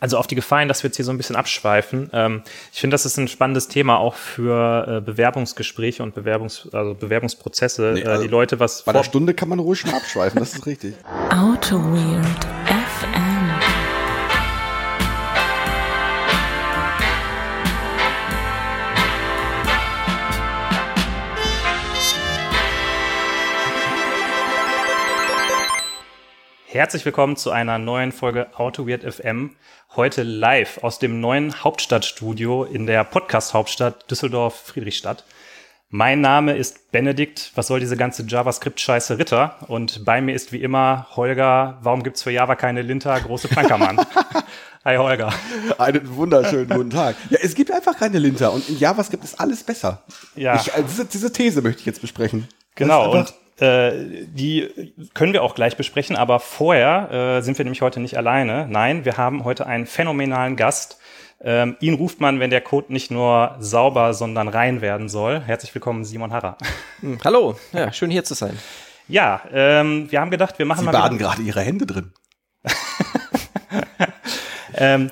Also auf die Gefallen, dass wir jetzt hier so ein bisschen abschweifen. Ähm, ich finde, das ist ein spannendes Thema auch für äh, Bewerbungsgespräche und Bewerbungs also Bewerbungsprozesse. Nee, also die Leute was. Bei der Stunde kann man ruhig schon abschweifen, das ist richtig. Auto Weird Herzlich willkommen zu einer neuen Folge Auto Weird FM. Heute live aus dem neuen Hauptstadtstudio in der Podcast-Hauptstadt Düsseldorf-Friedrichstadt. Mein Name ist Benedikt. Was soll diese ganze JavaScript-Scheiße Ritter? Und bei mir ist wie immer Holger. Warum gibt's für Java keine Linter? Große Plankermann. Hi Holger. Einen wunderschönen guten Tag. Ja, es gibt einfach keine Linter und in JavaScript ist alles besser. Ja. Ich, also diese, diese These möchte ich jetzt besprechen. Genau. Und die können wir auch gleich besprechen, aber vorher äh, sind wir nämlich heute nicht alleine. Nein, wir haben heute einen phänomenalen Gast. Ähm, ihn ruft man, wenn der Code nicht nur sauber, sondern rein werden soll. Herzlich willkommen, Simon Harrer. Hm, hallo, ja, schön hier zu sein. Ja, ähm, wir haben gedacht, wir machen Sie mal. Sie baden gerade Ihre Hände drin. ähm,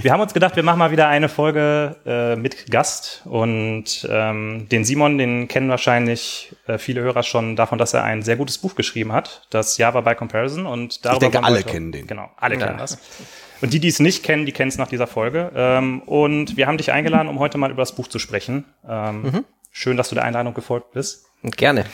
wir haben uns gedacht, wir machen mal wieder eine Folge äh, mit Gast und ähm, den Simon, den kennen wahrscheinlich äh, viele Hörer schon davon, dass er ein sehr gutes Buch geschrieben hat, das Java by Comparison und darüber. Ich denke, alle heute, kennen den. Genau, alle ja. kennen das. Und die, die es nicht kennen, die kennen es nach dieser Folge. Ähm, und wir haben dich eingeladen, um heute mal über das Buch zu sprechen. Ähm, mhm. Schön, dass du der Einladung gefolgt bist. Gerne.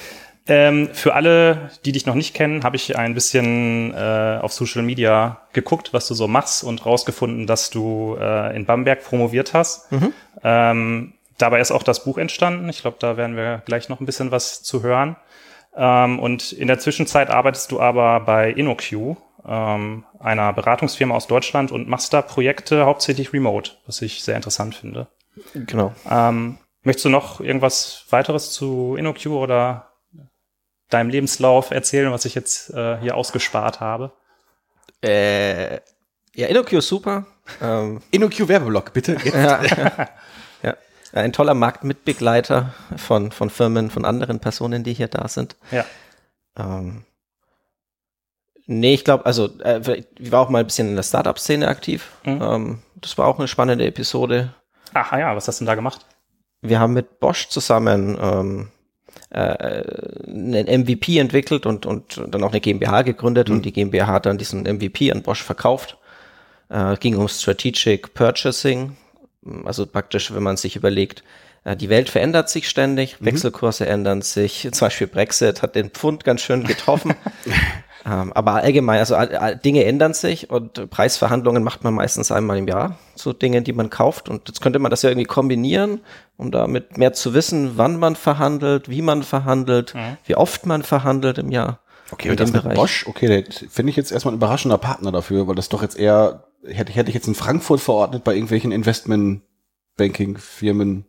Ähm, für alle, die dich noch nicht kennen, habe ich ein bisschen äh, auf Social Media geguckt, was du so machst und rausgefunden, dass du äh, in Bamberg promoviert hast. Mhm. Ähm, dabei ist auch das Buch entstanden. Ich glaube, da werden wir gleich noch ein bisschen was zu hören. Ähm, und in der Zwischenzeit arbeitest du aber bei InnoQ, ähm, einer Beratungsfirma aus Deutschland und machst da Projekte hauptsächlich remote, was ich sehr interessant finde. Genau. Ähm, möchtest du noch irgendwas weiteres zu InnoQ oder deinem Lebenslauf erzählen, was ich jetzt äh, hier ausgespart habe? Äh, ja, InnoQ ist super. Ähm, InnoQ Werbeblock, bitte. Ja, ja, ein toller Marktmitbegleiter von, von Firmen, von anderen Personen, die hier da sind. Ja. Ähm, nee, ich glaube, also äh, ich war auch mal ein bisschen in der Startup-Szene aktiv. Mhm. Ähm, das war auch eine spannende Episode. Ach ja, was hast du denn da gemacht? Wir haben mit Bosch zusammen ähm, äh, einen MVP entwickelt und, und dann auch eine GmbH gegründet mhm. und die GmbH hat dann diesen MVP an Bosch verkauft. Äh, ging um Strategic Purchasing, also praktisch, wenn man sich überlegt, äh, die Welt verändert sich ständig, mhm. Wechselkurse ändern sich, zum Beispiel Brexit hat den Pfund ganz schön getroffen. Ähm, aber allgemein, also Dinge ändern sich und Preisverhandlungen macht man meistens einmal im Jahr zu Dingen, die man kauft. Und jetzt könnte man das ja irgendwie kombinieren, um damit mehr zu wissen, wann man verhandelt, wie man verhandelt, mhm. wie oft man verhandelt im Jahr. Okay, und das mit Bereich. Bosch, okay, finde ich jetzt erstmal ein überraschender Partner dafür, weil das doch jetzt eher, hätte, hätte ich jetzt in Frankfurt verordnet bei irgendwelchen Investment-Banking-Firmen.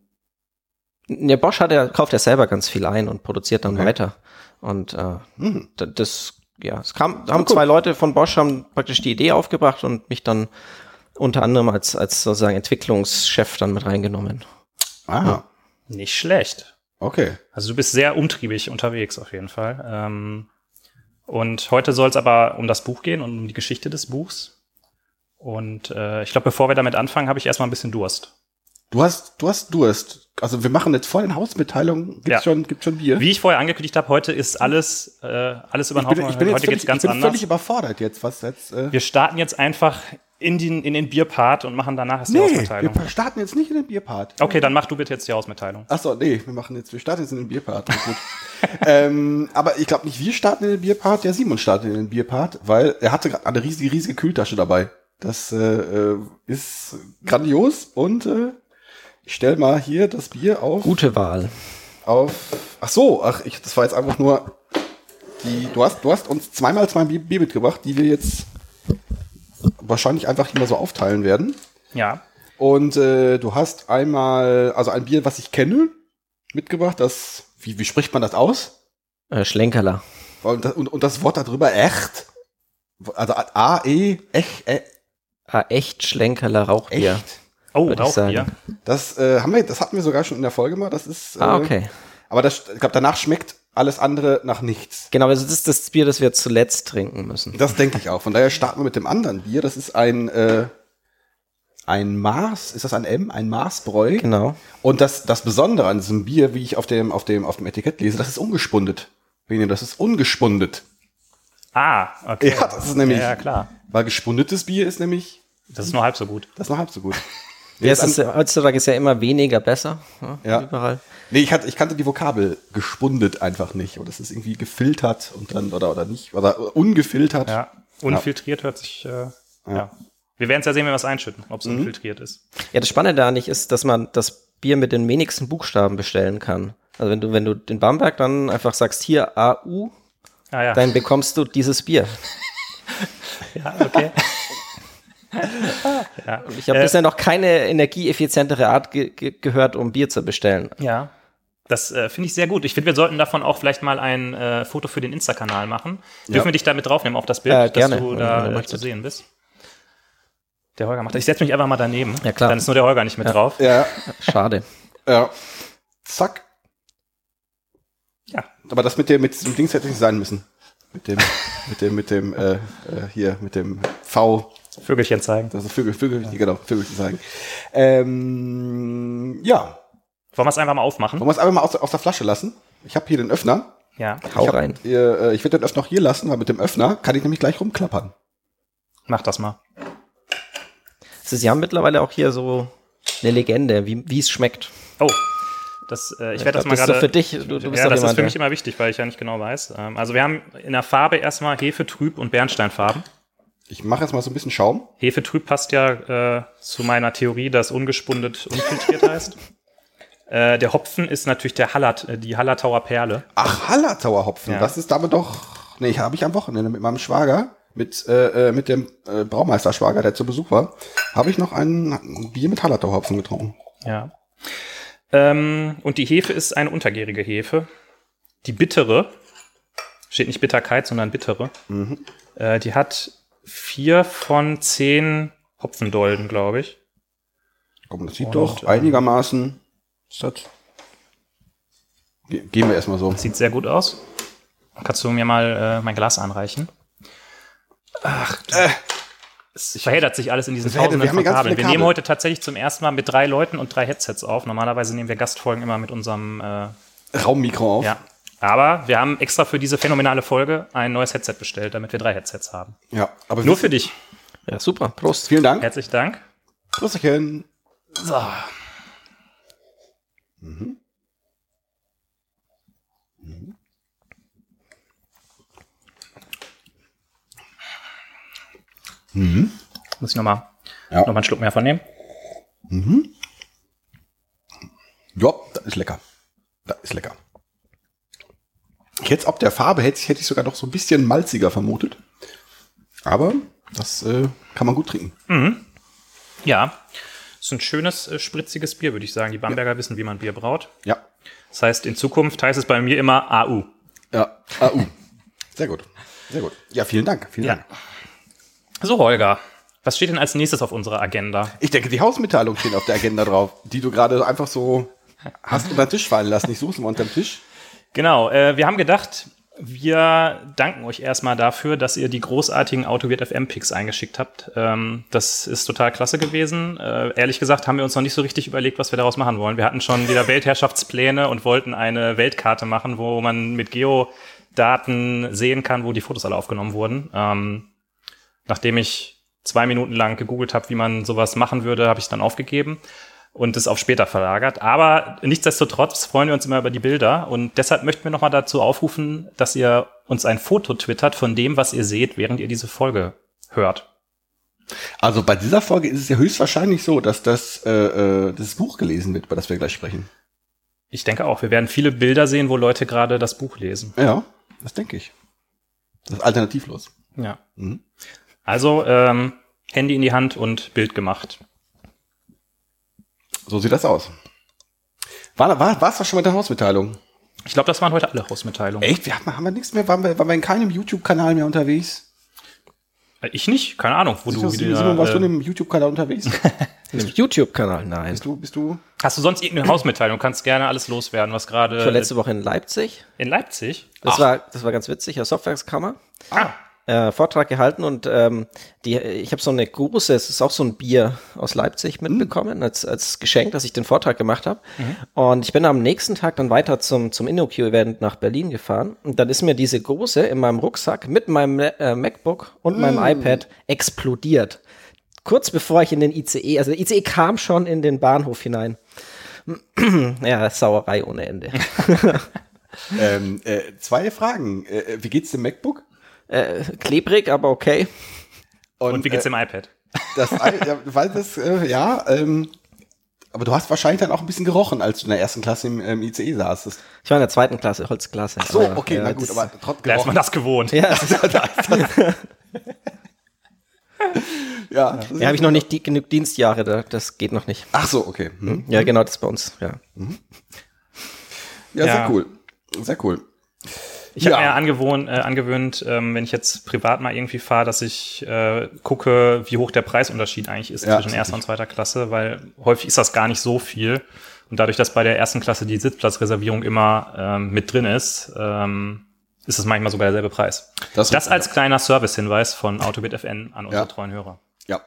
Ja, Bosch hat ja, kauft ja selber ganz viel ein und produziert dann okay. weiter. Und äh, mhm. das ja, es kam, haben zwei Leute von Bosch haben praktisch die Idee aufgebracht und mich dann unter anderem als, als sozusagen Entwicklungschef dann mit reingenommen. Ah. Ja. Nicht schlecht. Okay. Also du bist sehr umtriebig unterwegs auf jeden Fall. Ähm, und heute soll es aber um das Buch gehen und um die Geschichte des Buchs. Und äh, ich glaube, bevor wir damit anfangen, habe ich erstmal ein bisschen Durst. Du hast, du hast Durst. Also wir machen jetzt vor den Hausmitteilungen. Gibt's ja. schon, gibt's schon Bier? Wie ich vorher angekündigt habe, heute ist alles, äh, alles über den Haufen. Ich bin, heute völlig, geht's ganz ich bin anders. völlig überfordert jetzt, was jetzt. Äh wir starten jetzt einfach in den, in den Bierpart und machen danach erst nee, die Hausmitteilung. Wir starten jetzt nicht in den Bierpart. Okay, dann mach du bitte jetzt die Hausmitteilung. Ach so, nee, wir machen jetzt, wir starten jetzt in den Bierpart. Gut. ähm, aber ich glaube nicht, wir starten in den Bierpart, der Simon startet in den Bierpart, weil er hatte gerade eine riesige, riesige Kühltasche dabei. Das äh, äh ist grandios und äh, ich stell mal hier das Bier auf. Gute Wahl. Auf. Ach so, ach, ich, das war jetzt einfach nur die. Du hast, du hast uns zweimal zwei Bier mitgebracht, die wir jetzt wahrscheinlich einfach immer so aufteilen werden. Ja. Und äh, du hast einmal, also ein Bier, was ich kenne, mitgebracht. Das, wie, wie spricht man das aus? Äh, Schlenkerler. Und, und, und das Wort darüber echt. Also A, E, echt, e. A, echt Schlenkerler Rauchbier. Echt? Oh, Rauchbier. Das äh, haben wir, das hatten wir sogar schon in der Folge mal. Das ist. Äh, ah, okay. Aber das, ich glaube, danach schmeckt alles andere nach nichts. Genau, also das ist das Bier, das wir zuletzt trinken müssen. Das denke ich auch. Von daher starten wir mit dem anderen Bier. Das ist ein, äh, ein Mars, ist das ein M? Ein Marsbräu. Genau. Und das, das Besondere an diesem Bier, wie ich auf dem, auf dem, auf dem Etikett lese, das ist ungespundet. Benjamin, das ist ungespundet. Ah, okay. Ja, das ist nämlich, Ja, ja, klar. weil gespundetes Bier ist nämlich, Das ist nur halb so gut. das ist noch halb so gut. Ja, es ist, heutzutage ist ja immer weniger besser. Ja, Ja. Überall. Nee, ich, hatte, ich kannte die Vokabel gespundet einfach nicht. Oder das ist irgendwie gefiltert und dann, oder, oder nicht, oder ungefiltert. Ja. Unfiltriert hört sich, äh, ja. Wir werden es ja sehen, wenn wir es einschütten, ob es unfiltriert ist. Ja, das Spannende da nicht ist, dass man das Bier mit den wenigsten Buchstaben bestellen kann. Also wenn du, wenn du den Bamberg dann einfach sagst, hier AU, Ah ja. dann bekommst du dieses Bier. ja, okay. ja. Ich habe Äh, bisher noch keine energieeffizientere Art ge ge gehört, um Bier zu bestellen. Ja. Das äh, finde ich sehr gut. Ich finde, wir sollten davon auch vielleicht mal ein äh, Foto für den Insta-Kanal machen. Dürfen Ja. wir dich da mit draufnehmen auf das Bild, Äh, gerne, dass du da äh, zu sehen bist? Der Holger macht das. Ich setze mich einfach mal daneben. Ja, klar. Dann ist nur der Holger nicht mit drauf. Ja, Schade. ja. Zack. Ja. Aber das mit dem, mit diesem Dings hätte nicht sein müssen. Mit dem, mit dem, mit dem, äh, äh, hier, mit dem V, Vögelchen zeigen. das ist Vögel, Vögel, genau, Vögel zu sagen. Ähm, ja. Wollen wir es einfach mal aufmachen? Wollen wir es einfach mal aus, aus der Flasche lassen? Ich habe hier den Öffner. Ja. Hau ich hab, rein. Äh, ich werde den Öffner auch hier lassen, weil mit dem Öffner kann ich nämlich gleich rumklappern. Mach das mal. Also, sie haben mittlerweile auch hier so eine Legende, wie es schmeckt. Oh. Das, äh, ich werde das mal das ist gerade. doch für dich. Du, du bist ja, das ist jemand, für mich immer wichtig, weil ich ja nicht genau weiß. Ähm, also wir haben in der Farbe erstmal Hefe trüb und Bernsteinfarben. Ich mache jetzt mal so ein bisschen Schaum. Hefe trüb passt ja äh, zu meiner Theorie, dass ungespundet unfiltriert heißt. Äh, der Hopfen ist natürlich der Hallat, äh, die Hallertauer Perle. Ach, Hallertauer Hopfen. Ja. Das ist damit doch. Nee, habe ich am Wochenende mit meinem Schwager, mit, äh, äh, mit dem äh, Braumeister-Schwager, der zu Besuch war, habe ich noch ein, Bier mit Hallertauer Hopfen getrunken. Ja. Ähm, und die Hefe ist eine untergärige Hefe. Die bittere, steht nicht Bitterkeit, sondern bittere, äh, die hat vier von zehn Hopfendolden, glaube ich. Komm, das sieht Und, doch ähm, einigermaßen. Ist das? Ge gehen wir erstmal so. Sieht sehr gut aus. Kannst du mir mal äh, mein Glas anreichen? Ach, Äh, es verheddert sich alles in diesen tausenden wir von Kabeln. Wir nehmen heute tatsächlich zum ersten Mal mit drei Leuten und drei Headsets auf. Normalerweise nehmen wir Gastfolgen immer mit unserem äh, Raummikro auf. Ja. Aber wir haben extra für diese phänomenale Folge ein neues Headset bestellt, damit wir drei Headsets haben. ja aber Nur für dich. Ja, super. Prost. Vielen Dank. Herzlichen Dank. Grüßchen. So. Muss ich nochmal Ja. noch mal einen Schluck mehr von nehmen? Ja, das ist lecker. Das ist lecker. Jetzt ob der Farbe hätte ich, hätte ich sogar noch so ein bisschen malziger vermutet. Aber das äh, kann man gut trinken. Ja. Ist ein schönes, äh, spritziges Bier, würde ich sagen. Die Bamberger wissen, wie man Bier braut. Ja. Das heißt, in Zukunft heißt es bei mir immer AU. Ja. AU. Sehr gut. Sehr gut. Ja, vielen Dank. Vielen Ja. Dank. So, Holger. Was steht denn als nächstes auf unserer Agenda? Ich denke, die Hausmitteilung steht auf der Agenda drauf, die du gerade einfach so hast unter den Tisch fallen lassen. Ich suche es mal unter dem Tisch. Genau, äh, wir haben gedacht, wir danken euch erstmal dafür, dass ihr die großartigen Autowirt FM Picks eingeschickt habt. Ähm, das ist total klasse gewesen. Äh, ehrlich gesagt haben wir uns noch nicht so richtig überlegt, was wir daraus machen wollen. Wir hatten schon wieder Weltherrschaftspläne und wollten eine Weltkarte machen, wo man mit Geodaten sehen kann, wo die Fotos alle aufgenommen wurden. Ähm, nachdem ich zwei Minuten lang gegoogelt habe, wie man sowas machen würde, habe ich es dann aufgegeben und es auf später verlagert. Aber nichtsdestotrotz freuen wir uns immer über die Bilder und deshalb möchten wir nochmal dazu aufrufen, dass ihr uns ein Foto twittert von dem, was ihr seht, während ihr diese Folge hört. Also bei dieser Folge ist es ja höchstwahrscheinlich so, dass das, äh, äh, das Buch gelesen wird, über das wir gleich sprechen. Ich denke auch, wir werden viele Bilder sehen, wo Leute gerade das Buch lesen. Ja, das denke ich. Das ist alternativlos. Ja. Mhm. Also ähm, Handy in die Hand und Bild gemacht. So sieht das aus. War, war, war's das schon mit der Hausmitteilung? Ich glaube, das waren heute alle Hausmitteilungen. Echt? Wir haben, haben wir nichts mehr? Waren wir, waren wir in keinem YouTube-Kanal mehr unterwegs? Äh, Ich nicht, keine Ahnung, wo du Simon, wieder, Simon, warst du in äh, einem YouTube-Kanal unterwegs? Im YouTube-Kanal, nein. bist du, bist du? Hast du sonst irgendeine Hausmitteilung? Du kannst gerne alles loswerden, was Ich war gerade letzte Woche in Leipzig. in Leipzig. Das Ach, war, das war ganz witzig, ja, Softwareskammer. ah, äh, Vortrag gehalten und ähm, die, ich habe so eine große, es ist auch so ein Bier aus Leipzig mitbekommen als, als Geschenk, dass ich den Vortrag gemacht habe. Und ich bin am nächsten Tag dann weiter zum, zum InnoQ-Event nach Berlin gefahren und dann ist mir diese große in meinem Rucksack mit meinem äh, MacBook und meinem iPad explodiert. Kurz bevor ich in den ICE, also der ICE kam schon in den Bahnhof hinein. ja, Sauerei ohne Ende. Ähm, äh, zwei Fragen. Äh, wie geht's dem MacBook? Äh, klebrig, aber okay. Und wie geht's äh, dem iPad? Das, ja, weil das, äh, ja, ähm, aber du hast wahrscheinlich dann auch ein bisschen gerochen, als du in der ersten Klasse im ähm, ICE saßest. Ich war in der zweiten Klasse, Holzklasse. Ach so, Aber, okay, ja, na gut, das- aber trotzdem Da ist man das gewohnt. Ja, ja, ja habe ich noch nicht die, genug Dienstjahre, da, das geht noch nicht. Ach so, okay. Hm. Ja, genau, das ist bei uns, ja. Ja, Ja. sehr cool. Sehr cool. Ich habe Ja. mir angewohnt, äh, angewöhnt, ähm, wenn ich jetzt privat mal irgendwie fahre, dass ich äh, gucke, wie hoch der Preisunterschied eigentlich ist Ja, zwischen erster und zweiter Klasse, weil häufig ist das gar nicht so viel. Und dadurch, dass bei der ersten Klasse die Sitzplatzreservierung immer ähm, mit drin ist, ähm, ist es manchmal sogar derselbe Preis. Das- Das, als kleiner Servicehinweis von Autobit FN an unsere Ja. treuen Hörer. Ja.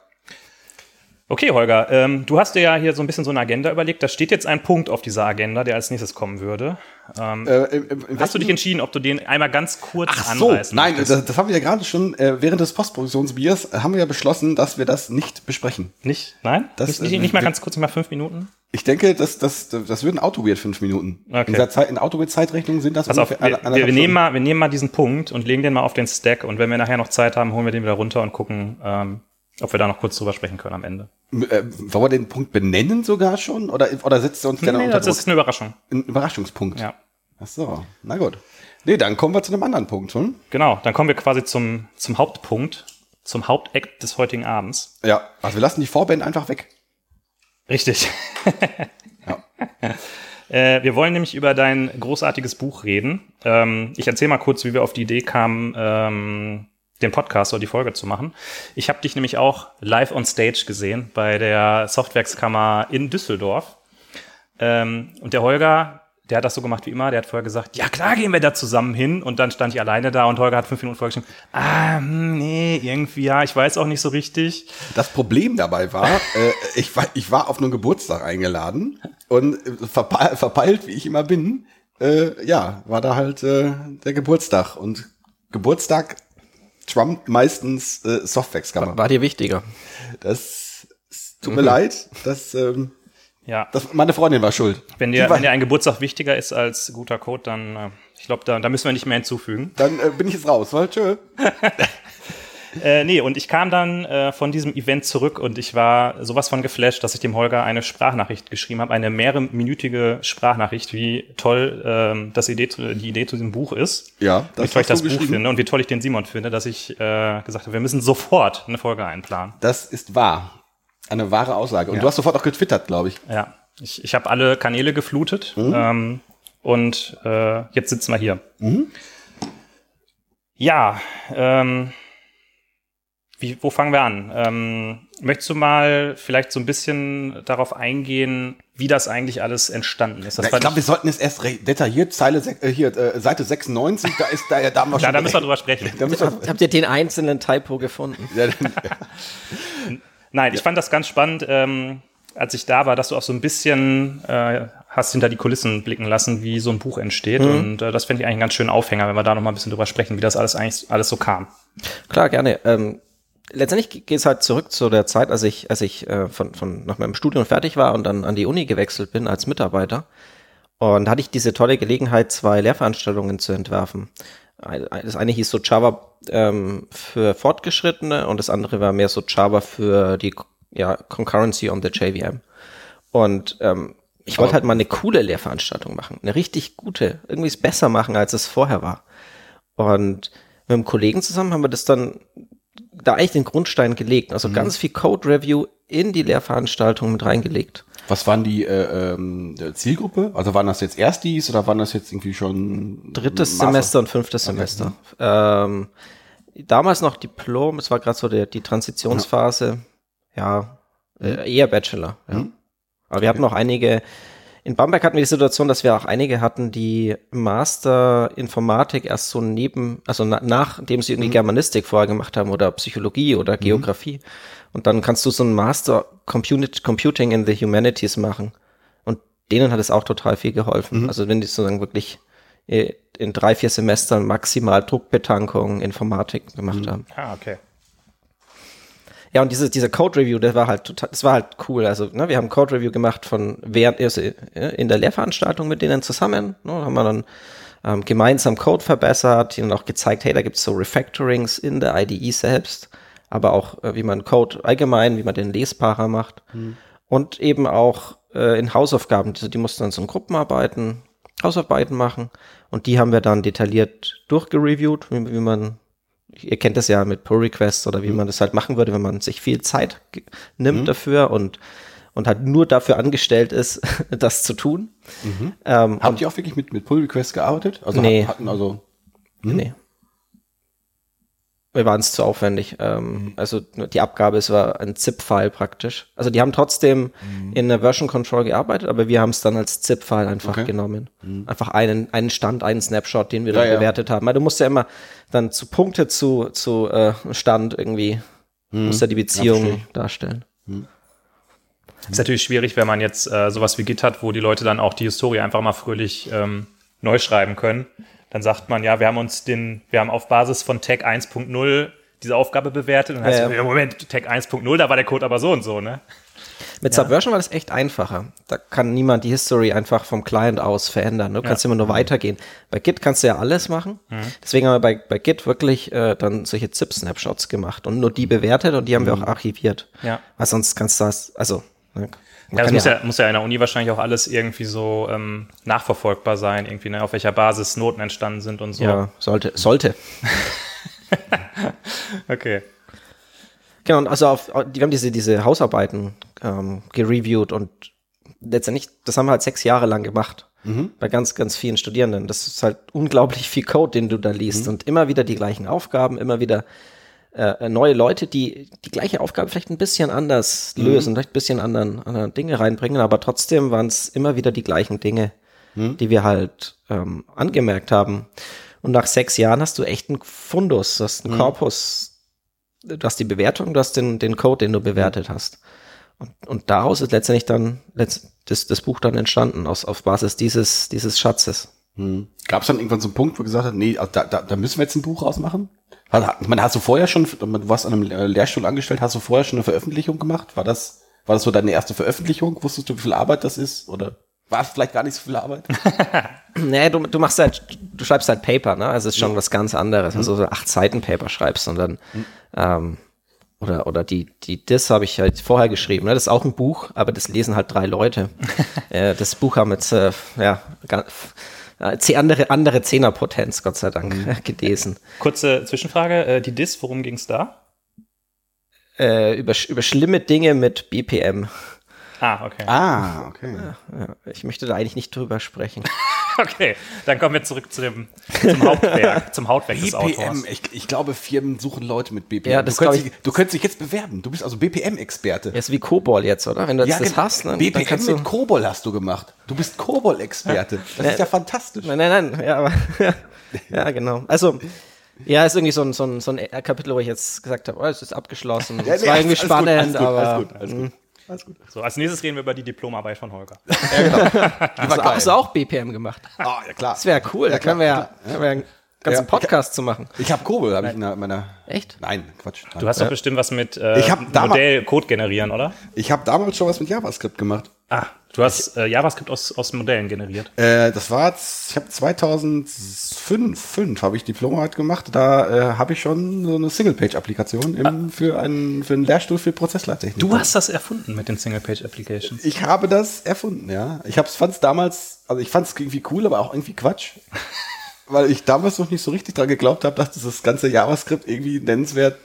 Okay, Holger, ähm, du hast dir ja hier so ein bisschen so eine Agenda überlegt. Da steht jetzt ein Punkt auf dieser Agenda, der als nächstes kommen würde. Ähm, Äh, im hast du dich entschieden, ob du den einmal ganz kurz Ach so, anreißen nein, das, das haben wir ja gerade schon äh, während des Postproduktionsbiers äh, haben wir ja beschlossen, dass wir das nicht besprechen. Nicht? Nein? Das, nicht, äh, nicht, nicht mal wir- ganz kurz, nicht mal fünf Minuten? Ich denke, das, das, das würden Autoweird fünf Minuten. Okay. In der Zeit, in Autoweird-Zeitrechnung sind das Pass auf, ungefähr wir, anderthalb wir, wir, nehmen mal, wir nehmen mal diesen Punkt und legen den mal auf den Stack und wenn wir nachher noch Zeit haben, holen wir den wieder runter und gucken, ähm, ob wir da noch kurz drüber sprechen können am Ende. Äh, wollen wir den Punkt benennen sogar schon? Oder, oder setzt er uns der Nee, unter das Druck? ist eine Überraschung. Ein Überraschungspunkt. Ja. Ach so, na gut. Nee, dann kommen wir zu einem anderen Punkt. Hm? Genau, dann kommen wir quasi zum, zum Hauptpunkt, zum Hauptakt des heutigen Abends. Ja, also wir lassen die Vorband einfach weg. Richtig. Ja. Äh, wir wollen nämlich über dein großartiges Buch reden. Ähm, ich erzähle mal kurz, wie wir auf die Idee kamen, ähm, den Podcast oder die Folge zu machen. Ich habe dich nämlich auch live on stage gesehen bei der Softwerkskammer in Düsseldorf. Ähm, und der Holger, der hat das so gemacht wie immer. Der hat vorher gesagt, ja klar gehen wir da zusammen hin. Und dann stand ich alleine da und Holger hat fünf Minuten vorher geschrieben, ah, hm, nee, irgendwie, ja, ich weiß auch nicht so richtig. Das Problem dabei war, äh, ich, war ich war auf einen Geburtstag eingeladen und äh, verpe verpeilt, wie ich immer bin, äh, ja, war da halt äh, der Geburtstag. Und Geburtstag trumpt meistens äh, Softwaxkammer. War dir wichtiger. Das tut mir leid, das, ähm, Ja. das, meine Freundin war schuld. Wenn dir, war, wenn dir ein Geburtstag wichtiger ist als guter Code, dann, äh, ich glaube, da, da müssen wir nicht mehr hinzufügen. dann äh, bin ich jetzt raus, weil tschö. Äh, nee, und ich kam dann äh, von diesem Event zurück und ich war sowas von geflasht, dass ich dem Holger eine Sprachnachricht geschrieben habe, eine mehrminütige Sprachnachricht, wie toll ähm, das Idee zu, die Idee zu diesem Buch ist. Ja, wie das toll ich das Buch finde und wie toll ich den Simon finde, dass ich äh, gesagt habe, wir müssen sofort eine Folge einplanen. Das ist wahr. Eine wahre Aussage. Und Ja. du hast sofort auch getwittert, glaube ich. Ja, ich, ich habe alle Kanäle geflutet Mhm. ähm, und äh, jetzt sitzen wir hier. Ja, ähm, wie, wo fangen wir an? Ähm, möchtest du mal vielleicht so ein bisschen darauf eingehen, wie das eigentlich alles entstanden ist? Das Na, ich glaube, wir sollten jetzt erst detailliert Zeile äh, hier äh, Seite 96, da ist da ja da haben wir ja, schon da müssen wir drüber sprechen. wir, Habt ihr den einzelnen Typo gefunden? ja, dann- Nein, ich fand das ganz spannend, ähm, als ich da war, dass du auch so ein bisschen äh, hast hinter die Kulissen blicken lassen, wie so ein Buch entsteht. Mhm. Und äh, das finde ich eigentlich einen ganz schönen Aufhänger, wenn wir da noch mal ein bisschen drüber sprechen, wie das alles eigentlich alles so kam. Klar, gerne. Ähm, letztendlich geht es halt zurück zu der Zeit, als ich, als ich äh, von, von nach meinem Studium fertig war und dann an die Uni gewechselt bin als Mitarbeiter. Und hatte ich diese tolle Gelegenheit, zwei Lehrveranstaltungen zu entwerfen. Das eine hieß so Java ähm, für Fortgeschrittene und das andere war mehr so Java für die ja, Concurrency on the JVM. Und ähm, ich wollte halt mal eine coole Lehrveranstaltung machen, eine richtig gute, irgendwie es besser machen, als es vorher war. Und mit einem Kollegen zusammen haben wir das dann da eigentlich den Grundstein gelegt. Also ganz viel Code Review in die Lehrveranstaltung mit reingelegt. Was waren die äh, der Zielgruppe? Also waren das jetzt Erstis oder waren das jetzt irgendwie schon Drittes Master? Semester und fünftes Semester. Ähm, damals noch Diplom, es war gerade so der, die Transitionsphase. Ja, äh, eher Bachelor. Ja. Aber wir hatten noch einige in Bamberg hatten wir die Situation, dass wir auch einige hatten, die Master Informatik erst so neben, also na, nachdem sie irgendwie Germanistik vorher gemacht haben oder Psychologie oder Geografie. Und dann kannst du so ein Master Comput Computing in the Humanities machen. Und denen hat es auch total viel geholfen. Also wenn die sozusagen wirklich äh, in drei, vier Semestern maximal Druckbetankung Informatik gemacht haben. Ah, okay. Ja, und diese, diese Code Review, das war halt total, das war halt cool. Also, ne, wir haben Code Review gemacht von während also, in der Lehrveranstaltung mit denen zusammen. Ne, haben wir dann ähm, gemeinsam Code verbessert, ihnen auch gezeigt, hey, da gibt's so Refactorings in der IDE selbst, aber auch äh, wie man Code allgemein, wie man den lesbarer macht. Und eben auch äh, in Hausaufgaben, die, die mussten dann so in Gruppenarbeiten, Hausarbeiten machen. Und die haben wir dann detailliert durchgereviewt, wie, wie man ihr kennt das ja mit Pull Requests oder wie man das halt machen würde, wenn man sich viel Zeit nimmt dafür und und halt nur dafür angestellt ist, das zu tun. Ähm, Habt ihr auch wirklich mit, mit Pull Request gearbeitet? Also Nee. hatten also. Nee. Wir waren es zu aufwendig. Ähm, Also die Abgabe, es war ein ZIP-File praktisch. Also die haben trotzdem in der Version Control gearbeitet, aber wir haben es dann als ZIP-File einfach Okay. genommen. Einfach einen, einen Stand, einen Snapshot, den wir dann Ja, ja. bewertet haben. Weil du musst ja immer dann zu Punkte zu, zu äh, Stand irgendwie, musst ja die Beziehung verstehe darstellen. Ist natürlich schwierig, wenn man jetzt äh, sowas wie Git hat, wo die Leute dann auch die Historie einfach mal fröhlich ähm, neu schreiben können. Dann sagt man, ja, wir haben uns den, wir haben auf Basis von Tag 1.0 diese Aufgabe bewertet. Und dann heißt Ja, es, ja. ja, Moment, Tag 1.0, da war der Code aber so und so, ne? Mit Subversion war das echt einfacher. Da kann niemand die History einfach vom Client aus verändern. Du kannst immer nur weitergehen. Bei Git kannst du ja alles machen. Deswegen haben wir bei, bei Git wirklich äh, dann solche ZIP-Snapshots gemacht und nur die bewertet und die haben wir auch archiviert. Ja. Weil sonst kannst du das, also, ne, man Ja, das muss ja, muss ja in der Uni wahrscheinlich auch alles irgendwie so ähm, nachverfolgbar sein, irgendwie, ne, auf welcher Basis Noten entstanden sind und so. ja, sollte, sollte. Okay. Genau, und also auf, wir haben diese, diese Hausarbeiten ähm, gereviewt und letztendlich, das haben wir halt sechs Jahre lang gemacht. Bei ganz, ganz vielen Studierenden. Das ist halt unglaublich viel Code, den du da liest und immer wieder die gleichen Aufgaben, immer wieder äh, neue Leute, die die gleiche Aufgabe vielleicht ein bisschen anders lösen, vielleicht ein bisschen anderen, anderen Dinge reinbringen, aber trotzdem waren es immer wieder die gleichen Dinge, die wir halt ähm, angemerkt haben. Und nach sechs Jahren hast du echt einen Fundus, du hast einen Korpus, du hast die Bewertung, du hast den, den Code, den du bewertet hast. Und, und daraus ist letztendlich dann letzt, das, das Buch dann entstanden, aus, auf Basis dieses, dieses Schatzes. Gab es dann irgendwann so einen Punkt, wo gesagt hat, nee, also da, da, da müssen wir jetzt ein Buch rausmachen? Hat, man hast du vorher schon, du warst an einem Lehrstuhl angestellt, hast du vorher schon eine Veröffentlichung gemacht? War das, war das so deine erste Veröffentlichung? Wusstest du, wie viel Arbeit das ist? Oder war es vielleicht gar nicht so viel Arbeit? Nee, du, du machst halt, du schreibst halt Paper, ne? Also es ist schon was ganz anderes. Also so acht Seiten Paper schreibst und dann, ähm, oder, oder die, die Dis habe ich halt vorher geschrieben. Ne? Das ist auch ein Buch, aber das lesen halt drei Leute. das Buch haben jetzt, äh, ja, andere, andere Zehnerpotenz, Gott sei Dank, gelesen. Kurze Zwischenfrage, äh, die Dis, worum ging's da? Äh, über, über schlimme Dinge mit BPM. Ah, okay. Ah, okay. Ja, ich möchte da eigentlich nicht drüber sprechen. Okay, dann kommen wir zurück zu dem, zum Hauptwerk, zum Hauptwerk des Autors. BPM, ich, ich glaube, Firmen suchen Leute mit BPM. Ja, das du, könntest dich, du könntest dich jetzt bewerben. Du bist also BPM-Experte. Er ist wie Kobol jetzt, oder? Wenn du jetzt das genau. hast, ne, dann BPM du. mit Kobol hast du gemacht. Du bist Kobol-Experte. Das ist ja fantastisch. Nein, nein, nein, ja, aber, ja, genau. Also, ja, ist irgendwie so ein, so ein, so ein Kapitel, wo ich jetzt gesagt habe, oh, es ist abgeschlossen. Ja, es nee, war irgendwie alles spannend, alles aber Alles gut, alles gut. Alles gut. So, als nächstes reden wir über die Diplomarbeit von Holger. hast, du, geil. hast du auch BPM gemacht? Ah, ja klar. Das wäre cool, da klar, können wir ja, können wir einen ganzen Ja, Podcast zu machen. Ich habe Kobol, habe ich in meiner. Echt? Nein, Quatsch. Nein. Du hast doch bestimmt was mit äh, Ich damals- Modell Code generieren, oder? Ich habe damals schon was mit JavaScript gemacht. Ah, du hast äh, JavaScript aus, aus Modellen generiert. Äh, das war, ich habe 2005 fünf habe ich Diplomarbeit gemacht. Da äh, habe ich schon so eine Single-Page-Applikation im, für, einen, für einen Lehrstuhl für Prozessleittechnik. Du hast das erfunden mit den Single-Page-Applications. Ich habe das erfunden, ja. Ich fand es damals, also ich fand es irgendwie cool, aber auch irgendwie Quatsch. weil ich damals noch nicht so richtig dran geglaubt habe, dass das ganze JavaScript irgendwie nennenswert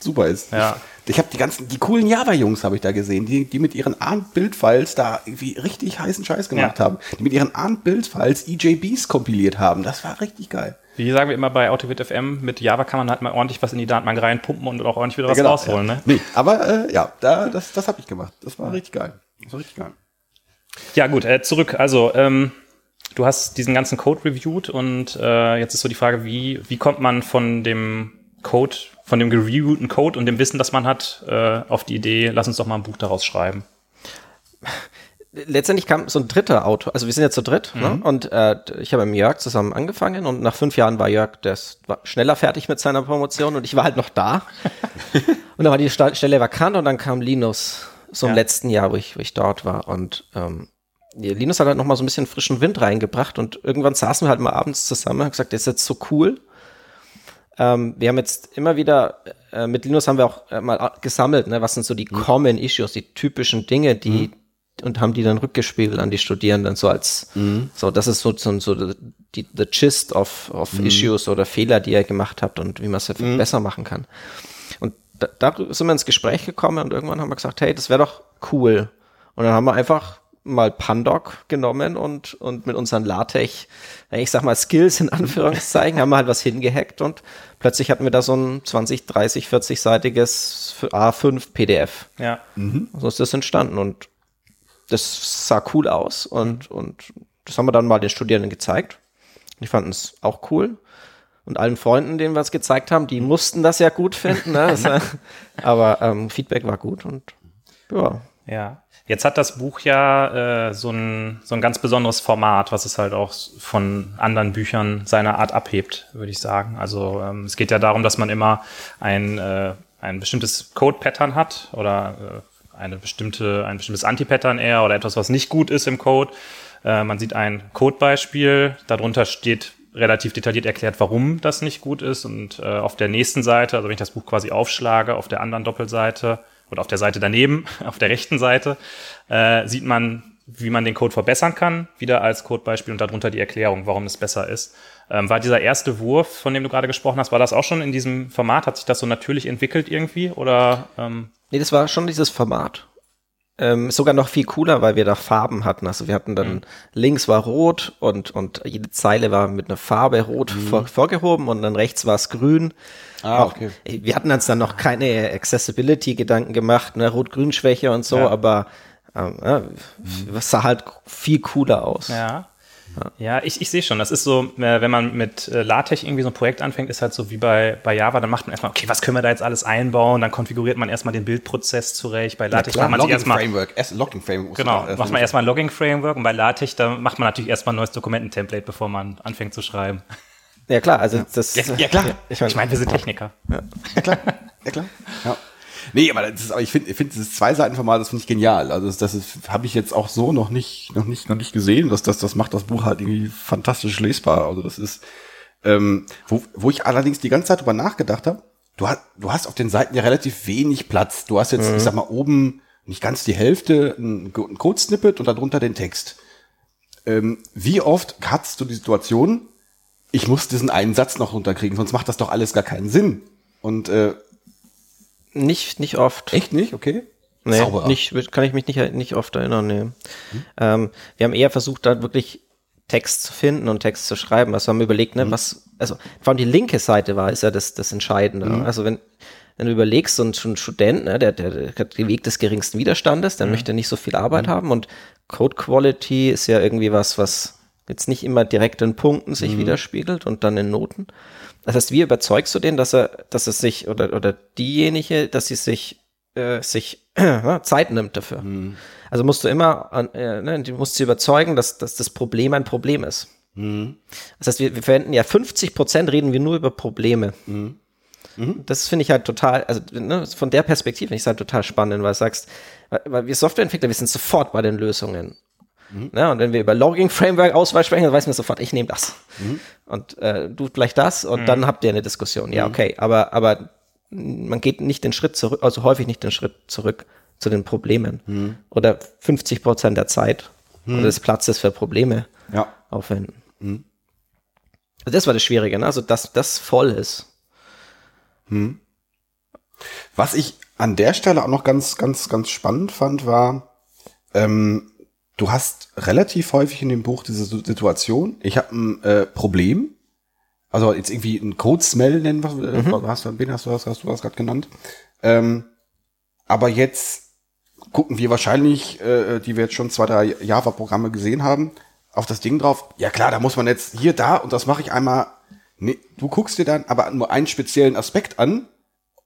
super ist. Ja. Ich, habe die ganzen, die coolen Java-Jungs habe ich da gesehen, die, die mit ihren ARM-Bild-Files da irgendwie richtig heißen Scheiß gemacht Ja. haben. Die mit ihren ARM-Bild-Files EJBs kompiliert haben. Das war richtig geil. Wie sagen wir immer bei FM, mit Java kann man halt mal ordentlich was in die Datenbank reinpumpen und auch ordentlich wieder was rausholen, ja. ne? Nee, aber äh, ja, da, das, das habe ich gemacht. Das war richtig geil. Das war richtig geil. Ja, gut, äh, zurück. Also, ähm, du hast diesen ganzen Code reviewed und äh, jetzt ist so die Frage, wie, wie kommt man von dem Code, von dem gereviewten Code und dem Wissen, das man hat, äh, auf die Idee, lass uns doch mal ein Buch daraus schreiben. Letztendlich kam so ein dritter Autor, also wir sind jetzt zu dritt, ne? mhm. ne? und äh, ich habe mit Jörg zusammen angefangen und nach fünf Jahren war Jörg das war schneller fertig mit seiner Promotion und ich war halt noch da. und dann war die Stelle vakant und dann kam Linus so im ja. letzten Jahr, wo ich, wo ich dort war und ähm, Linus hat halt noch mal so ein bisschen frischen Wind reingebracht und irgendwann saßen wir halt mal abends zusammen und gesagt, das ist jetzt so cool ähm, wir haben jetzt immer wieder, äh, mit Linus haben wir auch äh, mal gesammelt, ne, was sind so die mhm. Common Issues, die typischen Dinge, die, mhm. und haben die dann rückgespiegelt an die Studierenden, so als, mhm. so, das ist so, so, so die, the gist of, of mhm. Issues oder Fehler, die ihr gemacht habt und wie man es mhm. besser machen kann. Und da, da sind wir ins Gespräch gekommen und irgendwann haben wir gesagt, hey, das wäre doch cool. Und dann haben wir einfach mal Pandoc genommen und, und mit unseren LaTeX, ich sag mal Skills in Anführungszeichen, haben wir halt was hingehackt und plötzlich hatten wir da so ein 20, 30, 40-seitiges A5 PDF. Ja. Mhm. So ist das entstanden und das sah cool aus und, und das haben wir dann mal den Studierenden gezeigt. Die fanden es auch cool. Und allen Freunden, denen wir es gezeigt haben, die mussten das ja gut finden. Ne? aber ähm, Feedback war gut und ja. Ja. Jetzt hat das Buch ja äh, so, ein, so ein ganz besonderes Format, was es halt auch von anderen Büchern seiner Art abhebt, würde ich sagen. Also ähm, es geht ja darum, dass man immer ein, äh, ein bestimmtes Code-Pattern hat oder äh, eine bestimmte, ein bestimmtes Anti-Pattern eher oder etwas, was nicht gut ist im Code. Äh, man sieht ein Codebeispiel, darunter steht relativ detailliert erklärt, warum das nicht gut ist. Und äh, auf der nächsten Seite, also wenn ich das Buch quasi aufschlage, auf der anderen Doppelseite, oder auf der Seite daneben, auf der rechten Seite, äh, sieht man, wie man den Code verbessern kann, wieder als Codebeispiel und darunter die Erklärung, warum es besser ist. Ähm, war dieser erste Wurf, von dem du gerade gesprochen hast, war das auch schon in diesem Format? Hat sich das so natürlich entwickelt irgendwie? Oder, ähm? Nee, das war schon dieses Format. Ähm, sogar noch viel cooler, weil wir da Farben hatten. Also wir hatten dann mhm. links war rot und, und jede Zeile war mit einer Farbe rot mhm. vor, vorgehoben und dann rechts war es grün. Ah, auch, okay. Wir hatten uns dann noch keine Accessibility-Gedanken gemacht, ne, Rot-Grün-Schwäche und so, ja. aber ähm, mhm. sah halt viel cooler aus. Ja. Ja, ich, ich sehe schon. Das ist so, äh, wenn man mit äh, LaTeX irgendwie so ein Projekt anfängt, ist halt so wie bei, bei Java, dann macht man erstmal, okay, was können wir da jetzt alles einbauen? Dann konfiguriert man erstmal den Bildprozess zurecht. Bei LaTeX macht man erstmal. Framework, Logging Framework. Genau, macht man erstmal ein Logging Framework und bei LaTeX, da macht man natürlich erstmal ein neues Dokumententemplate, bevor man anfängt zu schreiben. Ja klar, also das. Ja, ja klar. Ich meine, ich mein, wir sind Techniker. Ja, ja klar. Ja klar. Ja. Nee, aber, das ist, aber ich finde, ich finde dieses Zwei-Seiten-Format, das finde ich genial. Also das, das habe ich jetzt auch so noch nicht, noch nicht, noch nicht gesehen. Das, das, das macht das Buch halt irgendwie fantastisch lesbar. Also das ist, ähm, wo, wo ich allerdings die ganze Zeit drüber nachgedacht habe. Du hast, du hast auf den Seiten ja relativ wenig Platz. Du hast jetzt, mhm. ich sag mal, oben nicht ganz die Hälfte ein, ein Code-Snippet und darunter den Text. Ähm, wie oft hattest du die Situation, ich muss diesen einen Satz noch runterkriegen, sonst macht das doch alles gar keinen Sinn. Und äh, nicht, nicht oft. Echt nicht? Okay. Nee, nicht, kann ich mich nicht, nicht oft erinnern, nee. Hm. Ähm, wir haben eher versucht, da wirklich Text zu finden und Text zu schreiben. Also haben wir überlegt, ne, hm. was, also vor allem die linke Seite war, ist ja das, das Entscheidende. Hm. Also wenn, wenn du überlegst, so ein, so ein Student, ne, der, der, der hat den Weg des geringsten Widerstandes, der mhm. möchte nicht so viel Arbeit mhm. haben und Code Quality ist ja irgendwie was, was jetzt nicht immer direkt in Punkten sich mhm. widerspiegelt und dann in Noten. Das heißt, wie überzeugst du den, dass er, dass es sich oder oder diejenige, dass sie sich äh, sich äh, Zeit nimmt dafür? Mhm. Also musst du immer, äh, ne, du musst sie überzeugen, dass, dass das Problem ein Problem ist. Mhm. Das heißt, wir, wir verwenden ja 50 Prozent reden wir nur über Probleme. Mhm. Mhm. Das finde ich halt total, also ne, von der Perspektive finde ich es halt total spannend, weil du sagst, weil, weil wir Softwareentwickler, wir sind sofort bei den Lösungen. Mhm. Ja, und wenn wir über Logging Framework Auswahl sprechen, dann weiß man sofort, ich nehme das. Mhm. Und äh, du vielleicht das und mhm. dann habt ihr eine Diskussion. Ja, mhm. okay, aber, aber man geht nicht den Schritt zurück, also häufig nicht den Schritt zurück zu den Problemen. Mhm. Oder 50 Prozent der Zeit oder des Platzes für Probleme ja. aufwenden. Also das war das Schwierige, ne? also dass das voll ist. Was ich an der Stelle auch noch ganz, ganz, ganz spannend fand, war, ähm, du hast relativ häufig in dem Buch diese Situation, ich habe ein äh, Problem, also jetzt irgendwie ein Code-Smell nennen, was, äh, mhm. hast, wen hast du, hast, hast du das gerade genannt, ähm, aber jetzt gucken wir wahrscheinlich, äh, die wir jetzt schon zwei, drei Java-Programme gesehen haben, auf das Ding drauf. Ja klar, da muss man jetzt hier, da und das mache ich einmal. Nee, du guckst dir dann aber nur einen speziellen Aspekt an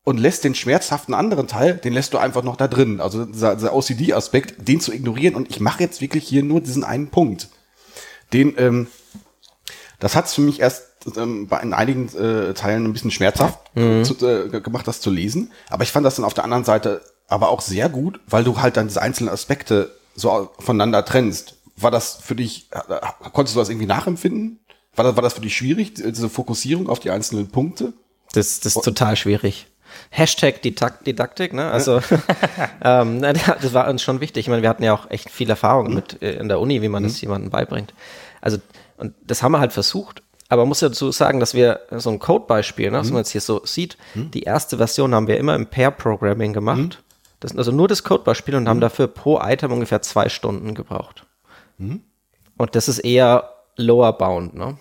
und lässt den schmerzhaften anderen Teil, den lässt du einfach noch da drin. Also dieser, dieser OCD-Aspekt, den zu ignorieren und ich mache jetzt wirklich hier nur diesen einen Punkt. Den, ähm, das hat's für mich erst ähm, bei in einigen äh, Teilen ein bisschen schmerzhaft Mhm. zu, äh, gemacht, das zu lesen. Aber ich fand das dann auf der anderen Seite aber auch sehr gut, weil du halt dann diese einzelnen Aspekte so voneinander trennst. War das für dich, konntest du das irgendwie nachempfinden? War das, war das für dich schwierig, diese Fokussierung auf die einzelnen Punkte? Das, das ist total schwierig. Hashtag Didak Didaktik, ne? Also ähm, das war uns schon wichtig. Ich meine, wir hatten ja auch echt viel Erfahrung mit äh, in der Uni, wie man das jemandem beibringt. Also, und das haben wir halt versucht. Aber man muss ja dazu sagen, dass wir so ein Codebeispiel, ne, was man jetzt hier so sieht, die erste Version haben wir immer im Pair-Programming gemacht. Das sind also nur das Codebeispiel und haben dafür pro Item ungefähr zwei Stunden gebraucht. Und das ist eher lower bound, ne?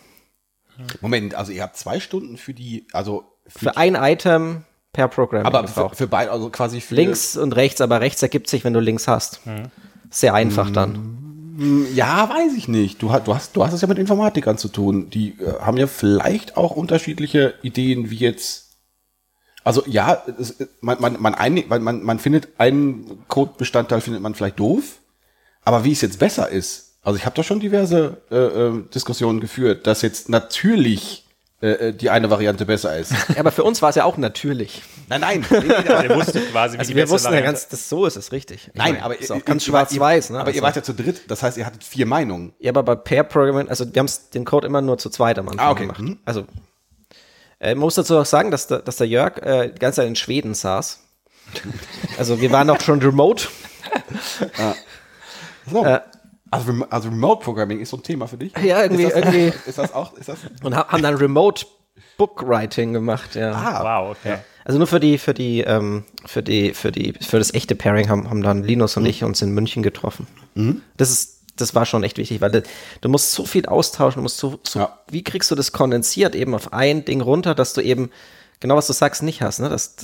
Moment, also ihr habt zwei Stunden für die, also Für ein Item per Programming aber für, für beide, also quasi für Links und rechts, aber rechts ergibt sich, wenn du links hast. Sehr einfach dann. Ja, weiß ich nicht. Du hast, du hast, du hast es ja mit Informatikern zu tun. Die äh, haben ja vielleicht auch unterschiedliche Ideen, wie jetzt. Also ja, es, man, man, man, man, man, man findet einen Codebestandteil findet man vielleicht doof, aber wie es jetzt besser ist. Also ich habe da schon diverse äh, äh, Diskussionen geführt, dass jetzt natürlich äh, äh, die eine Variante besser ist. Ja, aber für uns war es ja auch natürlich. nein, nein, nee, nee, aber, Ihr wusstet quasi, wie Also die wir wussten ja ganz, das, so ist es richtig. Ich nein, meine, aber ist auch ihr- ganz ihr schwarz-weiß. ihr- Ne? Aber ihr Also- wart ja zu dritt, das heißt, ihr hattet vier Meinungen. Ja, aber bei Pair Programming, also wir haben den Code immer nur zu zweit am Anfang Ah, okay. gemacht. Mhm. Also äh, man muss dazu auch sagen, dass der, dass der Jörg äh, die ganze Zeit in Schweden saß. Also wir waren auch schon remote. So. Äh, also, Rem also Remote Programming ist so ein Thema für dich? Ja, irgendwie- Ist das, irgendwie- Ist das auch? Ist das? und ha- haben dann remote Bookwriting gemacht. Ja. Ah, Wow, okay. Also nur für die, für die, ähm, für die, für die, für das echte Pairing haben, haben dann Linus Mhm. und ich uns in München getroffen. Das ist, das war schon echt wichtig, weil du, du musst so viel austauschen, du musst so, so Ja. wie kriegst du das kondensiert eben auf ein Ding runter, dass du eben genau was du sagst nicht hast, ne? Das,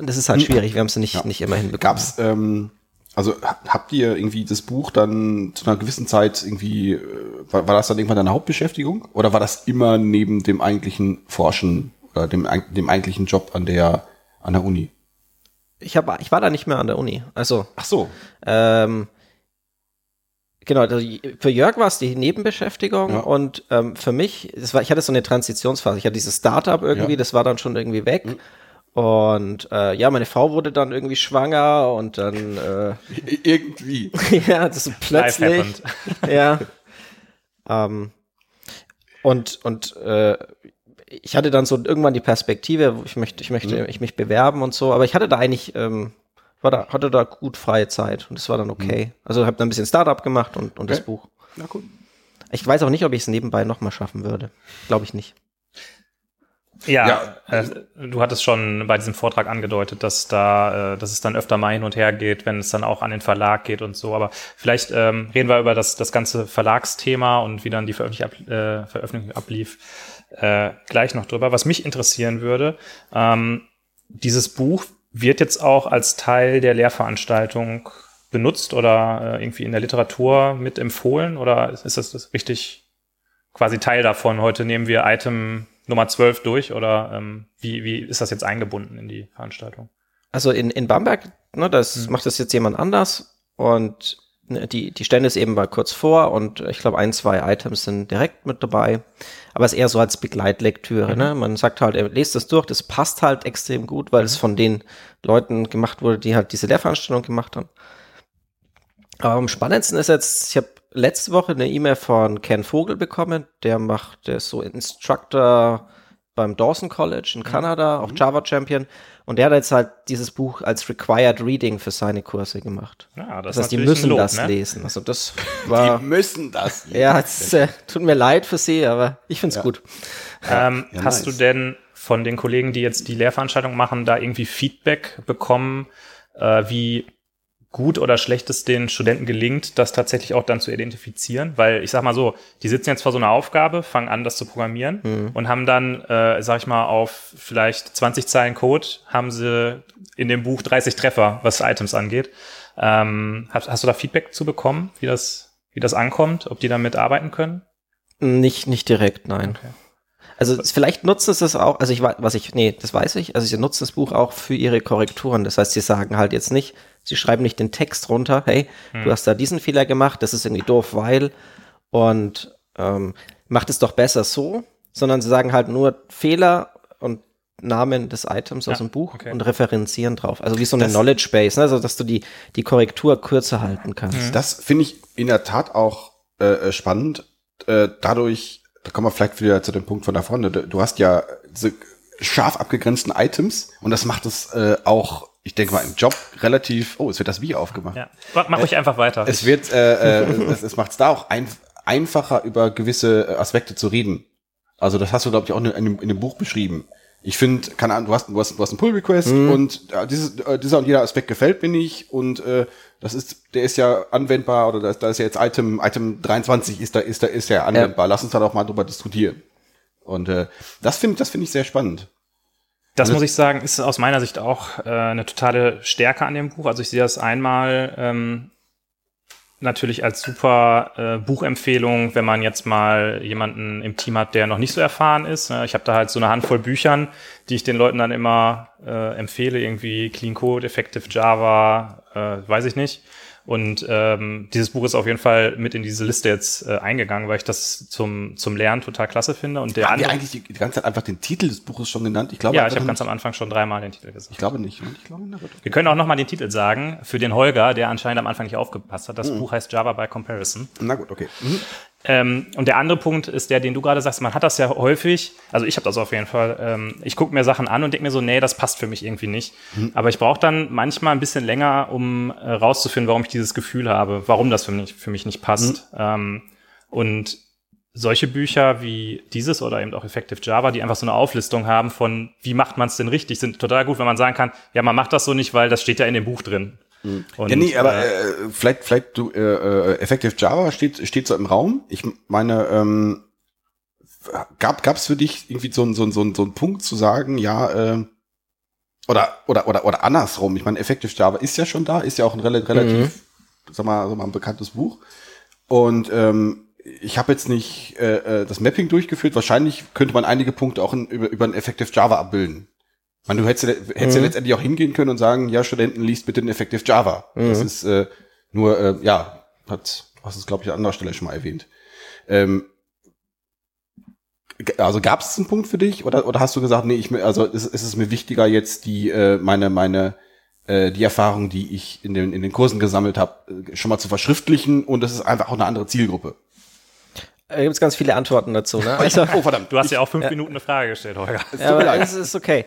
das ist halt schwierig. Wir haben es nicht, nicht immer hinbekommen. Gab's, ähm, also ha- habt ihr irgendwie das Buch dann zu einer gewissen Zeit irgendwie, äh, war, war das dann irgendwann deine Hauptbeschäftigung? Oder war das immer neben dem eigentlichen Forschen oder dem, dem eigentlichen Job an der, an der Uni? Ich, hab, ich war da nicht mehr an der Uni. Also, Ach so. ähm, genau, also für Jörg war es die Nebenbeschäftigung Ja. und ähm, für mich, das war, ich hatte so eine Transitionsphase. Ich hatte dieses Startup irgendwie, Ja. das war dann schon irgendwie weg. Und äh, ja, meine Frau wurde dann irgendwie schwanger und dann äh, Irgendwie. ja, das so plötzlich. Ja. ähm, und und äh, ich hatte dann so irgendwann die Perspektive, wo ich möchte, ich möchte ich mich bewerben und so, aber ich hatte da eigentlich, ähm, war da, hatte da gut freie Zeit und das war dann okay. Also habe dann ein bisschen Startup gemacht und, und das Okay. Buch. Na gut. Ich weiß auch nicht, ob ich es nebenbei nochmal schaffen würde. Glaube ich nicht. Ja, Ja. Äh, du hattest schon bei diesem Vortrag angedeutet, dass da, äh, dass es dann öfter mal hin und her geht, wenn es dann auch an den Verlag geht und so. Aber vielleicht ähm, reden wir über das, das ganze Verlagsthema und wie dann die Veröffentlichung, ab, äh, Veröffentlichung ablief, äh, gleich noch drüber. Was mich interessieren würde, ähm, dieses Buch wird jetzt auch als Teil der Lehrveranstaltung benutzt oder äh, irgendwie in der Literatur mit empfohlen oder ist das, das richtig quasi Teil davon? Heute nehmen wir Item Nummer 12 durch oder ähm, wie, wie ist das jetzt eingebunden in die Veranstaltung? Also in, in Bamberg, ne, das macht das jetzt jemand anders und ne, die, die Stände ist eben mal kurz vor und ich glaube ein, zwei Items sind direkt mit dabei. Aber es ist eher so als Begleitlektüre, ne? Man sagt halt, er lest das durch, das passt halt extrem gut, weil es von den Leuten gemacht wurde, die halt diese Lehrveranstaltung gemacht haben. Aber am spannendsten ist jetzt, ich habe letzte Woche eine E-Mail von Ken Vogel bekommen, der macht, der ist so Instructor beim Dawson College in Kanada, auch Java Champion. Und der hat jetzt halt dieses Buch als Required Reading für seine Kurse gemacht. Ja, Das, ist heißt, die müssen Lob, das ne? lesen. Also das Die war, müssen das. ja, es äh, tut mir leid für sie, aber ich find's Ja. gut. Ähm, Ja, hast nice. du denn von den Kollegen, die jetzt die Lehrveranstaltung machen, da irgendwie Feedback bekommen, äh, wie gut oder schlecht es den Studenten gelingt, das tatsächlich auch dann zu identifizieren, weil ich sag mal so, die sitzen jetzt vor so einer Aufgabe, fangen an, das zu programmieren mhm. und haben dann, äh, sag ich mal, auf vielleicht 20 Zeilen Code haben sie in dem Buch 30 Treffer, was Items angeht. Ähm, hast, hast du da Feedback zu bekommen, wie das, wie das ankommt, ob die damit arbeiten können? Nicht, nicht direkt, nein. Okay. Also vielleicht nutzen sie es auch, also ich weiß, was ich, nee, das weiß ich, also sie nutzen das Buch auch für ihre Korrekturen. Das heißt, sie sagen halt jetzt nicht, sie schreiben nicht den Text runter, hey, hm. du hast da diesen Fehler gemacht, das ist irgendwie doof, weil und ähm, macht es doch besser so, sondern sie sagen halt nur Fehler und Namen des Items ja, aus dem Buch okay. und referenzieren drauf. Also wie so eine das, Knowledge Base, ne? also dass du die, die Korrektur kürzer halten kannst. Das finde ich in der Tat auch äh, äh spannend. Äh, dadurch da kommen wir vielleicht wieder zu dem Punkt von da vorne. Du hast ja diese scharf abgegrenzten Items und das macht es äh, auch, ich denke mal, im Job relativ. Oh, es wird das Wie aufgemacht. Ja. Mach äh, euch einfach weiter. Es wird, äh, äh, es, es macht es da auch ein, einfacher, über gewisse Aspekte zu reden. Also das hast du, glaube ich, auch in, in, in dem Buch beschrieben. Ich finde, keine Ahnung, du hast, du hast, du hast einen Pull-Request mhm. und äh, dieses, äh, dieser und jeder Aspekt gefällt mir nicht und äh, das ist, der ist ja anwendbar oder da, da ist ja jetzt Item, Item 23 ist da, ist da, ist ja anwendbar. Ja. Lass uns da doch mal drüber diskutieren. Und äh, das finde das finde ich sehr spannend. Das also, muss ich sagen, ist aus meiner Sicht auch äh, eine totale Stärke an dem Buch. Also ich sehe das einmal ähm, natürlich als super äh, Buchempfehlung, wenn man jetzt mal jemanden im Team hat, der noch nicht so erfahren ist. Ich habe da halt so eine Handvoll Büchern, die ich den Leuten dann immer äh, empfehle, irgendwie Clean Code, Effective Java, äh, weiß ich nicht. Und ähm, dieses Buch ist auf jeden Fall mit in diese Liste jetzt äh, eingegangen, weil ich das zum, zum Lernen total klasse finde. Und der Haben andere, wir eigentlich die, die ganze Zeit einfach den Titel des Buches schon genannt? Ich glaube, ja, ich habe ganz am Anfang schon dreimal den Titel gesagt. Ich glaube nicht. Ich glaube, gut. Wir können auch nochmal den Titel sagen für den Holger, der anscheinend am Anfang nicht aufgepasst hat. Das mhm. Buch heißt Java by Comparison. Na gut, okay. Mhm. Ähm, und der andere Punkt ist der, den du gerade sagst, man hat das ja häufig, also ich habe das auf jeden Fall, ähm, ich gucke mir Sachen an und denke mir so, nee, das passt für mich irgendwie nicht. Mhm. Aber ich brauche dann manchmal ein bisschen länger, um äh, rauszufinden, warum ich dieses Gefühl habe, warum das für mich, für mich nicht passt. Mhm. Ähm, und solche Bücher wie dieses oder eben auch Effective Java, die einfach so eine Auflistung haben von, wie macht man es denn richtig, sind total gut, wenn man sagen kann, ja, man macht das so nicht, weil das steht ja in dem Buch drin. Mhm. Ja, nee, aber äh, äh, vielleicht, vielleicht du, äh, äh, Effective Java steht, steht so im Raum. Ich meine, ähm, gab gab's für dich irgendwie so so so so ein Punkt zu sagen, ja, äh, oder oder oder oder andersrum. Ich meine, Effective Java ist ja schon da, ist ja auch ein relativ, relativ mhm. sag mal, sag mal ein bekanntes Buch. Und ähm, ich habe jetzt nicht äh, äh, das Mapping durchgeführt. Wahrscheinlich könnte man einige Punkte auch in, über, über ein Effective Java abbilden. Man, du hättest, hättest mhm. ja letztendlich auch hingehen können und sagen, ja, Studenten, liest bitte den Effective Java. Mhm. Das ist äh, nur, äh, ja, hat, hast es, glaube ich, an anderer Stelle schon mal erwähnt. Ähm, also gab es einen Punkt für dich oder, oder hast du gesagt, nee, ich also ist, ist es mir wichtiger jetzt die äh, meine meine äh, die Erfahrung, die ich in den in den Kursen gesammelt habe, äh, schon mal zu verschriftlichen und das ist einfach auch eine andere Zielgruppe. Da gibt es ganz viele Antworten dazu. Ne? Also, oh verdammt, du hast ja auch fünf ja. Minuten eine Frage gestellt, Holger. Ja, aber das ist okay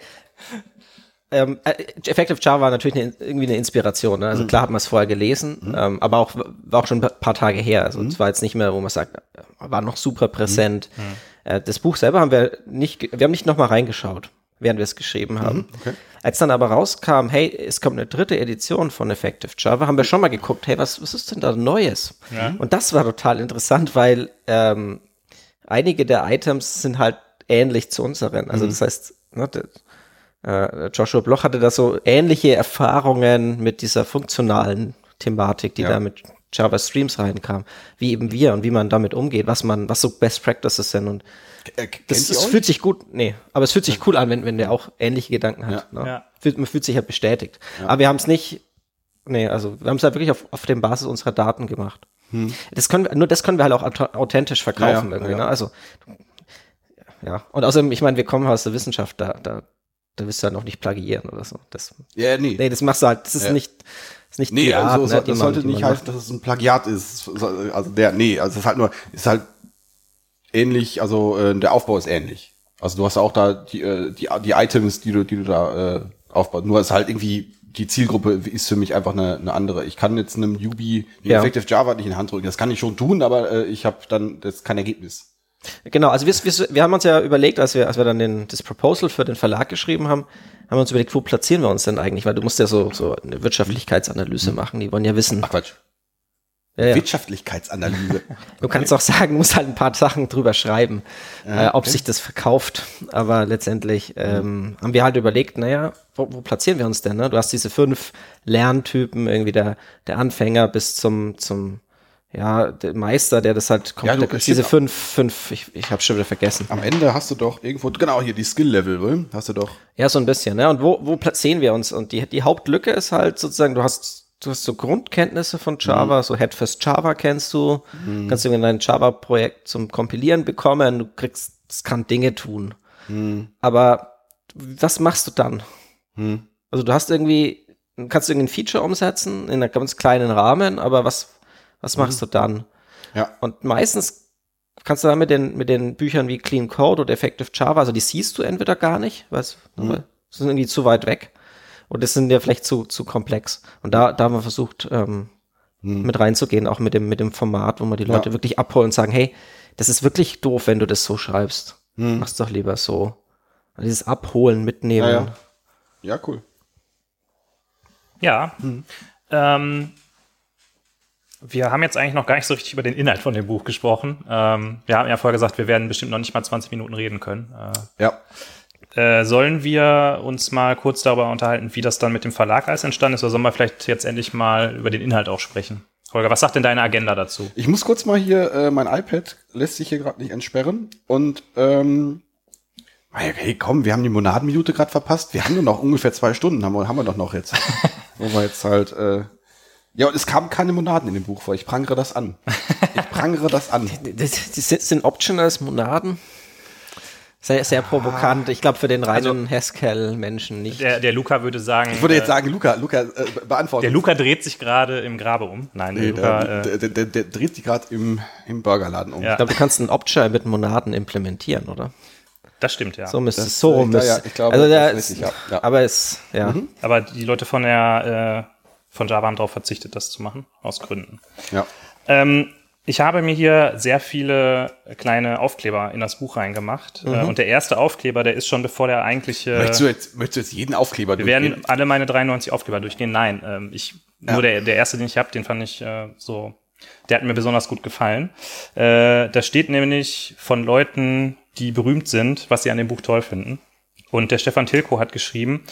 ähm, äh, Effective Java war natürlich eine, irgendwie eine Inspiration. Ne? Also mhm. klar hat man es vorher gelesen, mhm. ähm, aber auch war auch schon ein paar Tage her. Also mhm. es war jetzt nicht mehr, wo man sagt, war noch super präsent. Mhm. Mhm. Äh, das Buch selber haben wir nicht, wir haben nicht nochmal reingeschaut, während wir es geschrieben haben. Okay. Als dann aber rauskam, hey, es kommt eine dritte Edition von Effective Java, haben wir schon mal geguckt, hey, was, was ist denn da Neues? Ja. Und das war total interessant, weil ähm, einige der Items sind halt ähnlich zu unseren. Also das heißt, ne, äh, Joshua Bloch hatte da so ähnliche Erfahrungen mit dieser funktionalen Thematik, die ja. da mit Java Streams reinkam, wie eben wir und wie man damit umgeht, was man, was so Best Practices sind und äh, das, das fühlt sich gut, nee, aber es fühlt sich cool an, wenn, wenn der auch ähnliche Gedanken hat. Ja. Ne? Ja. Fühlt, man fühlt sich halt bestätigt. Ja. Aber wir haben es nicht, nee, also wir haben es halt wirklich auf, auf dem Basis unserer Daten gemacht. Hm. Das können wir, nur das können wir halt auch authentisch verkaufen irgendwie, ne? Also ja, und außerdem, ich meine, wir kommen aus der Wissenschaft, da, da da wirst du ja noch nicht plagiieren oder so. Das, ja, nee. Nee, das machst du halt, das ist ja. nicht, ist nicht Nee, Art, also, ne, das sollte nicht heißen, dass es ein Plagiat ist. Also der, nee, also es ist halt nur, ist halt ähnlich, also äh, der Aufbau ist ähnlich. Also du hast auch da die, äh, die, die Items, die du, die du da äh, aufbaust. Nur ist halt irgendwie, die Zielgruppe ist für mich einfach eine, eine andere. Ich kann jetzt einem die ja. Effective Java nicht in die Hand drücken. Das kann ich schon tun, aber äh, ich habe dann das ist kein Ergebnis. Genau, also wir, wir, wir haben uns ja überlegt, als wir, als wir dann den, das Proposal für den Verlag geschrieben haben, haben wir uns überlegt, wo platzieren wir uns denn eigentlich? Weil du musst ja so, so eine Wirtschaftlichkeitsanalyse machen. Die wollen ja wissen. Ach Quatsch. Ja, ja. Wirtschaftlichkeitsanalyse. Du kannst auch sagen, du musst halt ein paar Sachen drüber schreiben, äh, ob sich das verkauft. Aber letztendlich ähm, haben wir halt überlegt, naja, wo, wo platzieren wir uns denn? Ne? Du hast diese fünf Lerntypen, irgendwie der, der Anfänger bis zum, zum ja, der Meister, der das halt Ja, du- komplett, diese fünf, fünf, ich, ich habe schon wieder vergessen. Am Ende hast du doch irgendwo, genau hier die Skill-Level, hast du doch. Ja, so ein bisschen, ne? Und wo, wo platzieren wir uns? Und die, die Hauptlücke ist halt sozusagen, du hast, du hast so Grundkenntnisse von Java, so Head First Java kennst du, kannst du in dein Java-Projekt zum Kompilieren bekommen, du kriegst, es kann Dinge tun. Aber was machst du dann? Also du hast irgendwie, kannst du irgendein Feature umsetzen in einem ganz kleinen Rahmen, aber was, was machst du dann? Ja. Und meistens kannst du dann mit den, mit den Büchern wie Clean Code oder Effective Java, also die siehst du entweder gar nicht, weißt du, weil sie sind irgendwie zu weit weg. Und das sind ja vielleicht zu, zu komplex. Und da, da haben wir versucht, ähm, mit reinzugehen, auch mit dem, mit dem Format, wo man die Leute Ja. wirklich abholen und sagen, hey, das ist wirklich doof, wenn du das so schreibst. Mach's doch lieber so. Und dieses Abholen, Mitnehmen. Ja, ja. Ja, cool. Ja. Ähm, wir haben jetzt eigentlich noch gar nicht so richtig über den Inhalt von dem Buch gesprochen. Ähm, wir haben ja vorher gesagt, wir werden bestimmt noch nicht mal 20 Minuten reden können. Ja. Äh, äh, sollen wir uns mal kurz darüber unterhalten, wie das dann mit dem Verlag alles entstanden ist, oder sollen wir vielleicht jetzt endlich mal über den Inhalt auch sprechen? Holger, was sagt denn deine Agenda dazu? Ich muss kurz mal hier, äh, mein iPad lässt sich hier gerade nicht entsperren. Und ähm, hey, komm, wir haben die Monadenminute gerade verpasst. Wir haben nur noch ungefähr zwei Stunden, haben wir, haben wir doch noch jetzt. Wo wir jetzt halt. Äh, ja, und es kamen keine Monaden in dem Buch vor. Ich prangere das an. Ich prangere das an. Das, das sind- Optionals Monaden. Sehr, sehr provokant. Ich glaube, für den reinen Haskell-Menschen nicht. Der, der Luca würde sagen, Ich würde äh, jetzt sagen, Luca, Luca, äh, beantwortet. der Luca dreht sich gerade im Grabe um. Nein, der Nee, Luca, der, äh, der, der, der, dreht sich gerade im, im Burgerladen um. Ja. Ich glaube, du kannst einen Option mit Monaden implementieren, oder? das stimmt, ja. So müsste es so rum. ja, müsste- ja, ich glaube, also da das ist richtig, ja, ja. Aber es, ja. Aber die Leute von der äh, von Java haben darauf verzichtet, das zu machen, aus Gründen. Ja. Ähm, ich habe mir hier sehr viele kleine Aufkleber in das Buch reingemacht. Äh, und der erste Aufkleber, der ist schon bevor der eigentliche. Möchtest, du jetzt, möchtest du jetzt jeden Aufkleber wir werden alle meine 93 Aufkleber durchgehen. Nein, ähm, ich, nur der, der erste, den ich habe, den fand ich äh, so, der hat mir besonders gut gefallen. Äh, da steht nämlich von Leuten, die berühmt sind, was sie an dem Buch toll finden. Und der Stefan Tilko hat geschrieben,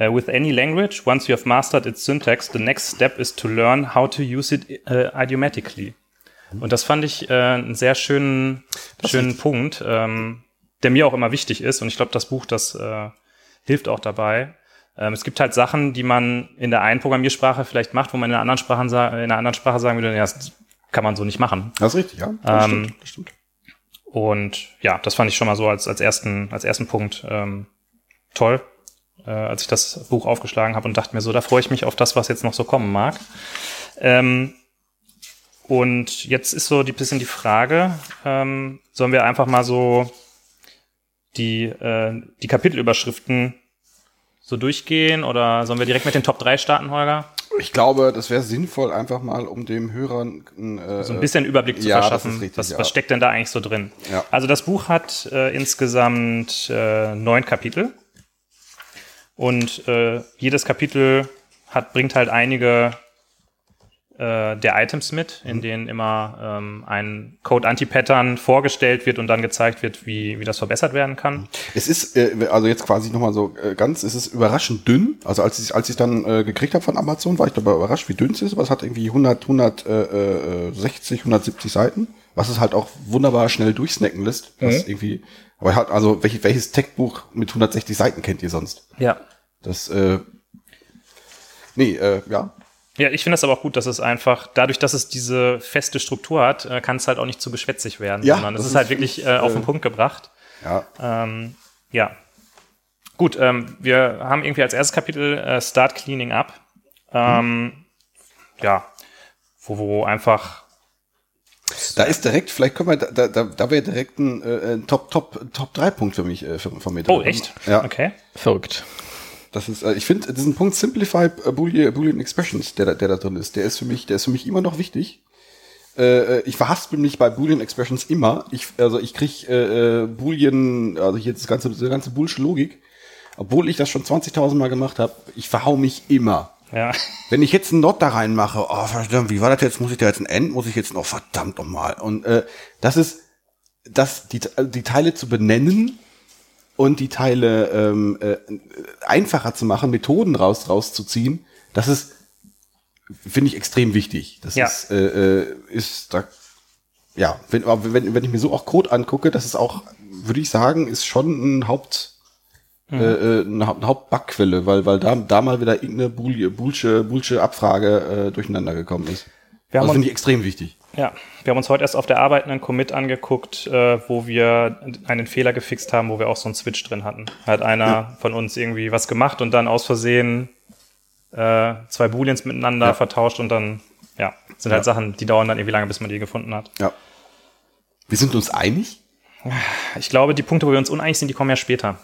Uh, with any language, once you have mastered its syntax, the next step is to learn how to use it uh, idiomatically. Und das fand ich äh, einen sehr schönen, schönen Punkt, ähm, der mir auch immer wichtig ist. Und ich glaube, das Buch, das äh, hilft auch dabei. Ähm, es gibt halt Sachen, die man in der einen Programmiersprache vielleicht macht, wo man in einer anderen Sprache, in einer anderen Sprache sagen würde, ja, das kann man so nicht machen. Das ist richtig, ja. Das Ähm, stimmt, das stimmt. Und ja, das fand ich schon mal so als, als, ersten, als ersten Punkt ähm, toll, äh, als ich das Buch aufgeschlagen habe und dachte mir so, da freue ich mich auf das, was jetzt noch so kommen mag. Ähm, und jetzt ist so die bisschen die Frage, ähm, sollen wir einfach mal so die, äh, die Kapitelüberschriften so durchgehen oder sollen wir direkt mit den Top 3 starten, Holger? Ich glaube, das wäre sinnvoll, einfach mal, um dem Hörern äh, so ein bisschen Überblick zu ja, das verschaffen. ist richtig, was, ja. was steckt denn da eigentlich so drin? Ja. Also das Buch hat äh, insgesamt äh, neun Kapitel und äh, jedes Kapitel hat bringt halt einige äh, der Items mit, Mhm. in denen immer ähm, ein Code-Anti-Pattern vorgestellt wird und dann gezeigt wird, wie, wie das verbessert werden kann. Es ist, äh, also jetzt quasi nochmal so äh, ganz, es ist überraschend dünn. Also als ich als ich dann äh, gekriegt habe von Amazon, war ich dabei überrascht, wie dünn es ist. Aber es hat irgendwie 100, 160, 170 Seiten, was es halt auch wunderbar schnell durchsnacken lässt. Was irgendwie, aber hat also welches, welches Textbuch mit 160 Seiten kennt ihr sonst? Ja. Das, äh, nee, äh, ja, Ja, ich finde das aber auch gut, dass es einfach, dadurch, dass es diese feste Struktur hat, äh, kann es halt auch nicht zu geschwätzig werden, Ja, sondern es das ist ist halt wirklich äh, auf den Punkt gebracht. ja, Ähm, ja. Gut, ähm, wir haben irgendwie als erstes Kapitel äh, Start Cleaning Up. Ähm, Ja, wo, wo einfach. Da ist direkt, vielleicht können wir, da, da, da wäre direkt ein, äh, ein Top, Top, Top 3 Punkt für mich, äh, für, von mir. Oh, drin. echt? Ja. Okay. Verrückt. Das ist, äh, ich finde, diesen Punkt Simplify äh, Boolean, Boolean Expressions, der, da- der da drin ist, der ist für mich, der ist für mich immer noch wichtig. äh, ich verhaspel mich bei Boolean Expressions immer. Ich, also ich krieg äh, äh, Boolean, also hier das ganze, die ganze Bullsche Logik, obwohl ich das schon 20.000 Mal gemacht habe, ich verhau mich immer. Ja. Wenn ich jetzt einen Not da reinmache, oh verdammt, wie war das jetzt? Muss ich da jetzt ein End? Muss ich jetzt noch verdammt nochmal? Und äh, das ist, das die, die Teile zu benennen und die Teile ähm, äh, einfacher zu machen, Methoden raus rauszuziehen, das ist, finde ich, extrem wichtig. Das Ja. ist, äh, äh, ist da, ja, wenn, wenn, wenn ich mir so auch Code angucke, das ist auch, würde ich sagen, ist schon ein Haupt, Mhm. äh, äh, eine, Haupt- eine Hauptbugquelle, weil, weil da, da mal wieder irgendeine Bull- Bullsche, Bullsche Abfrage äh, durcheinander gekommen ist. Wir das uns- finde ich extrem wichtig. Ja, wir haben uns heute erst auf der Arbeit einen Commit angeguckt, äh, wo wir einen Fehler gefixt haben, wo wir auch so einen Switch drin hatten. Hat einer von uns irgendwie was gemacht und dann aus Versehen äh, zwei Booleans miteinander Ja. vertauscht und dann, ja, sind halt Ja. Sachen, die dauern dann irgendwie lange, bis man die gefunden hat. Ja. Wir sind uns einig? Ich glaube, die Punkte, wo wir uns uneinig sind, die kommen ja später.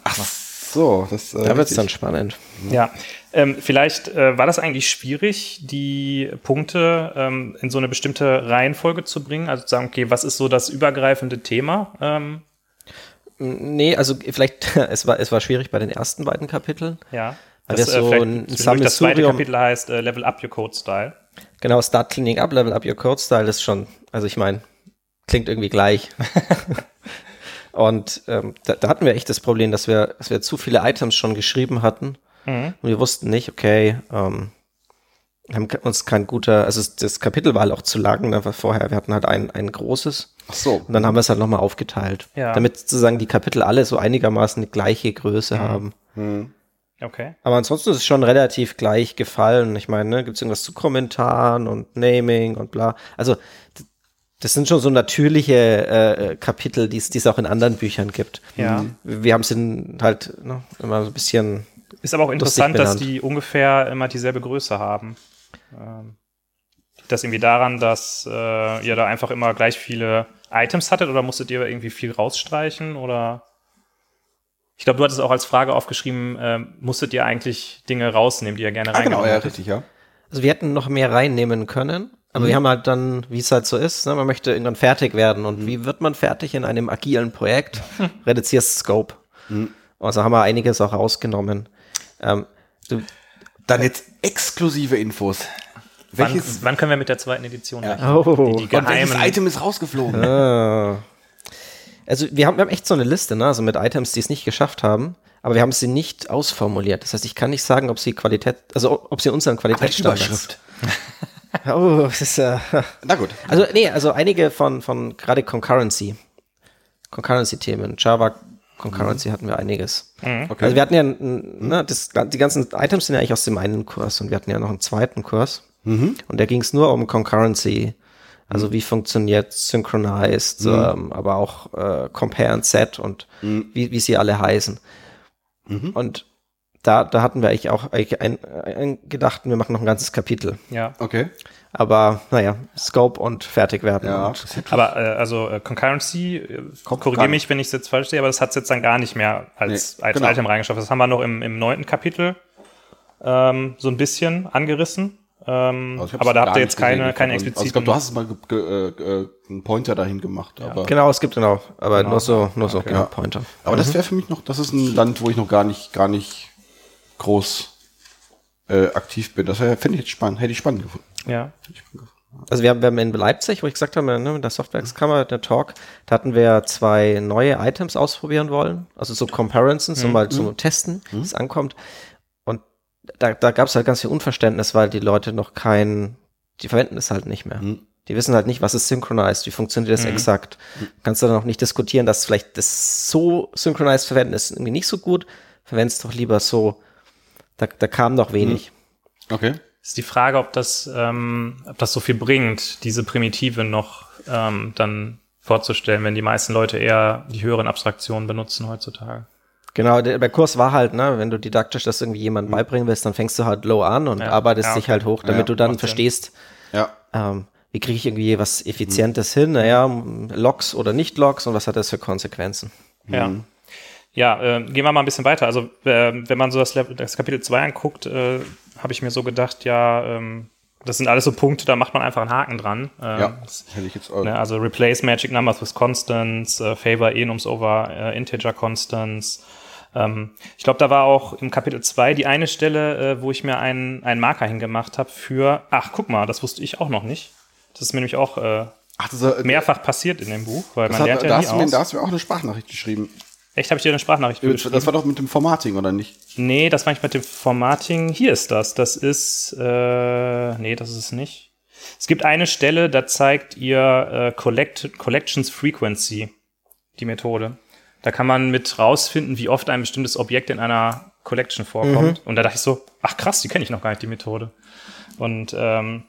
So, das äh, Da wird's richtig. dann spannend. Ja, ähm, vielleicht äh, war das eigentlich schwierig, die Punkte ähm, in so eine bestimmte Reihenfolge zu bringen. Also zu sagen, okay, was ist so das übergreifende Thema? Ähm, Nee, also vielleicht, es war, es war schwierig bei den ersten beiden Kapiteln. ja. Weil Das, äh, so vielleicht ein das zweite Kapitel heißt äh, Level Up Your Code Style. Genau, Start Cleaning Up, Level Up Your Code Style ist schon, also ich meine, klingt irgendwie gleich. Und ähm, da, da hatten wir echt das Problem, dass wir, dass wir zu viele Items schon geschrieben hatten Mhm. und wir wussten nicht, okay, ähm, haben uns kein guter, also das Kapitel war halt auch zu lang, ne, weil vorher, wir hatten halt ein, ein großes Ach so. und dann haben wir es halt nochmal aufgeteilt, Ja. damit sozusagen die Kapitel alle so einigermaßen die gleiche Größe haben. Okay. Aber ansonsten ist es schon relativ gleich gefallen. Ich meine, ne, gibt es irgendwas zu Kommentaren und Naming und bla. Also das sind schon so natürliche äh, Kapitel, die es die es auch in anderen Büchern gibt. Ja. Wir, wir haben es halt ne, immer so ein bisschen. Ist aber auch interessant, dass die ungefähr immer dieselbe Größe haben. Ähm, liegt das irgendwie daran, dass äh, ihr da einfach immer gleich viele Items hattet oder musstet ihr irgendwie viel rausstreichen oder? Ich glaube, du hattest auch als Frage aufgeschrieben, ähm, musstet ihr eigentlich Dinge rausnehmen, die ihr gerne Ah, genau, reingenommen ja, hättet? richtig, ja. Also wir hätten noch mehr reinnehmen können. Aber Mhm. wir haben halt dann, wie es halt so ist, ne, man möchte irgendwann fertig werden. Und wie wird man fertig in einem agilen Projekt? Reduzierst Scope. Mhm. Also haben wir einiges auch rausgenommen. Ähm, du, Dann jetzt exklusive Infos. Wann, Welches, wann können wir mit der zweiten Edition rechnen? Oh. Die, die und welches. Item ist rausgeflogen? Ah. Also wir haben, wir haben echt so eine Liste, ne? also mit Items, die es nicht geschafft haben, aber wir haben sie nicht ausformuliert. Das heißt, ich kann nicht sagen, ob sie Qualität, also ob sie unseren Qualitätsstandards. Oh, das ist äh, Na gut. also nee, also einige von von gerade Concurrency, Concurrency-Themen, Java Concurrency hatten wir einiges. Okay. Also wir hatten ja, ne, das, die ganzen Items sind ja eigentlich aus dem einen Kurs und wir hatten ja noch einen zweiten Kurs. Und da ging es nur um Concurrency. Also wie funktioniert Synchronized, ähm, aber auch äh, Compare and Set und wie, wie sie alle heißen. Und da, da hatten wir eigentlich auch eigentlich ein, ein gedacht, wir machen noch ein ganzes Kapitel. Ja. Okay. Aber naja, Scope und fertig werden. Ja. Und, Aber äh, also äh, Concurrency, äh, korrigiere mich, wenn ich es jetzt falsch sehe, aber das hat es jetzt dann gar nicht mehr als, Nee, als genau. Item reingeschafft. Das haben wir noch im, im neunten Kapitel ähm, so ein bisschen angerissen. Ähm, Also aber da habt ihr jetzt keine, gesehen, keine also expliziten. ich glaube, du hast es mal ge ge äh, einen Pointer dahin gemacht, aber Genau, es gibt genau, aber nur so, nur so, genau, Pointer. aber das wäre für mich noch, das ist ein Land, wo ich noch gar nicht gar nicht groß äh, aktiv bin. Das finde ich jetzt spannend, hätte ich spannend gefunden. ja. Also wir haben, wir haben in Leipzig, wo ich gesagt habe, ne, in der Softwarekammer, der Talk, da hatten wir zwei neue Items ausprobieren wollen. Also so Comparisons, um mal zu testen, wie es ankommt. Und da, da gab es halt ganz viel Unverständnis, weil die Leute noch kein, die verwenden es halt nicht mehr. Die wissen halt nicht, was ist synchronized, wie funktioniert das exakt. Kannst du dann auch nicht diskutieren, dass vielleicht das so synchronized verwenden ist irgendwie nicht so gut. Verwend's doch lieber so. Da, da kam noch wenig. Okay. Ist die Frage, ob das, ähm, ob das so viel bringt, diese Primitive noch ähm, dann vorzustellen, wenn die meisten Leute eher die höheren Abstraktionen benutzen heutzutage. Genau, der, der Kurs war halt, ne, wenn du didaktisch das irgendwie jemandem beibringen willst, dann fängst du halt low an und Ja, arbeitest ja, dich okay. halt hoch, damit Ja, du dann verstehst, Ja. ähm, wie kriege ich irgendwie was Effizientes hin, naja, Logs oder nicht Logs und was hat das für Konsequenzen. Ja. Ja, äh, gehen wir mal ein bisschen weiter. Also, äh, wenn man so das, das Kapitel 2 anguckt, äh, habe ich mir so gedacht, ja, ähm, das sind alles so Punkte, da macht man einfach einen Haken dran. Ähm, ja, hätte ich jetzt auch. Ne, also replace magic numbers with constants, äh, favor enums over äh, integer constants. Ähm, ich glaube, da war auch im Kapitel 2 die eine Stelle, äh, wo ich mir einen, einen Marker hingemacht habe für, ach, guck mal, das wusste ich auch noch nicht. Das ist mir nämlich auch äh, ach, das, äh, mehrfach passiert in dem Buch, weil man hat, lernt ja da nie hast aus. Mir, da hast du mir auch eine Sprachnachricht geschrieben. Echt, habe ich dir eine Sprachnachricht das, geschrieben? Das war doch mit dem Formatting, oder nicht? Nee, das war nicht mit dem Formatting. Hier ist das. Das ist, äh, nee, das ist es nicht. Es gibt eine Stelle, da zeigt ihr äh, Collect Collections Frequency, die Methode. Da kann man mit rausfinden, wie oft ein bestimmtes Objekt in einer Collection vorkommt. Mhm. Und da dachte ich so, ach krass, die kenne ich noch gar nicht, die Methode. Und ähm,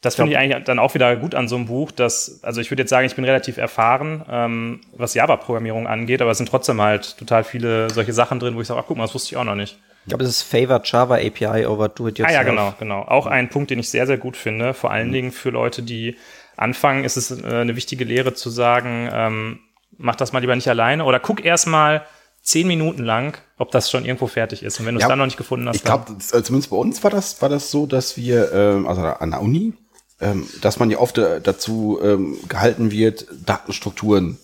das finde ich eigentlich dann auch wieder gut an so einem Buch, dass, also ich würde jetzt sagen, ich bin relativ erfahren, ähm, was Java-Programmierung angeht, aber es sind trotzdem halt total viele solche Sachen drin, wo ich sage, ach guck mal, das wusste ich auch noch nicht. Ich glaube, es ist Favored Java API over Do It Yourself. Ah ja, genau, genau. Auch ein Punkt, den ich sehr, sehr gut finde. Vor allen mhm. Dingen für Leute, die anfangen, ist es äh, eine wichtige Lehre zu sagen, ähm, mach das mal lieber nicht alleine oder guck erst mal zehn Minuten lang, ob das schon irgendwo fertig ist. Und wenn du es ja, dann noch nicht gefunden hast, ich glaube, zumindest bei uns war das war das so, dass wir ähm, also an der Uni ähm, dass man ja oft äh, dazu ähm, gehalten wird, Datenstrukturen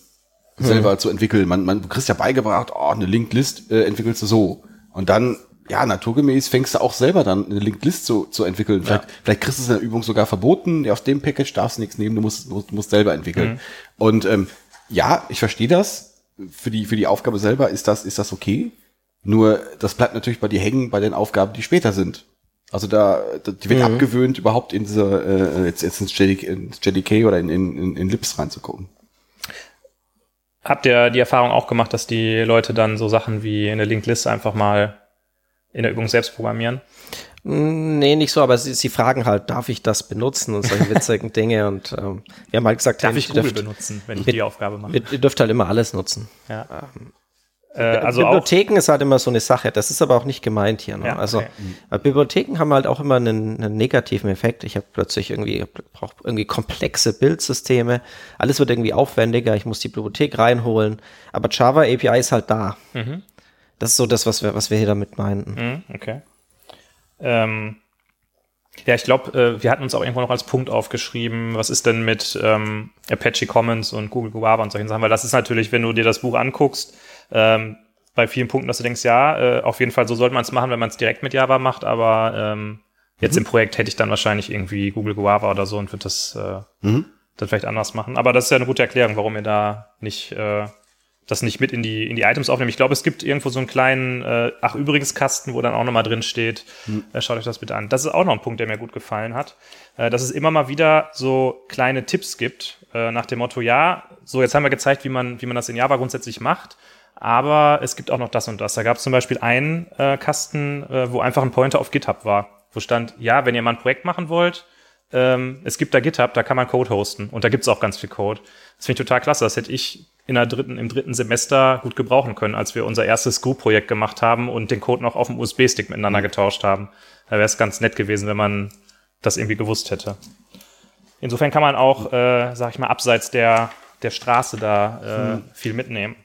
hm. selber zu entwickeln. Man, man kriegst ja beigebracht, oh, eine Linked List äh, entwickelst du so. Und dann, ja, naturgemäß fängst du auch selber dann eine Linked List zu, zu entwickeln. Vielleicht, ja. vielleicht kriegst du es in der Übung sogar verboten, ja, aus dem Package darfst du nichts nehmen, du musst, du musst selber entwickeln. Mhm. Und ähm, ja, ich verstehe das. Für die, für die Aufgabe selber ist das, ist das okay. Nur das bleibt natürlich bei dir hängen bei den Aufgaben, die später sind. Also da, die wird mhm. abgewöhnt, überhaupt in diese, äh, jetzt, jetzt ins, JDK, oder in, in, in Lips reinzugucken. Habt ihr die Erfahrung auch gemacht, dass die Leute dann so Sachen wie eine Linked List einfach mal in der Übung selbst programmieren? Mm, nee, nicht so, aber sie, sie fragen halt, darf ich das benutzen und solche witzigen Dinge und ähm, wir haben halt gesagt, darf ich Google dürft, benutzen, wenn ich mit, die Aufgabe mache? Ihr dürft halt immer alles nutzen. Ja. Ähm, äh, also Bibliotheken ist halt immer so eine Sache. Das ist aber auch nicht gemeint hier. Ne? Ja, also okay. Bibliotheken haben halt auch immer einen, einen negativen Effekt. Ich habe plötzlich irgendwie brauche irgendwie komplexe Bildsysteme. Alles wird irgendwie aufwendiger. Ich muss die Bibliothek reinholen. Aber Java API ist halt da. Mhm. Das ist so das, was wir was wir hier damit meinten. Mhm, okay. Ähm, ja, ich glaube, äh, wir hatten uns auch irgendwo noch als Punkt aufgeschrieben, was ist denn mit ähm, Apache Commons und Google Guava und solchen Sachen, weil das ist natürlich, wenn du dir das Buch anguckst, ähm, bei vielen Punkten, dass du denkst, ja, äh, auf jeden Fall so sollte man es machen, wenn man es direkt mit Java macht, aber ähm, jetzt mhm. im Projekt hätte ich dann wahrscheinlich irgendwie Google Guava oder so und würde das äh, mhm. dann vielleicht anders machen. Aber das ist ja eine gute Erklärung, warum ihr da nicht äh, das nicht mit in die in die Items aufnehmt. Ich glaube, es gibt irgendwo so einen kleinen äh, ach übrigens Kasten, wo dann auch nochmal drin steht. Mhm. Äh, schaut euch das bitte an. Das ist auch noch ein Punkt, der mir gut gefallen hat, äh, dass es immer mal wieder so kleine Tipps gibt äh, nach dem Motto, ja, so jetzt haben wir gezeigt, wie man wie man das in Java grundsätzlich macht aber es gibt auch noch das und das. Da gab es zum Beispiel einen äh, Kasten, äh, wo einfach ein Pointer auf GitHub war, wo stand, ja, wenn ihr mal ein Projekt machen wollt, ähm, es gibt da GitHub, da kann man Code hosten und da gibt's auch ganz viel Code. Das finde ich total klasse. Das hätte ich in der dritten, im dritten Semester gut gebrauchen können, als wir unser erstes Screw-Projekt gemacht haben und den Code noch auf dem USB-Stick miteinander getauscht haben. Da wäre es ganz nett gewesen, wenn man das irgendwie gewusst hätte. Insofern kann man auch, äh, sag ich mal, abseits der, der Straße da äh, hm. viel mitnehmen.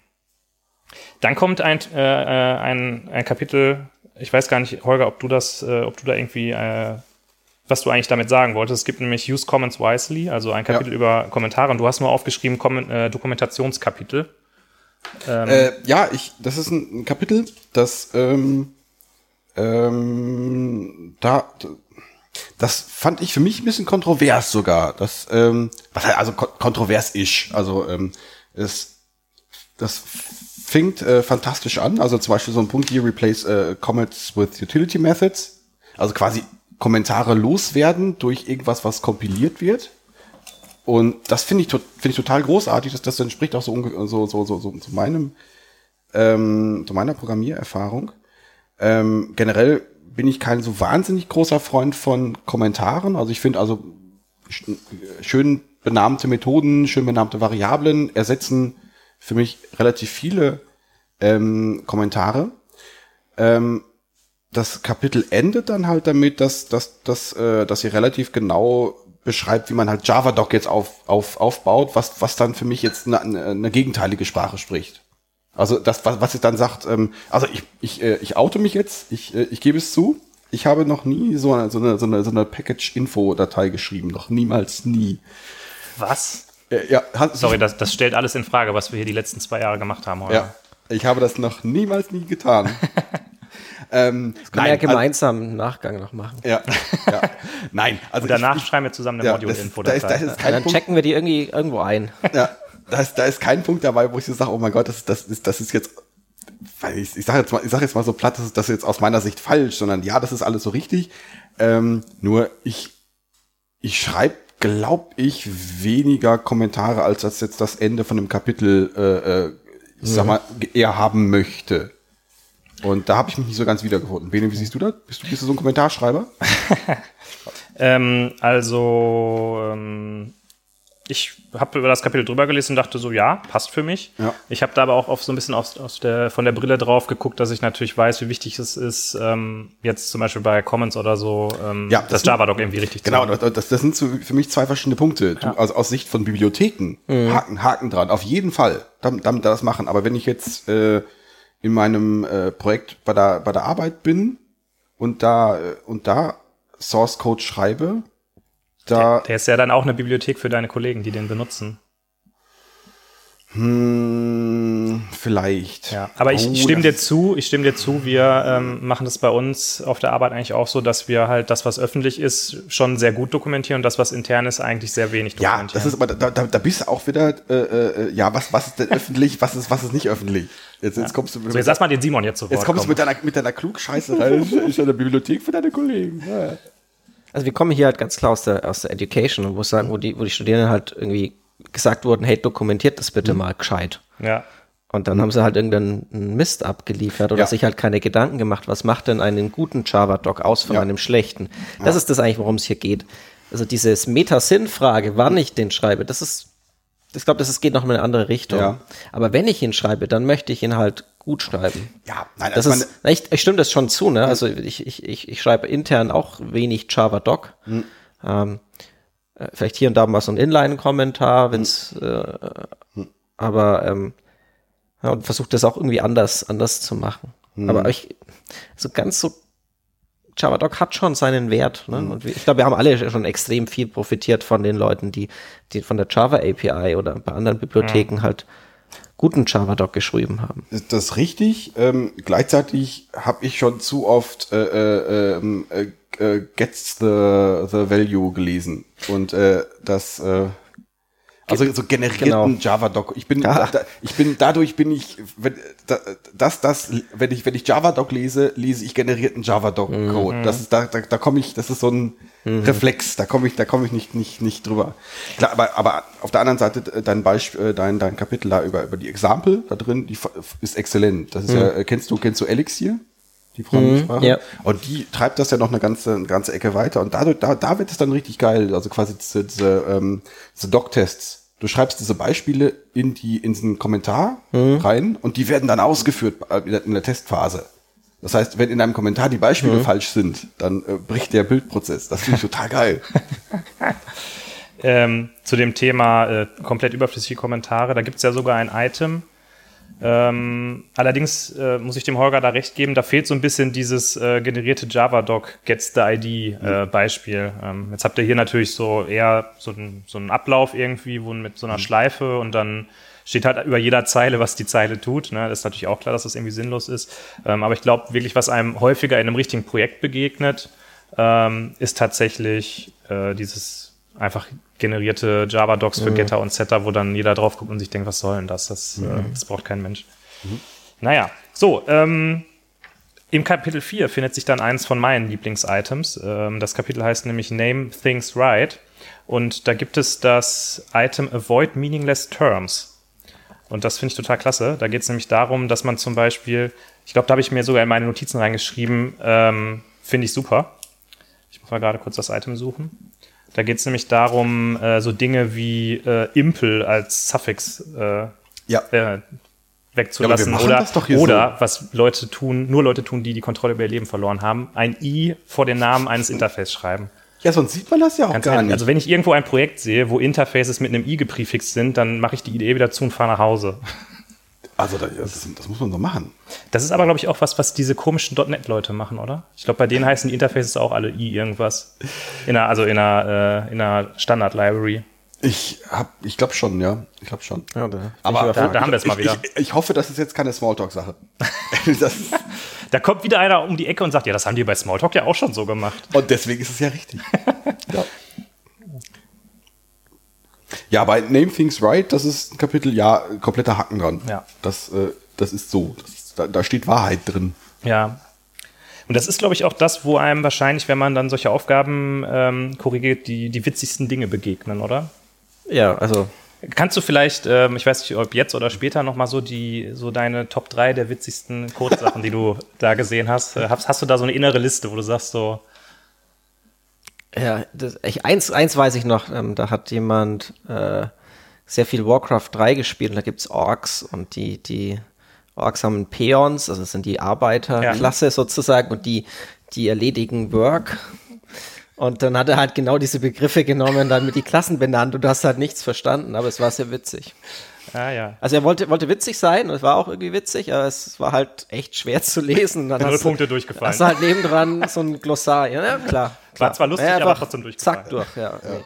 Dann kommt ein, äh, äh, ein, ein Kapitel, ich weiß gar nicht, Holger, ob du das, äh, ob du da irgendwie, äh, was du eigentlich damit sagen wolltest. Es gibt nämlich Use Comments Wisely, also ein Kapitel ja. über Kommentare und du hast nur aufgeschrieben Komment äh, Dokumentationskapitel. Ähm, äh, ja, ich, das ist ein, ein Kapitel, das ähm, ähm, da das fand ich für mich ein bisschen kontrovers sogar. Das, ähm, was halt, also kontrovers ist. Also ähm, es, das fängt äh, fantastisch an. Also zum Beispiel so ein Punkt hier, replace äh, comments with utility methods. Also quasi Kommentare loswerden durch irgendwas, was kompiliert wird. Und das finde ich, finde ich total großartig. Das, das entspricht auch so, so, so, so, so zu meinem, ähm, zu meiner Programmiererfahrung. Ähm, generell bin ich kein so wahnsinnig großer Freund von Kommentaren. Also ich finde also schön benannte Methoden, schön benannte Variablen ersetzen für mich relativ viele ähm, Kommentare. Ähm, das Kapitel endet dann halt damit, dass, dass, dass, äh, dass sie relativ genau beschreibt, wie man halt JavaDoc jetzt auf, auf, aufbaut, was, was dann für mich jetzt eine, eine gegenteilige Sprache spricht. Also das, was, was es dann sagt, ähm, also ich, ich, äh, ich oute mich jetzt, ich, äh, ich gebe es zu, Ich habe noch nie so eine, so eine, so eine Package-Info-Datei geschrieben. Noch niemals nie. Was? Äh, ja, Sorry, das, das stellt alles in Frage, was wir hier die letzten zwei Jahre gemacht haben, oder? Ja, ich habe das noch niemals nie getan. ähm, Können wir ja nein, gemeinsam einen Nachgang noch machen. also, ja, ja. Nein, also Und danach ich, schreiben wir zusammen eine ja, das, Module-Info. da da dann Punkt, checken wir die irgendwie irgendwo ein. ja, da ist, da ist kein Punkt dabei, wo ich so sage, oh mein Gott, das, das ist, das ist jetzt, weil ich, ich sage jetzt mal, ich sage jetzt mal so platt, das ist, das ist jetzt aus meiner Sicht falsch, sondern ja, das ist alles so richtig. Ähm, nur ich, ich schreibe, glaub ich, weniger Kommentare, als das jetzt das Ende von einem Kapitel, äh, äh, ich sag mal, eher haben möchte. Und da habe ich mich nicht so ganz wiedergefunden. Bene, wie siehst du das? Bist du, bist du so ein Kommentarschreiber? Ähm, also, ähm, ich habe über das Kapitel drüber gelesen und dachte so, ja, passt für mich. Ja. Ich habe da aber auch auf so ein bisschen aus, aus der, von der Brille drauf geguckt, dass ich natürlich weiß, wie wichtig es ist, ähm, jetzt zum Beispiel bei Comments oder so, ähm, Ja, das, das- Java-Doc irgendwie richtig Genau, zu machen. das, das, das sind so für mich zwei verschiedene Punkte. Du, Also aus Sicht von Bibliotheken, Haken, Haken dran, auf jeden Fall, damit, damit das machen. Aber wenn ich jetzt äh, in meinem äh, Projekt bei der, bei der Arbeit bin und da, äh, und da Source Code schreibe, da, Der ist ja dann auch eine Bibliothek für deine Kollegen, die den benutzen. hm, vielleicht. Ja, aber ich, Oh, ich stimme dir zu, ich stimme dir zu, wir ähm, machen das bei uns auf der Arbeit eigentlich auch so, dass wir halt das, was öffentlich ist, schon sehr gut dokumentieren und das, was intern ist, eigentlich sehr wenig Ja, dokumentieren. das ist aber, da, da, da bist du auch wieder, äh, äh, ja, was, was ist denn öffentlich, was ist, was ist nicht öffentlich? Jetzt, jetzt kommst du so, jetzt lass mal den Simon jetzt zu Wort Jetzt kommst du kommen. mit deiner, mit deiner Klugscheiße rein. Das ist ja eine Bibliothek für deine Kollegen. Ja. Also wir kommen hier halt ganz klar aus der, aus der Education und wo sagen, wo die, wo die Studierenden halt irgendwie gesagt wurden, hey, dokumentiert das Mhm. bitte mal gescheit. Ja. Und dann haben sie halt irgendeinen Mist abgeliefert oder Ja. sich halt keine Gedanken gemacht, was macht denn einen guten Java-Doc aus von Ja. einem schlechten. Das ist das eigentlich, worum es hier geht. Also dieses Meta-Sinn-Frage, wann ich den schreibe, das ist, ich glaube, das ist, geht noch in eine andere Richtung. Ja. Aber wenn ich ihn schreibe, dann möchte ich ihn halt gut schreiben. Ja, nein, Das also ist, na, ich, ich stimme das schon zu, ne? Also ich, ich, ich, ich schreibe intern auch wenig Java-Doc. Hm. Ähm, äh, vielleicht hier und da mal so ein Inline-Kommentar, Hm. wenn's, äh, aber ähm, ja, und versuche das auch irgendwie anders, anders zu machen. Hm. Aber ich, so ganz so Javadoc hat schon seinen Wert. Ne? Und wir- ich glaube, wir haben alle schon extrem viel profitiert von den Leuten, die, die von der Java API oder bei anderen Bibliotheken halt guten Javadoc geschrieben haben. ist das richtig? Ähm, gleichzeitig habe ich schon zu oft äh, äh, ähm, äh, äh, Gets the, the Value gelesen. Und äh, das äh, also so generierten Genau. Java-Doc. Ich bin, Ja. da, ich bin, dadurch bin ich, wenn, da, das, das, wenn ich, wenn ich Java-Doc lese, lese ich generierten Java-Doc-Code. Mhm. Das ist, da, da, da komme ich, das ist so ein Reflex, da komme ich, da komme ich nicht, nicht, nicht drüber. Klar, aber, aber auf der anderen Seite, dein Beispiel, äh, dein, dein Kapitel da über, über die Example da drin, die ist exzellent. Das ist ja, äh, kennst du, kennst du Elixir? Die Programmiersprache? Mhm. ja. Und die treibt das ja noch eine ganze, eine ganze Ecke weiter. Und dadurch, da, da wird es dann richtig geil. Also quasi diese, diese, ähm, diese Doc-Tests. Du schreibst diese Beispiele in die, in diesen Kommentar rein und die werden dann ausgeführt äh, in der, in der Testphase. Das heißt, wenn in einem Kommentar die Beispiele falsch sind, dann äh, bricht der Bildprozess. Das finde ich total geil. Ähm, zu dem Thema äh, komplett überflüssige Kommentare, da gibt's ja sogar ein Item. Ähm, allerdings äh, muss ich dem Holger da recht geben, da fehlt so ein bisschen dieses äh, generierte Java-Doc Gets the ID äh, Beispiel. Ähm, jetzt habt ihr hier natürlich so eher so, ein, so einen Ablauf irgendwie, wo mit so einer Schleife und dann steht halt über jeder Zeile, was die Zeile tut. Ne? Das ist natürlich auch klar, dass das irgendwie sinnlos ist. Ähm, aber ich glaube wirklich, was einem häufiger in einem richtigen Projekt begegnet, ähm, ist tatsächlich äh, dieses einfach generierte Java-Docs für Getter und Setter, wo dann jeder drauf guckt und sich denkt, was soll denn das? Das, äh, das braucht kein Mensch. Naja, so, ähm, im Kapitel 4 findet sich dann eins von meinen Lieblings-Items. Ähm, das Kapitel heißt nämlich Name Things Right. Und da gibt es das Item Avoid Meaningless Terms. Und das finde ich total klasse. Da geht es nämlich darum, dass man zum Beispiel, ich glaube, da habe ich mir sogar in meine Notizen reingeschrieben, ähm, finde ich super. Ich muss mal gerade kurz das Item suchen. Da geht es nämlich darum, äh, so Dinge wie äh, Impel als Suffix äh, Ja. äh, wegzulassen. Ja, oder oder was Leute tun, nur Leute tun, die die Kontrolle über ihr Leben verloren haben, ein I vor den Namen eines Interface schreiben. Ja, sonst sieht man das ja auch Ganz gar ehrlich, nicht. also wenn ich irgendwo ein Projekt sehe, wo Interfaces mit einem I geprefixed sind, dann mache ich die IDE wieder zu und fahre nach Hause. Also das, das, das muss man so machen. Das ist aber, glaube ich, auch was, was diese komischen .NET-Leute machen, oder? Ich glaube, bei denen heißen die Interfaces auch alle i irgendwas. In einer, also in einer, äh, in einer Standard-Library. Ich hab, ich glaube schon, ja. Ich glaube schon. Ja, da, Aber Da, da haben wir es mal wieder. Ich, ich hoffe, das ist jetzt keine Smalltalk-Sache. Da kommt wieder einer um die Ecke und sagt, ja, das haben die bei Smalltalk ja auch schon so gemacht. und deswegen ist es ja richtig. ja. ja, bei Name Things Right, das ist ein Kapitel, ja, kompletter Haken dran. Ja. Das, äh, das ist so. Das ist, da, da steht Wahrheit drin. Ja. Und das ist, glaube ich, auch das, wo einem wahrscheinlich, wenn man dann solche Aufgaben ähm, korrigiert, die, die witzigsten Dinge begegnen, oder? ja, also Kannst du vielleicht, ähm, ich weiß nicht, ob jetzt oder später noch mal so die, so deine Top 3 der witzigsten Codesachen, die du da gesehen hast, äh, hast, hast du da so eine innere Liste, wo du sagst so, Ja, das, ich, eins, eins weiß ich noch, ähm, da hat jemand äh, sehr viel Warcraft 3 gespielt und da gibt's Orks und die, die Orks haben Peons, also das sind die Arbeiterklasse sozusagen und die, die erledigen Work. Und dann hat er halt genau diese Begriffe genommen, dann mit die Klassen benannt und du hast halt nichts verstanden, aber es war sehr witzig. Ah ja, Also er wollte, wollte witzig sein und es war auch irgendwie witzig, aber es war halt echt schwer zu lesen. Und dann Null hast du- Punkte durchgefallen. Hast du halt nebendran so ein Glossar. Ja, ja klar, klar. zwar lustig, Ja, aber trotzdem durchgefallen. Zack durch, ja. Nee.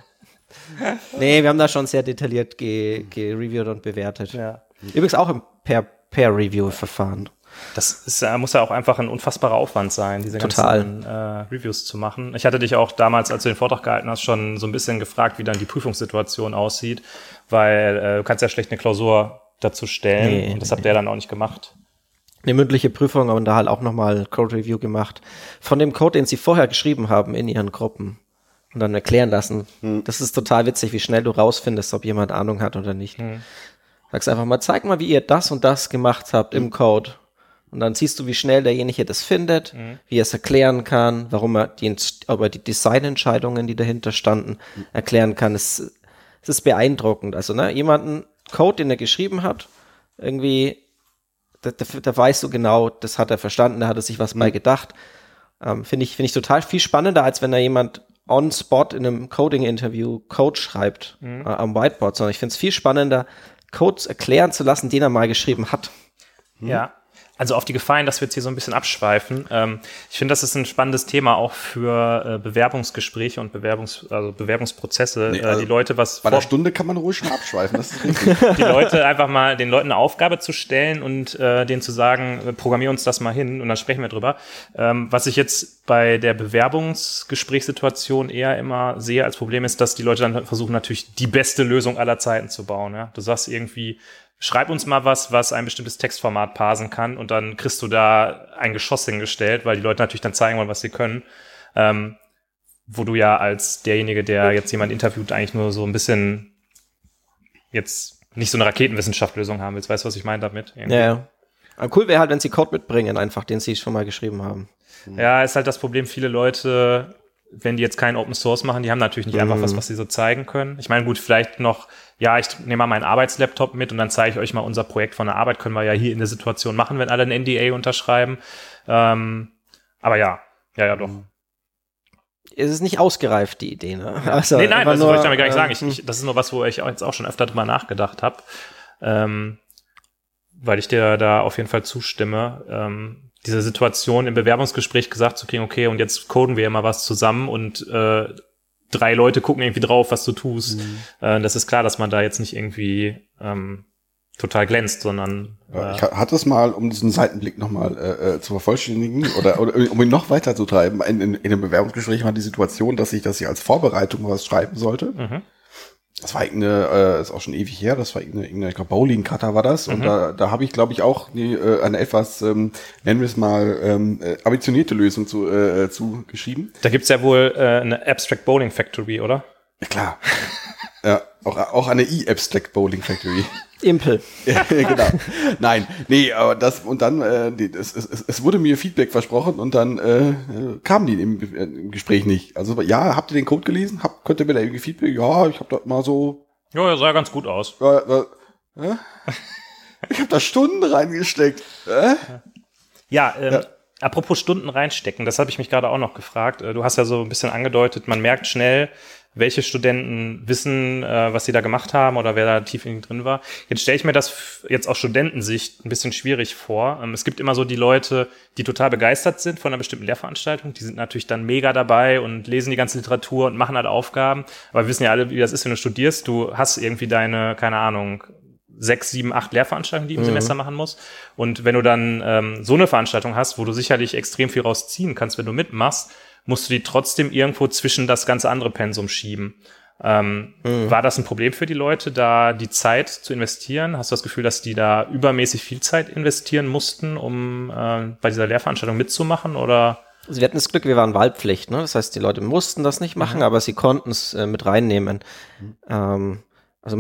nee, wir haben da schon sehr detailliert ge- gereviewt und bewertet. Ja. Übrigens auch im Per- Peer-Review-Verfahren. Das ist, muss ja auch einfach ein unfassbarer Aufwand sein, diese Total. ganzen äh, Reviews zu machen. Ich hatte dich auch damals, als du den Vortrag gehalten hast, schon so ein bisschen gefragt, wie dann die Prüfungssituation aussieht, weil äh, du kannst ja schlecht eine Klausur dazu stellen Nee, und das habt ihr dann auch nicht gemacht. Eine mündliche Prüfung und da halt auch nochmal Code-Review gemacht. Von dem Code, den sie vorher geschrieben haben in ihren Gruppen. Und dann erklären lassen. Das ist total witzig, wie schnell du rausfindest, ob jemand Ahnung hat oder nicht. Sagst einfach mal, zeig mal, wie ihr das und das gemacht habt im Code. Und dann siehst du, wie schnell derjenige das findet, wie er es erklären kann, warum er die, ob er die Designentscheidungen, die dahinter standen, erklären kann. Es, es ist beeindruckend. Also, ne, jemanden Code, den er geschrieben hat, irgendwie, da, da, da weißt du genau, das hat er verstanden, da hat er sich was bei gedacht. Ähm, Finde ich, finde ich total viel spannender, als wenn da jemand on spot in einem Coding-Interview Code schreibt äh, am Whiteboard, sondern ich finde es viel spannender, Codes erklären zu lassen, den er mal geschrieben hat. Ja. Also auf die Gefallen, dass wir jetzt hier so ein bisschen abschweifen. Ähm, ich finde, das ist ein spannendes Thema auch für äh, Bewerbungsgespräche und Bewerbungs, also Bewerbungsprozesse. Nee, äh, also die Leute was Bei einer Stunde kann man ruhig schon abschweifen. Das ist richtig. die Leute einfach mal den Leuten eine Aufgabe zu stellen und äh, denen zu sagen, äh, programmier uns das mal hin und dann sprechen wir drüber. Ähm, was ich jetzt bei der Bewerbungsgesprächssituation eher immer sehe als Problem ist, dass die Leute dann versuchen natürlich die beste Lösung aller Zeiten zu bauen. Ja? Du sagst irgendwie, schreib uns mal was, was ein bestimmtes Textformat parsen kann und dann kriegst du da ein Geschoss hingestellt, weil die Leute natürlich dann zeigen wollen, was sie können. Ähm, wo du ja als derjenige, der jetzt jemand interviewt, eigentlich nur so ein bisschen jetzt nicht so eine Raketenwissenschaftslösung haben willst. Weißt du, was ich meine damit? Irgendwie. Ja, ja. Aber cool wäre halt, wenn sie Code mitbringen, einfach, den sie schon mal geschrieben haben. Ja, ist halt das Problem, viele Leute, wenn die jetzt keinen Open Source machen, die haben natürlich nicht einfach was, was sie so zeigen können. Ich meine, gut, vielleicht noch, ja, ich nehme mal meinen Arbeitslaptop mit und dann zeige ich euch mal unser Projekt von der Arbeit, können wir ja hier in der Situation machen, wenn alle ein NDA unterschreiben. Ähm, aber ja, ja, ja, doch. Es ist nicht ausgereift, die Idee, ne? Also, nee, nein, das nur, wollte ich damit gar nicht sagen. ähm, Ich, ich, das ist nur was, wo ich auch jetzt auch schon öfter drüber nachgedacht habe. Ähm, weil ich dir da auf jeden Fall zustimme. Ähm, diese Situation im Bewerbungsgespräch gesagt zu kriegen, okay, und jetzt coden wir mal was zusammen und äh, drei Leute gucken irgendwie drauf, was du tust. Äh, das ist klar, dass man da jetzt nicht irgendwie ähm, total glänzt, sondern Ja, äh, Ich ha- hatte es mal, um diesen Seitenblick nochmal äh, äh, zu vervollständigen oder, oder um ihn noch weiter zu treiben. In, in, in einem Bewerbungsgespräch war die Situation, dass ich, dass ich als Vorbereitung was schreiben sollte. Mhm. Das war irgendeine, äh, ist auch schon ewig her, das war irgendeine, irgendeine ich glaube, Bowling-Cutter war das. Mhm. Und da, da habe ich, glaube ich, auch die, äh, eine etwas, ähm, nennen wir es mal, ähm, äh, ambitionierte Lösung zu, äh, zu geschrieben. da gibt's ja wohl äh, eine Abstract Bowling Factory, oder? Ja, klar. ja, auch, auch eine E-Abstract Bowling Factory. Impel. Ja, genau. Nein, nee, aber das und dann, äh, die, es, es, es- wurde mir Feedback versprochen und dann äh, kamen die im, äh, im Gespräch nicht. Also ja, habt ihr den Code gelesen? Habt, könnt ihr mir da irgendwie Feedback? Ja, ich habe dort mal so, Ja, ja, sah ganz gut aus. äh, äh, äh? ich habe da Stunden reingesteckt. Äh? Ja, ähm, Ja. apropos Stunden reinstecken, das habe ich mich gerade auch noch gefragt. Äh, Du hast ja so ein bisschen angedeutet, man merkt schnell, welche Studenten wissen, äh, was sie da gemacht haben oder wer da tief in drin war. Jetzt stelle ich mir das jetzt aus Studentensicht ein bisschen schwierig vor. Ähm, es gibt immer so die Leute, die total begeistert sind von einer bestimmten Lehrveranstaltung. Die sind natürlich dann mega dabei und lesen die ganze Literatur und machen halt Aufgaben. Aber wir wissen ja alle, wie das ist, wenn du studierst. Du hast irgendwie deine, keine Ahnung, sechs, sieben, acht Lehrveranstaltungen, die du im mhm. Semester machen musst. Und wenn du dann ähm, so eine Veranstaltung hast, wo du sicherlich extrem viel rausziehen kannst, wenn du mitmachst, musst du die trotzdem irgendwo zwischen das ganze andere Pensum schieben. Ähm, mhm. War das ein Problem für die Leute, da die Zeit zu investieren? Hast du das Gefühl, dass die da übermäßig viel Zeit investieren mussten, um äh, bei dieser Lehrveranstaltung mitzumachen? Oder? Also wir hatten das Glück, wir waren Wahlpflicht. Ne? Das heißt, die Leute mussten das nicht machen, mhm. aber sie konnten es äh, mit reinnehmen. Mhm. Ähm, also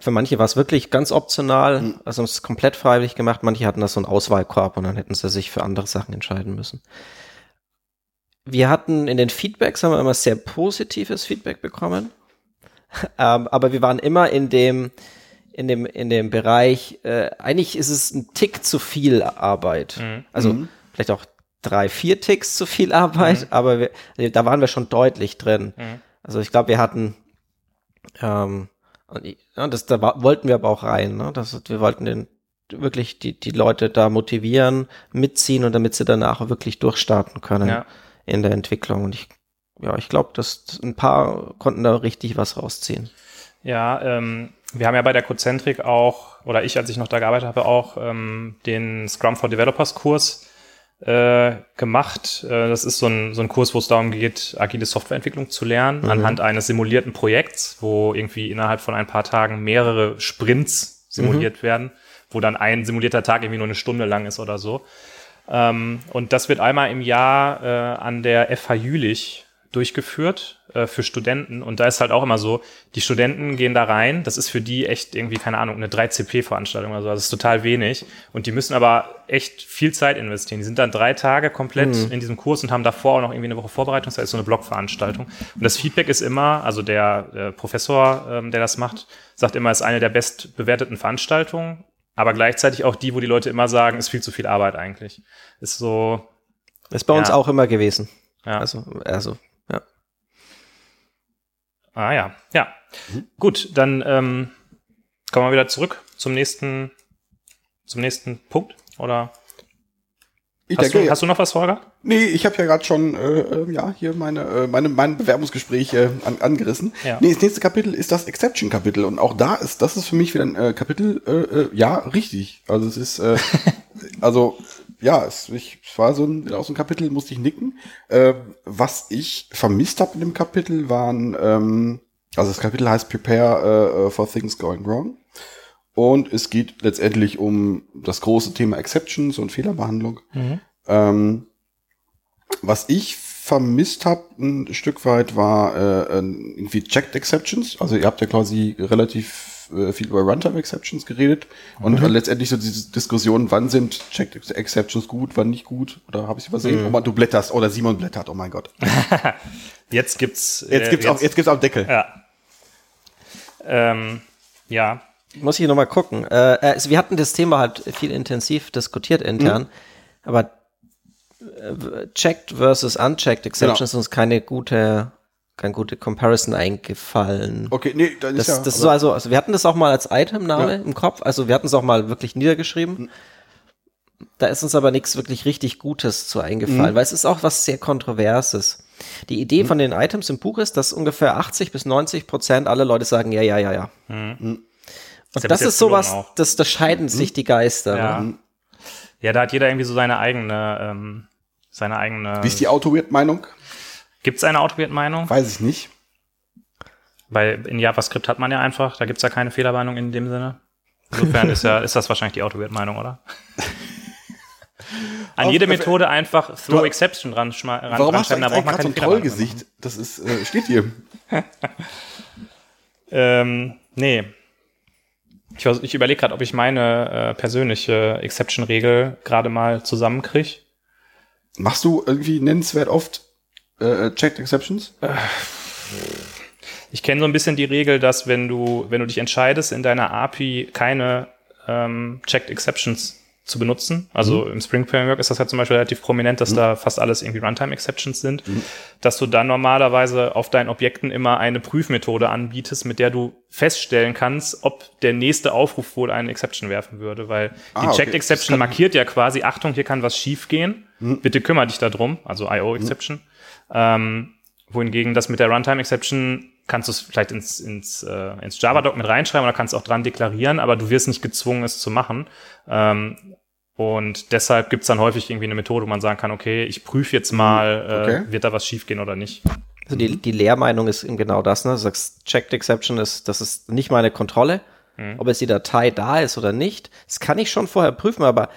für manche war es wirklich ganz optional, mhm. also es komplett freiwillig gemacht. Manche hatten das so einen Auswahlkorb und dann hätten sie sich für andere Sachen entscheiden müssen wir hatten in den Feedbacks haben wir immer sehr positives Feedback bekommen. ähm, aber wir waren immer in dem, in dem, in dem Bereich, äh, eigentlich ist es ein Tick zu viel Arbeit. Mhm. Also mhm. vielleicht auch drei, vier Ticks zu viel Arbeit, mhm. aber wir, also da waren wir schon deutlich drin. Mhm. Also ich glaube, wir hatten, ähm, ja, das, da wollten wir aber auch rein, ne? Das, wir wollten den, wirklich die, die Leute da motivieren, mitziehen und damit sie danach wirklich durchstarten können. Ja in der Entwicklung. Und ich, ja, ich glaube, dass ein paar konnten da richtig was rausziehen. Ja, ähm, wir haben ja bei der Cozentrik auch, oder ich, als ich noch da gearbeitet habe, auch ähm, den Scrum for Developers Kurs äh, gemacht. Äh, das ist so ein, so ein Kurs, wo es darum geht, agile Softwareentwicklung zu lernen, mhm. anhand eines simulierten Projekts, wo irgendwie innerhalb von ein paar Tagen mehrere Sprints simuliert mhm. werden, wo dann ein simulierter Tag irgendwie nur eine Stunde lang ist oder so. Ähm, und das wird einmal im Jahr äh, an der FH Jülich durchgeführt äh, für Studenten. Und da ist halt auch immer so, die Studenten gehen da rein. Das ist für die echt irgendwie, keine Ahnung, eine 3CP-Veranstaltung oder so. Das ist total wenig. Und die müssen aber echt viel Zeit investieren. Die sind dann drei Tage komplett mhm. in diesem Kurs und haben davor auch noch irgendwie eine Woche Vorbereitung. Das ist so eine Blogveranstaltung. Und das Feedback ist immer, also der, der Professor, ähm, der das macht, sagt immer, es ist eine der bestbewerteten Veranstaltungen aber gleichzeitig auch die, wo die Leute immer sagen, ist viel zu viel Arbeit eigentlich. Ist so. Ist bei ja. uns auch immer gewesen. Ja. Also, also, ja. Ah ja, ja. Mhm. Gut, dann ähm, kommen wir wieder zurück zum nächsten, zum nächsten Punkt. Oder ich hast, denke, du, hast du noch was, Holger? Nee, ich habe ja gerade schon äh, äh, ja hier meine, äh, meine mein Bewerbungsgespräch äh, an, angerissen. Ja. Nee, das nächste Kapitel ist das Exception-Kapitel und auch da ist das ist für mich wieder ein äh, Kapitel äh, äh, ja richtig. Also es ist äh, also ja, es, ich, es war so ein aus dem Kapitel musste ich nicken. Äh, was ich vermisst habe in dem Kapitel waren ähm, also das Kapitel heißt Prepare uh, for Things Going Wrong. Und es geht letztendlich um das große Thema Exceptions und Fehlerbehandlung. Mhm. Ähm, was ich vermisst habe ein Stück weit war äh, irgendwie Checked Exceptions. Also ihr habt ja quasi relativ äh, viel über Runtime Exceptions geredet und mhm. letztendlich so diese Diskussion, wann sind Checked Exceptions gut, wann nicht gut oder habe ich übersehen? Mhm. Oh man, du blätterst oder Simon blättert, oh mein Gott. jetzt gibt's jetzt äh, gibt's jetzt, auch jetzt gibt's auch Deckel. Ja. Ähm, ja, muss ich nochmal gucken. Äh, also wir hatten das Thema halt viel intensiv diskutiert intern, mhm. aber äh, checked versus unchecked Exceptions genau. ist uns keine gute keine gute Comparison eingefallen. Okay, nee, dann das, ist ja, das ist so also, also wir hatten das auch mal als Itemname ja. im Kopf, also wir hatten es auch mal wirklich niedergeschrieben. Mhm. Da ist uns aber nichts wirklich richtig Gutes zu eingefallen, mhm. weil es ist auch was sehr Kontroverses. Die Idee mhm. von den Items im Buch ist, dass ungefähr 80 bis 90 Prozent aller Leute sagen, ja, ja, ja, ja. Mhm. Und das, ist sowas, das, das scheiden mhm. sich die Geister. Ja. Ne? ja, da hat jeder irgendwie so seine eigene, ähm, seine eigene. Wie ist die Auto-Weird-Meinung? Gibt es eine Auto-Weird-Meinung? Weiß ich nicht. Weil in JavaScript hat man ja einfach, da gibt es ja keine Fehlermeinung in dem Sinne. Insofern ist ja, ist das wahrscheinlich die Auto-Weird-Meinung, oder? An jede Methode einfach Throw Exception ran, ran Warum hast du da braucht man kein Trollgesicht? Das ist, äh, steht hier. ähm, nee, ich, ich überlege gerade, ob ich meine äh, persönliche Exception-Regel gerade mal zusammenkriege. Machst du irgendwie nennenswert oft äh, Checked Exceptions? Ich kenne so ein bisschen die Regel, dass wenn du, wenn du dich entscheidest, in deiner API keine ähm, Checked Exceptions zu benutzen. Also mhm. im Spring Framework ist das ja zum Beispiel relativ prominent, dass mhm. da fast alles irgendwie Runtime-Exceptions sind, mhm. dass du dann normalerweise auf deinen Objekten immer eine Prüfmethode anbietest, mit der du feststellen kannst, ob der nächste Aufruf wohl eine Exception werfen würde, weil ah, die Checked okay. Exception markiert ja quasi, Achtung, hier kann was schiefgehen, mhm. bitte kümmere dich darum, also IO-Exception. Mhm. Ähm, wohingegen das mit der Runtime-Exception kannst du es vielleicht ins, ins, äh, ins Java-Doc mit reinschreiben oder kannst auch dran deklarieren, aber du wirst nicht gezwungen, es zu machen. Ähm, und deshalb gibt's dann häufig irgendwie eine Methode, wo man sagen kann, okay, ich prüfe jetzt mal, äh, okay. wird da was schiefgehen oder nicht. Also die, die Lehrmeinung ist eben genau das, ne? Du sagst, Checked Exception ist, das ist nicht meine Kontrolle, mhm. ob jetzt die Datei da ist oder nicht. Das kann ich schon vorher prüfen, aber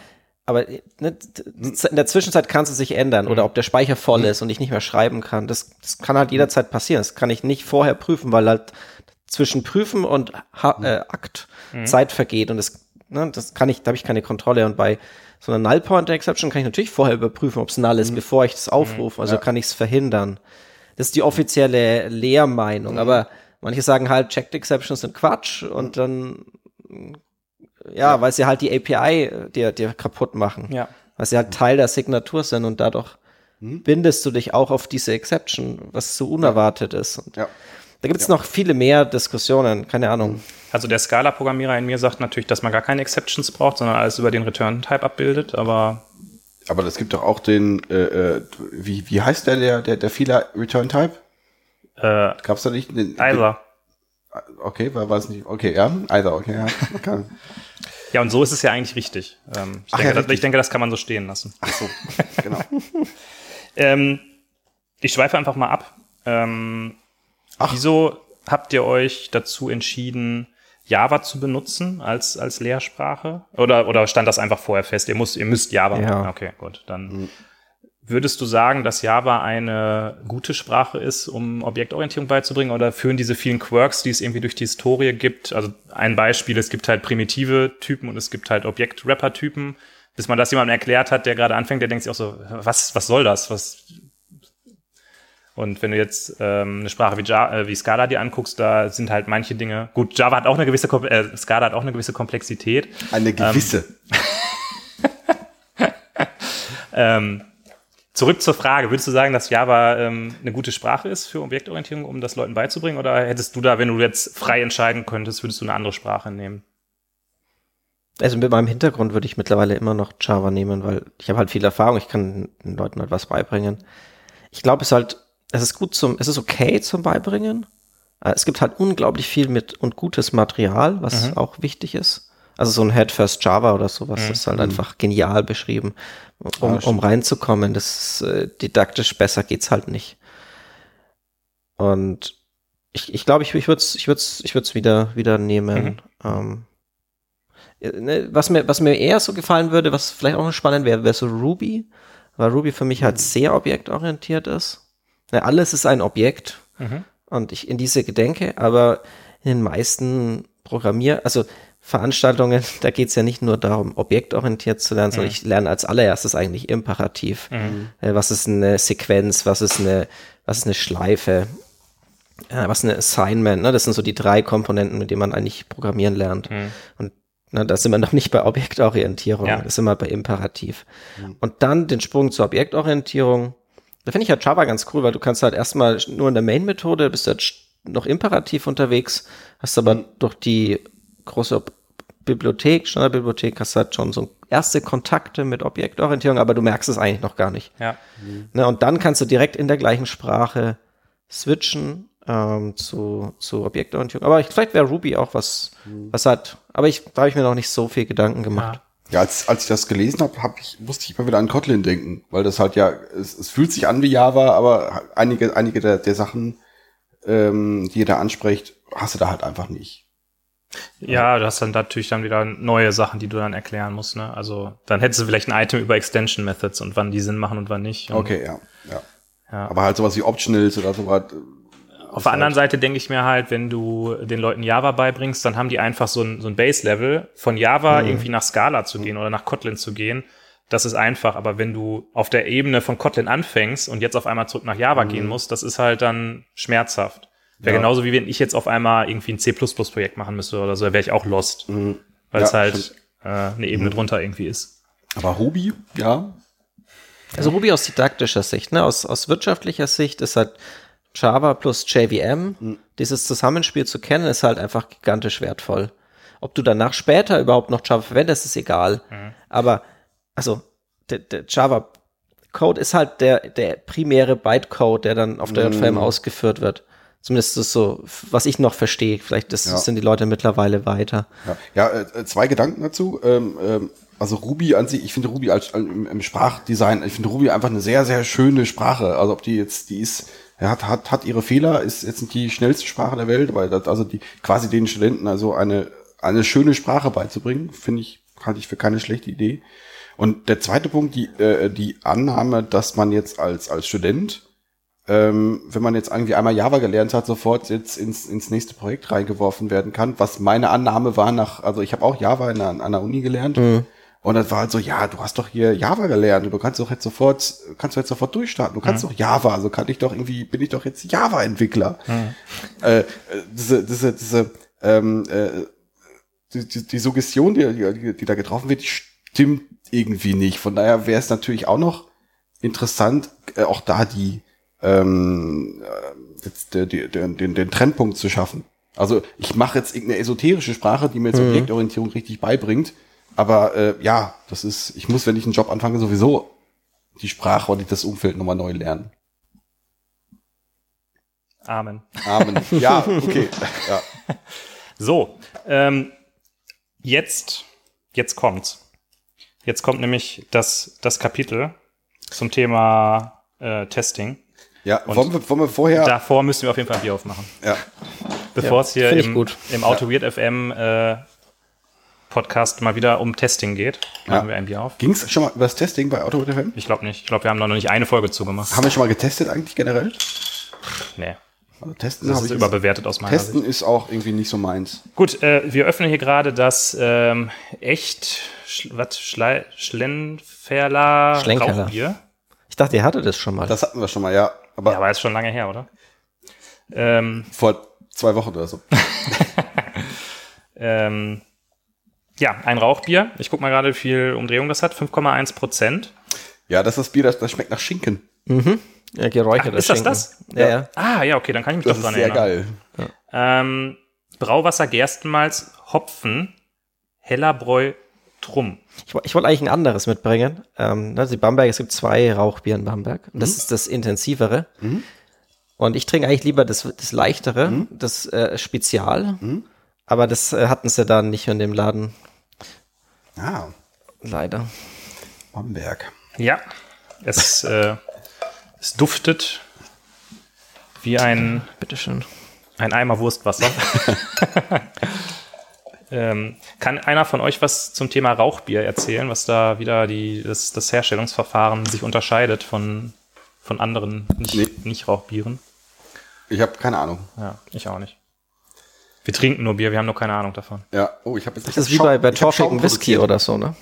aber ne, in der Zwischenzeit kann es sich ändern oder mhm. ob der Speicher voll mhm. ist und ich nicht mehr schreiben kann. Das, das kann halt jederzeit passieren. Das kann ich nicht vorher prüfen, weil halt zwischen Prüfen und ha äh, Akt mhm. Zeit vergeht und das Ne, das kann ich, da habe ich keine Kontrolle. Und bei so einer Null Pointer Exception kann ich natürlich vorher überprüfen, ob es null ist, mhm. bevor ich das aufrufe. Also ja. kann ich es verhindern. Das ist die offizielle Lehrmeinung. Mhm. Aber manche sagen halt, Checked Exceptions sind Quatsch und dann, ja, ja. weil sie halt die API dir, dir kaputt machen. Ja. Weil sie halt Teil der Signatur sind und dadurch mhm. bindest du dich auch auf diese Exception, was so unerwartet ist. Und ja. Da gibt es ja. noch viele mehr Diskussionen, keine Ahnung. Also der Scala-Programmierer in mir sagt natürlich, dass man gar keine Exceptions braucht, sondern alles über den Return-Type abbildet, aber aber es gibt doch auch den, äh, äh, wie, wie heißt der, der, der, der Fehler Return Type? Äh, Gab's da nicht den, Either. Den, okay, war, es nicht, okay, ja, Either, okay, ja. Kann. ja, und so ist es ja eigentlich richtig. Ähm, ich, Ach, denke, ja, richtig. ich denke, das kann man so stehen lassen. Ach so, genau. ähm, ich schweife einfach mal ab. Ähm, Ach. Wieso habt ihr euch dazu entschieden, Java zu benutzen als, als Lehrsprache? Oder, oder stand das einfach vorher fest? Ihr müsst, ihr müsst Java ja. machen. Okay, gut. Dann würdest du sagen, dass Java eine gute Sprache ist, um Objektorientierung beizubringen? Oder führen diese vielen Quirks, die es irgendwie durch die Historie gibt? Also ein Beispiel, es gibt halt primitive Typen und es gibt halt Objekt-Rapper-Typen. Bis man das jemandem erklärt hat, der gerade anfängt, der denkt sich auch so, was, was soll das? Was, und wenn du jetzt ähm, eine Sprache wie, Java, äh, wie Scala dir anguckst, da sind halt manche Dinge. Gut, Java hat auch eine gewisse, äh, Scala hat auch eine gewisse Komplexität. Eine gewisse. Ähm, ähm, zurück zur Frage: Würdest du sagen, dass Java ähm, eine gute Sprache ist für Objektorientierung, um das Leuten beizubringen? Oder hättest du da, wenn du jetzt frei entscheiden könntest, würdest du eine andere Sprache nehmen? Also mit meinem Hintergrund würde ich mittlerweile immer noch Java nehmen, weil ich habe halt viel Erfahrung, ich kann den Leuten halt was beibringen. Ich glaube, es ist halt es ist gut zum, es ist okay zum Beibringen. Äh, es gibt halt unglaublich viel mit und gutes Material, was mhm. auch wichtig ist. Also so ein Head First Java oder sowas, mhm. das ist halt einfach genial beschrieben, um, um reinzukommen. Das ist, äh, didaktisch besser geht's halt nicht. Und ich, ich glaube, ich, ich würde es ich würd's, ich würd's wieder, wieder nehmen. Mhm. Ähm, ne, was, mir, was mir eher so gefallen würde, was vielleicht auch noch spannend wäre, wäre so Ruby, weil Ruby für mich halt mhm. sehr objektorientiert ist. Ja, alles ist ein Objekt mhm. und ich in diese Gedenke, aber in den meisten Programmier, also Veranstaltungen, da geht es ja nicht nur darum, objektorientiert zu lernen, mhm. sondern ich lerne als allererstes eigentlich imperativ. Mhm. Äh, was ist eine Sequenz, was ist eine, was ist eine Schleife, äh, was ist ein Assignment, ne? Das sind so die drei Komponenten, mit denen man eigentlich programmieren lernt. Mhm. Und na, da sind wir noch nicht bei Objektorientierung, ja. das sind wir bei Imperativ. Mhm. Und dann den Sprung zur Objektorientierung, da finde ich halt Java ganz cool, weil du kannst halt erstmal nur in der Main-Methode, bist halt noch imperativ unterwegs, hast aber mhm. durch die große Bibliothek, Standardbibliothek, hast halt schon so erste Kontakte mit Objektorientierung, aber du merkst es eigentlich noch gar nicht. Ja. Mhm. Ne, und dann kannst du direkt in der gleichen Sprache switchen ähm, zu, zu Objektorientierung. Aber ich, vielleicht wäre Ruby auch was, mhm. was hat. Aber ich, da habe ich mir noch nicht so viel Gedanken gemacht. Ja. Ja, als, als ich das gelesen habe, hab ich, musste ich immer wieder an Kotlin denken, weil das halt ja, es, es fühlt sich an wie Java, aber einige, einige der, der Sachen, ähm, die ihr da ansprecht, hast du da halt einfach nicht. Ja, du hast dann natürlich dann wieder neue Sachen, die du dann erklären musst. Ne? Also dann hättest du vielleicht ein Item über Extension Methods und wann die Sinn machen und wann nicht. Und okay, ja, ja, ja. Aber halt sowas wie Optionals oder sowas, auf der anderen Seite denke ich mir halt, wenn du den Leuten Java beibringst, dann haben die einfach so ein, so ein Base-Level. Von Java mhm. irgendwie nach Scala zu gehen oder nach Kotlin zu gehen, das ist einfach. Aber wenn du auf der Ebene von Kotlin anfängst und jetzt auf einmal zurück nach Java mhm. gehen musst, das ist halt dann schmerzhaft. Wäre ja. genauso wie wenn ich jetzt auf einmal irgendwie ein C++-Projekt machen müsste oder so, wäre ich auch lost. Mhm. Weil ja, es halt äh, eine Ebene mhm. drunter irgendwie ist. Aber Ruby, ja. Also Ruby aus didaktischer Sicht, ne? aus, aus wirtschaftlicher Sicht ist halt Java plus JVM, mhm. dieses Zusammenspiel zu kennen, ist halt einfach gigantisch wertvoll. Ob du danach später überhaupt noch Java verwendest, ist egal. Mhm. Aber, also, der, der Java Code ist halt der, der primäre Bytecode, der dann auf der JVM mm. ausgeführt wird. Zumindest ist so, was ich noch verstehe. Vielleicht ist, ja. sind die Leute mittlerweile weiter. Ja, ja äh, zwei Gedanken dazu. Ähm, ähm, also Ruby an sich, ich finde Ruby als, im, im Sprachdesign, ich finde Ruby einfach eine sehr, sehr schöne Sprache. Also ob die jetzt, die ist, er hat, hat, hat ihre Fehler, ist jetzt nicht die schnellste Sprache der Welt, weil das, also die quasi den Studenten also eine, eine schöne Sprache beizubringen, finde ich, halte ich für keine schlechte Idee. Und der zweite Punkt, die, äh, die Annahme, dass man jetzt als, als Student, ähm, wenn man jetzt irgendwie einmal Java gelernt hat, sofort jetzt ins, ins nächste Projekt reingeworfen werden kann, was meine Annahme war nach, also ich habe auch Java in einer, an der Uni gelernt. Mhm und das war halt so, ja, du hast doch hier Java gelernt, du kannst doch jetzt sofort, kannst du jetzt sofort durchstarten, du kannst mhm. doch Java, also kann ich doch irgendwie, bin ich doch jetzt Java-Entwickler. Mhm. Äh, diese, diese, diese, ähm, äh, die, die, die Suggestion, die, die, die da getroffen wird, die stimmt irgendwie nicht. Von daher wäre es natürlich auch noch interessant, äh, auch da die, ähm, äh, jetzt, der, der, den, den, den Trennpunkt zu schaffen. Also ich mache jetzt irgendeine esoterische Sprache, die mir jetzt mhm. Objektorientierung richtig beibringt aber äh, ja, das ist, ich muss, wenn ich einen Job anfange, sowieso die Sprache und das Umfeld nochmal neu lernen. Amen. Amen. Ja, okay. Ja. So, ähm, jetzt, jetzt kommt's. Jetzt kommt nämlich das, das Kapitel zum Thema äh, Testing. Ja, wollen wir, wollen wir vorher. Davor müssen wir auf jeden Fall ein Bier aufmachen. Ja. Bevor ja, es hier im, im Auto Weird FM äh, Podcast mal wieder um Testing geht. Machen ja. wir ein Bier auf. Ging es schon mal über das Testing bei Automotive FM? Ich glaube nicht. Ich glaube, wir haben noch nicht eine Folge zugemacht. Haben wir schon mal getestet eigentlich generell? Nee. Also testen das ist überbewertet aus meiner Testen Sicht. ist auch irgendwie nicht so meins. Gut, äh, wir öffnen hier gerade das ähm, echt was Schle Schlenferler Rauchbier. Ich dachte, ihr hattet das schon mal. Das hatten wir schon mal, ja. Aber, ja, aber ist schon lange her, oder? Ähm, Vor zwei Wochen oder so. ähm, ja, ein Rauchbier. Ich guck mal gerade, wie viel Umdrehung das hat. 5,1 Prozent. Ja, das ist das Bier, das, das schmeckt nach Schinken. Mhm. Ja, geräuchertes Ist das Schinken. das? Ja, ja. Ah, ja, okay, dann kann ich mich das doch dran erinnern. Das ist sehr geil. Ja. Ähm, Brauwasser, Gerstenmalz, Hopfen, Hellerbräu, Trumm. Ich, ich wollte eigentlich ein anderes mitbringen. Ähm, also Bamberg, es gibt zwei Rauchbier in Bamberg. Und das mhm. ist das intensivere. Mhm. Und ich trinke eigentlich lieber das, das leichtere, mhm. das äh, Spezial. Mhm. Aber das äh, hatten sie dann nicht in dem Laden. Ah. Leider. Bamberg. Ja, es, äh, es duftet wie ein, bitteschön, ein Eimer Wurstwasser. ähm, kann einer von euch was zum Thema Rauchbier erzählen, was da wieder die, das, das Herstellungsverfahren sich unterscheidet von, von anderen nicht, nee. nicht Rauchbieren? Ich habe keine Ahnung. Ja, ich auch nicht. Wir trinken nur Bier, wir haben nur keine Ahnung davon. Ja, oh, ich habe jetzt. Das ist wie bei, bei Torfigen Whisky oder so, ne?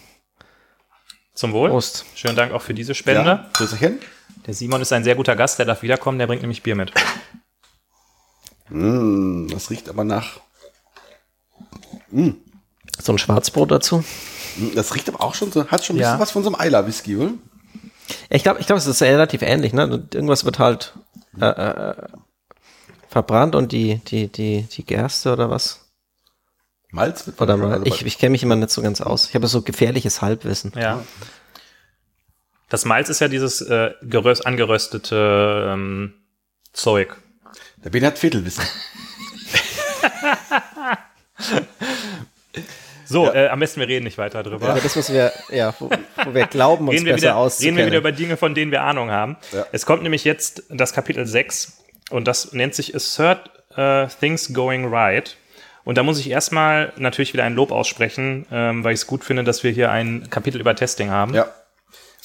Zum Wohl. Prost. Schönen Dank auch für diese Spende. Ja, hin. Der Simon ist ein sehr guter Gast, der darf wiederkommen, der bringt nämlich Bier mit. Mm, das riecht aber nach. Mm. So ein Schwarzbrot dazu. Mm, das riecht aber auch schon so, hat schon ein ja. bisschen was von so einem Eiler Whisky, oder? Ich glaube, ich glaube, es ist relativ ähnlich, ne? Irgendwas wird halt äh, äh, verbrannt und die, die, die, die Gerste oder was? Malz wird Oder mal, ich, ich kenne mich immer nicht so ganz aus. Ich habe so gefährliches Halbwissen. Ja. Das Malz ist ja dieses äh, geröst, angeröstete ähm, Zeug. Der Ben hat Viertelwissen. so, ja. äh, am besten wir reden nicht weiter drüber. Ja, das, was wir, ja, wo, wo wir glauben, uns reden wir besser wieder, auszukennen. Reden wir wieder über Dinge, von denen wir Ahnung haben. Ja. Es kommt nämlich jetzt das Kapitel 6 und das nennt sich Assert uh, Things Going Right. Und da muss ich erstmal natürlich wieder ein Lob aussprechen, ähm, weil ich es gut finde, dass wir hier ein Kapitel über Testing haben. Ja.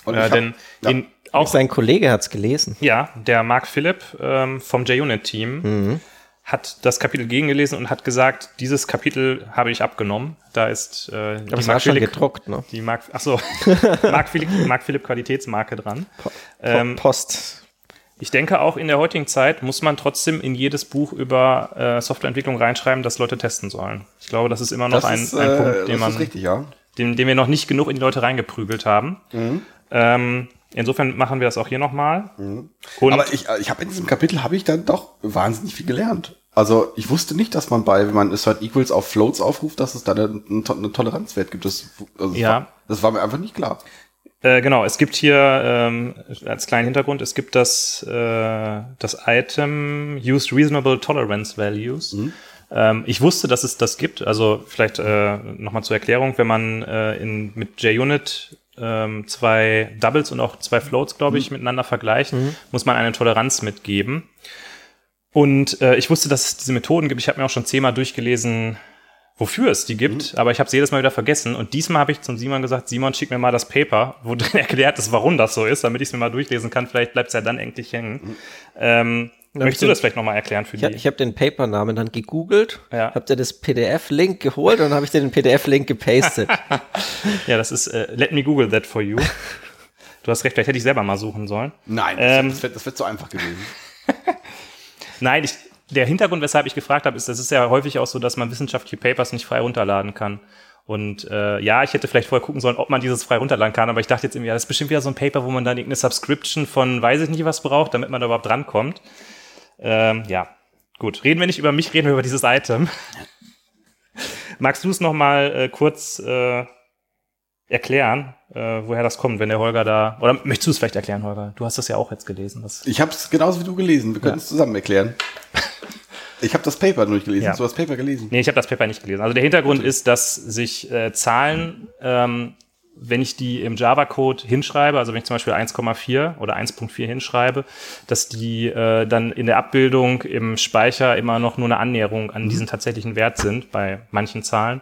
Und äh, hab, denn ja. In, auch sein Kollege hat es gelesen. Ja, der Mark Philipp ähm, vom JUnit-Team mhm. hat das Kapitel gegengelesen und hat gesagt, dieses Kapitel habe ich abgenommen. Da ist äh, die Mark Philipp gedruckt, ne? Die Mark, ach so, Mark Philipp, Mark Philipp Qualitätsmarke dran. Po ähm, Post. Ich denke auch in der heutigen Zeit muss man trotzdem in jedes Buch über äh, Softwareentwicklung reinschreiben, dass Leute testen sollen. Ich glaube, das ist immer noch ein, ist, ein äh, Punkt, den das man richtig, ja. den, den wir noch nicht genug in die Leute reingeprügelt haben. Mhm. Ähm, insofern machen wir das auch hier nochmal. Mhm. Aber ich, äh, ich habe in diesem Kapitel habe ich dann doch wahnsinnig viel gelernt. Also ich wusste nicht, dass man bei, wenn man Assert Equals auf Floats aufruft, dass es da einen, einen Toleranzwert gibt. Das, also das Ja. War, das war mir einfach nicht klar. Äh, genau, es gibt hier ähm, als kleinen Hintergrund, es gibt das, äh, das Item Used Reasonable Tolerance Values. Ähm, ich wusste, dass es das gibt. Also vielleicht äh, nochmal zur Erklärung, wenn man äh, in, mit JUnit ähm, zwei Doubles und auch zwei Floats, glaube ich, miteinander vergleicht, muss man eine Toleranz mitgeben. Und äh, ich wusste, dass es diese Methoden gibt. Ich habe mir auch schon zehnmal durchgelesen, wofür es die gibt, aber ich habe es jedes Mal wieder vergessen. Und diesmal habe ich zum Simon gesagt, Simon, schick mir mal das Paper, wo drin erklärt ist, warum das so ist, damit ich es mir mal durchlesen kann. Vielleicht bleibt es ja dann endlich hängen. Ähm, möchtest du das vielleicht nochmal erklären für Ich, die? hab- ich habe den Papernamen dann gegoogelt, Ja. hab dir das PDF-Link geholt und dann habe ich dir den PDF-Link gepastet. ja, das ist äh, Let me Google that for you. Du hast recht, vielleicht hätte ich selber mal suchen sollen. Nein, Ähm, das wird das wird so einfach gewesen. Nein, ich, der Hintergrund, weshalb ich gefragt habe, ist, das ist ja häufig auch so, dass man wissenschaftliche Papers nicht frei runterladen kann. Und äh, ja, ich hätte vielleicht vorher gucken sollen, ob man dieses frei runterladen kann, aber ich dachte jetzt irgendwie, ja, das ist bestimmt wieder so ein Paper, wo man dann irgendeine Subscription von weiß ich nicht was braucht, damit man da überhaupt drankommt. Ähm, ja, gut. Reden wir nicht über mich, reden wir über dieses Item. Magst du es noch mal äh, kurz äh, erklären, äh, woher das kommt, wenn der Holger da... Oder möchtest du es vielleicht erklären, Holger? Du hast das ja auch jetzt gelesen. Das, Ich habe es genauso wie du gelesen. Wir können es zusammen erklären. Ich habe das Paper durchgelesen. Ja. Hast du das Paper gelesen? Nee, ich habe das Paper nicht gelesen. Also der Hintergrund ist, dass sich äh, Zahlen, ähm, wenn ich die im Java-Code hinschreibe, also wenn ich zum Beispiel 1,4 oder 1.4 hinschreibe, dass die äh, dann in der Abbildung im Speicher immer noch nur eine Annäherung an diesen tatsächlichen Wert sind bei manchen Zahlen.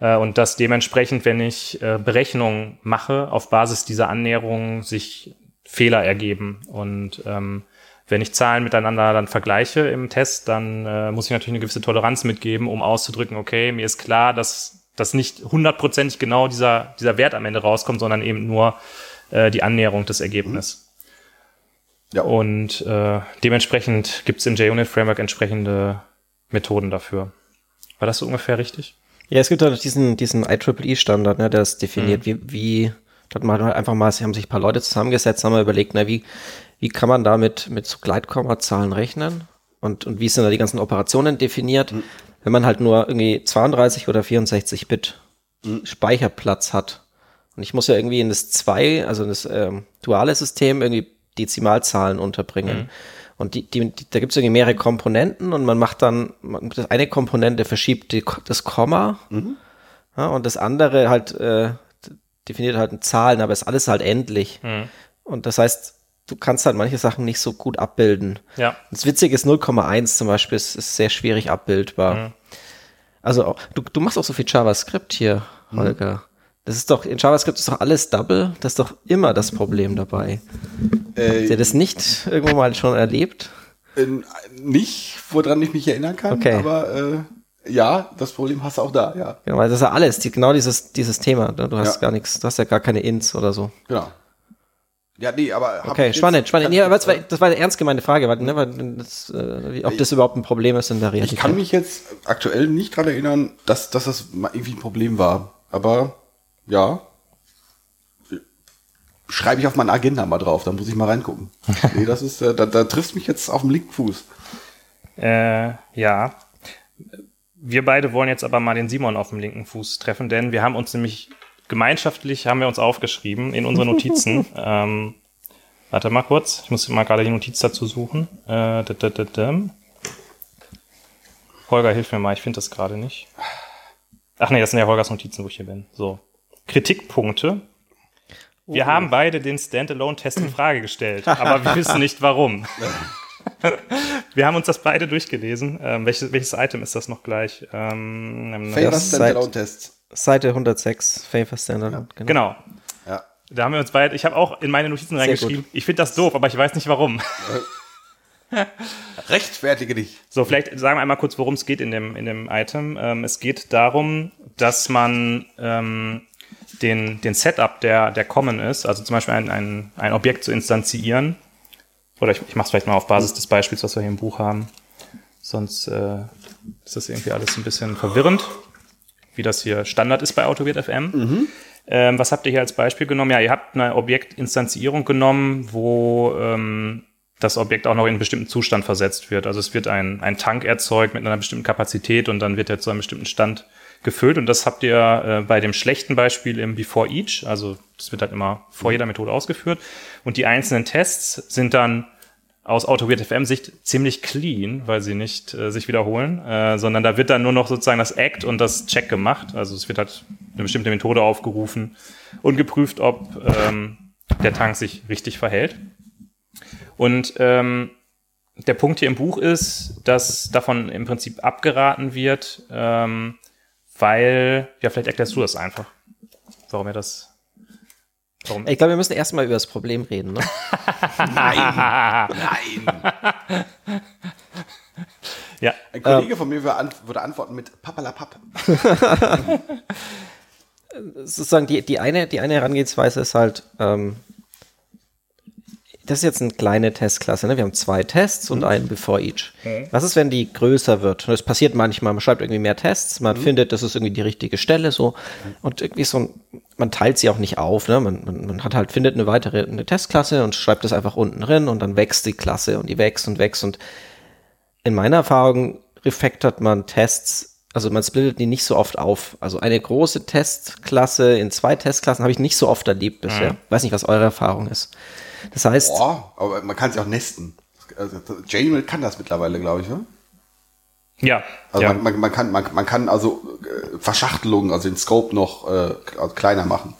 Äh, und dass dementsprechend, wenn ich äh, Berechnungen mache, auf Basis dieser Annäherung sich Fehler ergeben. Und ähm, wenn ich Zahlen miteinander dann vergleiche im Test, dann äh, muss ich natürlich eine gewisse Toleranz mitgeben, um auszudrücken, okay, mir ist klar, dass das nicht hundertprozentig genau dieser, dieser Wert am Ende rauskommt, sondern eben nur äh, die Annäherung des Ergebnisses. Ja. Und äh, dementsprechend gibt es im JUnit Framework entsprechende Methoden dafür. War das so ungefähr richtig? Ja, es gibt halt diesen, diesen IEEE-Standard, ne, der das definiert, wie, wie, da hat man einfach mal, sie haben sich ein paar Leute zusammengesetzt, haben mal überlegt, na, wie, wie kann man da mit, so Gleitkommazahlen rechnen? Und, und wie sind da die ganzen Operationen definiert? Wenn man halt nur irgendwie 32 oder 64 Bit Speicherplatz hat. Und ich muss ja irgendwie in das zwei, also in das ähm, duale System irgendwie Dezimalzahlen unterbringen. Und die, die, die, da gibt es irgendwie mehrere Komponenten und man macht dann, man, das eine Komponente verschiebt die, das Komma ja, und das andere halt äh, definiert halt Zahlen, aber ist alles halt endlich. Und das heißt, du kannst halt manche Sachen nicht so gut abbilden. Ja. Das Witzige ist 0,1 zum Beispiel, ist, ist sehr schwierig abbildbar. Also auch, du, du machst auch so viel JavaScript hier, Holger. Das ist doch, in JavaScript ist doch alles Double. Das ist doch immer das Problem dabei. Äh, Habt ihr das nicht irgendwo mal schon erlebt? äh, nicht, woran ich mich erinnern kann, Okay. aber äh, ja, das Problem hast du auch da, ja. Genau, weil das ist ja alles, die, genau dieses, dieses Thema. ne? Du hast Ja. gar nichts, du hast ja gar keine Ints oder so. Genau. Ja, nee, aber. Okay, spannend, spannend. aber das war, das war eine ernst gemeinte Frage, weil, ne, weil das, äh, ob das überhaupt ein Problem ist in der Realität. Ich kann mich jetzt aktuell nicht dran erinnern, dass, dass das mal irgendwie ein Problem war. Aber ja. Schreibe ich auf meine Agenda mal drauf, dann muss ich mal reingucken. nee, das ist, äh, da, da triffst mich jetzt auf dem linken Fuß. Äh, ja. Wir beide wollen jetzt aber mal den Simon auf dem linken Fuß treffen, denn wir haben uns nämlich gemeinschaftlich, haben wir uns aufgeschrieben in unsere Notizen. ähm, warte mal kurz, ich muss mal gerade die Notiz dazu suchen. Äh. Holger, hilf mir mal, ich finde das gerade nicht. Ach nee, das sind ja Holgers Notizen, wo ich hier bin. So. Kritikpunkte. Wir haben beide den Standalone-Test in Frage gestellt, aber wir wissen nicht warum. Wir haben uns das beide durchgelesen. Ähm, welches, welches Item ist das noch gleich? Ähm, Favor das Standalone Tests. Seite 106, Favor Standard. Genau. genau. Ja. Da haben wir uns beide, ich habe auch in meine Notizen reingeschrieben, ich finde das doof, aber ich weiß nicht warum. Rechtfertige dich. So, vielleicht sagen wir einmal kurz, worum es geht in dem, in dem Item. Ähm, es geht darum, dass man ähm, den, den Setup, der, der common ist, also zum Beispiel ein, ein, ein Objekt zu instanzieren, oder ich, ich mache es vielleicht mal auf Basis des Beispiels, was wir hier im Buch haben, sonst äh, ist das irgendwie alles ein bisschen verwirrend. Wie das hier Standard ist bei AutoWert FM. Ähm, was habt ihr hier als Beispiel genommen? Ja, ihr habt eine Objektinstanzierung genommen, wo ähm, das Objekt auch noch in einen bestimmten Zustand versetzt wird. Also es wird ein, ein Tank erzeugt mit einer bestimmten Kapazität und dann wird er zu einem bestimmten Stand gefüllt. Und das habt ihr äh, bei dem schlechten Beispiel im Before Each, also das wird halt immer vor jeder Methode ausgeführt. Und die einzelnen Tests sind dann aus AutoWeird FM Sicht ziemlich clean, weil sie nicht äh, sich wiederholen, äh, sondern da wird dann nur noch sozusagen das Act und das Check gemacht. Also es wird halt eine bestimmte Methode aufgerufen und geprüft, ob ähm, der Tank sich richtig verhält. Und ähm, der Punkt hier im Buch ist, dass davon im Prinzip abgeraten wird, ähm, weil, ja, vielleicht erklärst du das einfach, warum er das. Warum? Ich glaube, wir müssen erstmal über das Problem reden. Ne? Nein, nein. Ja, Ein Kollege von mir würde antworten mit Papalapap. sozusagen die, die, eine, die eine Herangehensweise ist halt, ähm, das ist jetzt eine kleine Testklasse. Ne? Wir haben zwei Tests und einen before each. Was ist, wenn die größer wird? Das passiert manchmal. Man schreibt irgendwie mehr Tests, man findet, das ist irgendwie die richtige Stelle so. Und irgendwie so ein, man teilt sie auch nicht auf. Ne? Man, man, man hat halt, findet eine weitere eine Testklasse und schreibt das einfach unten drin und dann wächst die Klasse und die wächst und wächst. Und in meiner Erfahrung refactort man Tests, also man splittet die nicht so oft auf. Also eine große Testklasse in zwei Testklassen habe ich nicht so oft erlebt bisher. Weiß nicht, was eure Erfahrung ist. Das heißt, Boah, aber man kann sie auch nesten. Also, JUnit kann das mittlerweile, glaube ich, ne? ja, Also ja. man, man, man, kann, man, man kann also äh, Verschachtelungen, also den Scope noch äh, also kleiner machen.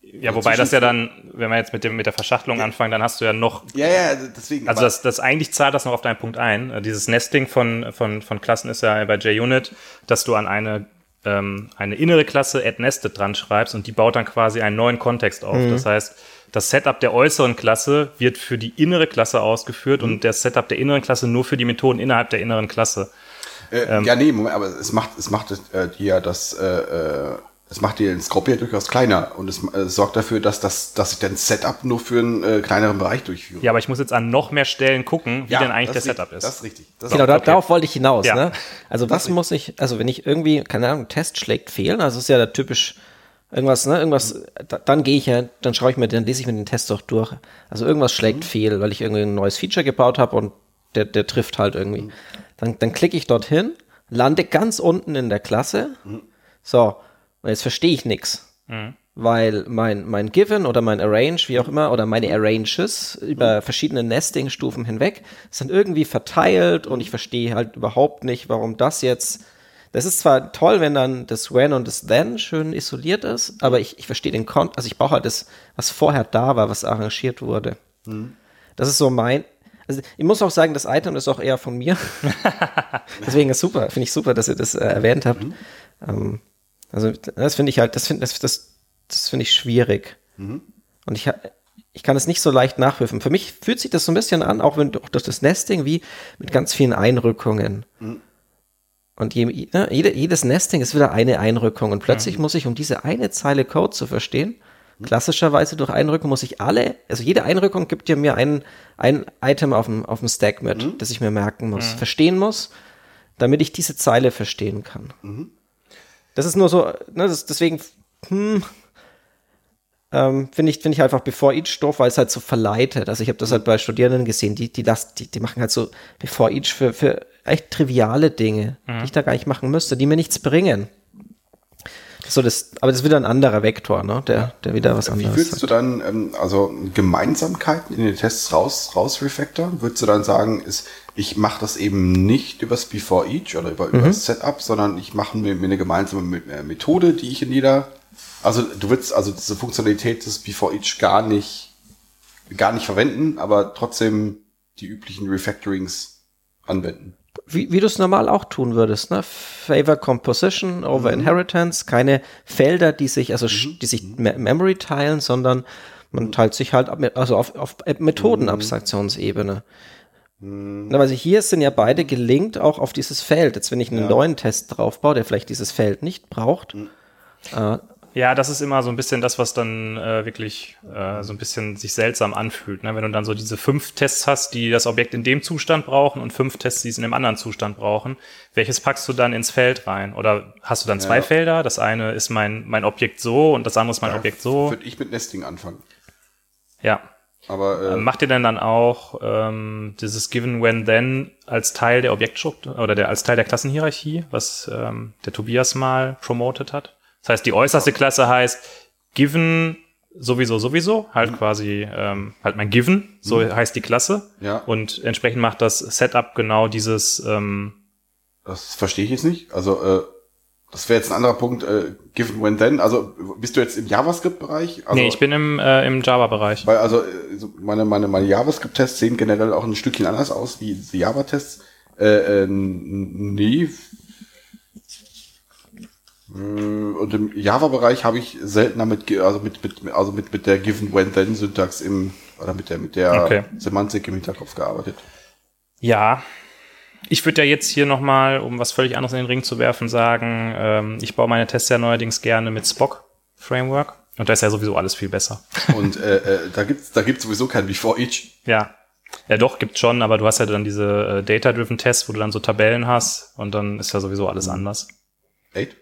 ja, wobei das ja dann, wenn wir jetzt mit dem mit der Verschachtelung anfangen, dann hast du ja noch Ja, ja, deswegen. Also das, das eigentlich zahlt das noch auf deinen Punkt ein. Äh, Dieses Nesting von, von, von Klassen ist ja bei JUnit, dass du an eine, ähm, eine innere Klasse add nested dran schreibst und die baut dann quasi einen neuen Kontext auf. Das heißt, das Setup der äußeren Klasse wird für die innere Klasse ausgeführt und das Setup der inneren Klasse nur für die Methoden innerhalb der inneren Klasse. Äh, ja, nee, Moment, aber es macht, es macht äh, dir ja das, äh, äh, es macht dir den Scope ja durchaus kleiner und es äh, sorgt dafür, dass das, dass ich den Setup nur für einen äh, kleineren Bereich durchführe. Ja, aber ich muss jetzt an noch mehr Stellen gucken, wie Ja, denn eigentlich der das Setup richtig, ist. Das ist richtig. Das Genau, okay. darauf wollte ich hinaus. Ja. Ne? Also was ist muss ich, also wenn ich irgendwie, keine Ahnung, Test schlägt fehlen, also ist ja da typisch irgendwas, ne, irgendwas, da, dann gehe ich ja, dann schaue ich mir, dann lese ich mir den Test doch durch. Also irgendwas schlägt fehl, weil ich irgendwie ein neues Feature gebaut habe und der, der trifft halt irgendwie. Dann, dann klicke ich dorthin, lande ganz unten in der Klasse. So, und jetzt verstehe ich nichts. Weil mein, mein Given oder mein Arrange, wie auch immer, oder meine Arranges über verschiedene Nesting-Stufen hinweg sind irgendwie verteilt und ich verstehe halt überhaupt nicht, warum das jetzt. Das ist zwar toll, wenn dann das When und das Then schön isoliert ist, aber ich, ich verstehe den Kon, also ich brauche halt das, was vorher da war, was arrangiert wurde. Das ist so mein. Also ich muss auch sagen, das Item ist auch eher von mir. Deswegen ist super, finde ich super, dass ihr das äh, erwähnt habt. Ähm, also das finde ich halt, das finde das, das, das finde ich schwierig. Und ich, ich kann es nicht so leicht nachprüfen. Für mich fühlt sich das so ein bisschen an, auch wenn auch durch das Nesting, wie mit ganz vielen Einrückungen. Und je, ne, jede, jedes Nesting ist wieder eine Einrückung. Und plötzlich muss ich, um diese eine Zeile Code zu verstehen, klassischerweise durch Einrückung muss ich alle, also jede Einrückung gibt ja mir ein, ein Item auf dem, auf dem Stack mit, das ich mir merken muss, verstehen muss, damit ich diese Zeile verstehen kann. Das ist nur so, ne, das, deswegen, hm, ähm, finde ich, finde ich einfach bevor each doof, weil es halt so verleitet. Also ich habe das halt bei Studierenden gesehen, die, die, las, die, die machen halt so bevor each für, für echt triviale Dinge, die ich da gar nicht machen müsste, die mir nichts bringen. So, das, aber das ist wieder ein anderer Vektor, ne? Der, der wieder was Wie anderes würdest sagt. du dann, ähm, also Gemeinsamkeiten in den Tests raus, raus refactoren? Würdest du dann sagen, ist, ich mache das eben nicht übers Before Each oder über, Mhm. über das Setup, sondern ich mache mir, mir eine gemeinsame Me- äh, Methode, die ich in jeder, also du willst also diese Funktionalität des Before Each gar nicht, gar nicht verwenden, aber trotzdem die üblichen Refactorings anwenden. Wie, wie du es normal auch tun würdest, ne? Favor Composition over Mhm. Inheritance, keine Felder, die sich, also sch- die sich Me Memory teilen, sondern Mhm. man teilt sich halt, ab- also auf, auf Methodenabstraktionsebene. Mhm. Na, weil sie hier sind ja beide gelinkt auch auf dieses Feld. Jetzt, wenn ich einen neuen Test draufbaue, der vielleicht dieses Feld nicht braucht, Mhm. äh, Ja, das ist immer so ein bisschen das, was dann äh, wirklich äh, so ein bisschen sich seltsam anfühlt. Ne? Wenn du dann so diese fünf Tests hast, die das Objekt in dem Zustand brauchen und fünf Tests, die es in einem anderen Zustand brauchen, welches packst du dann ins Feld rein? Oder hast du dann zwei Ja. Felder? Das eine ist mein, mein Objekt so und das andere ist mein Objekt so. Würde ich mit Nesting anfangen. Ja. Aber äh, Ähm, Macht ihr denn dann auch ähm, dieses Given When Then als Teil der Objektstruktur oder der als Teil der Klassenhierarchie, was ähm, der Tobias mal promoted hat? Das heißt, die äußerste Klasse heißt Given sowieso sowieso, halt Mhm. quasi ähm, halt mein Given, so heißt die Klasse. Ja. Und entsprechend macht das Setup genau dieses ähm, das verstehe ich jetzt nicht. Also äh, das wäre jetzt ein anderer Punkt. Äh, given when then. Also bist du jetzt im JavaScript-Bereich? Also, Nee, ich bin im, äh, im Java-Bereich. Weil also äh, meine, meine, meine JavaScript-Tests sehen generell auch ein Stückchen anders aus wie die Java-Tests. Äh, äh, nee. Äh, Und im Java-Bereich habe ich seltener mit, also mit, mit, also mit, mit der Given When Then Syntax im, oder mit der, mit der Okay. Semantik im Hinterkopf gearbeitet. Ja, ich würde ja jetzt hier nochmal, um was völlig anderes in den Ring zu werfen, sagen, ähm, ich baue meine Tests ja neuerdings gerne mit Spock Framework. Und da ist ja sowieso alles viel besser. Und äh, äh, da gibt's da gibt's sowieso kein Before Each. Ja. Ja, doch, gibt's schon, aber du hast ja dann diese äh, Data-Driven Tests, wo du dann so Tabellen hast und dann ist ja sowieso alles anders. Eight?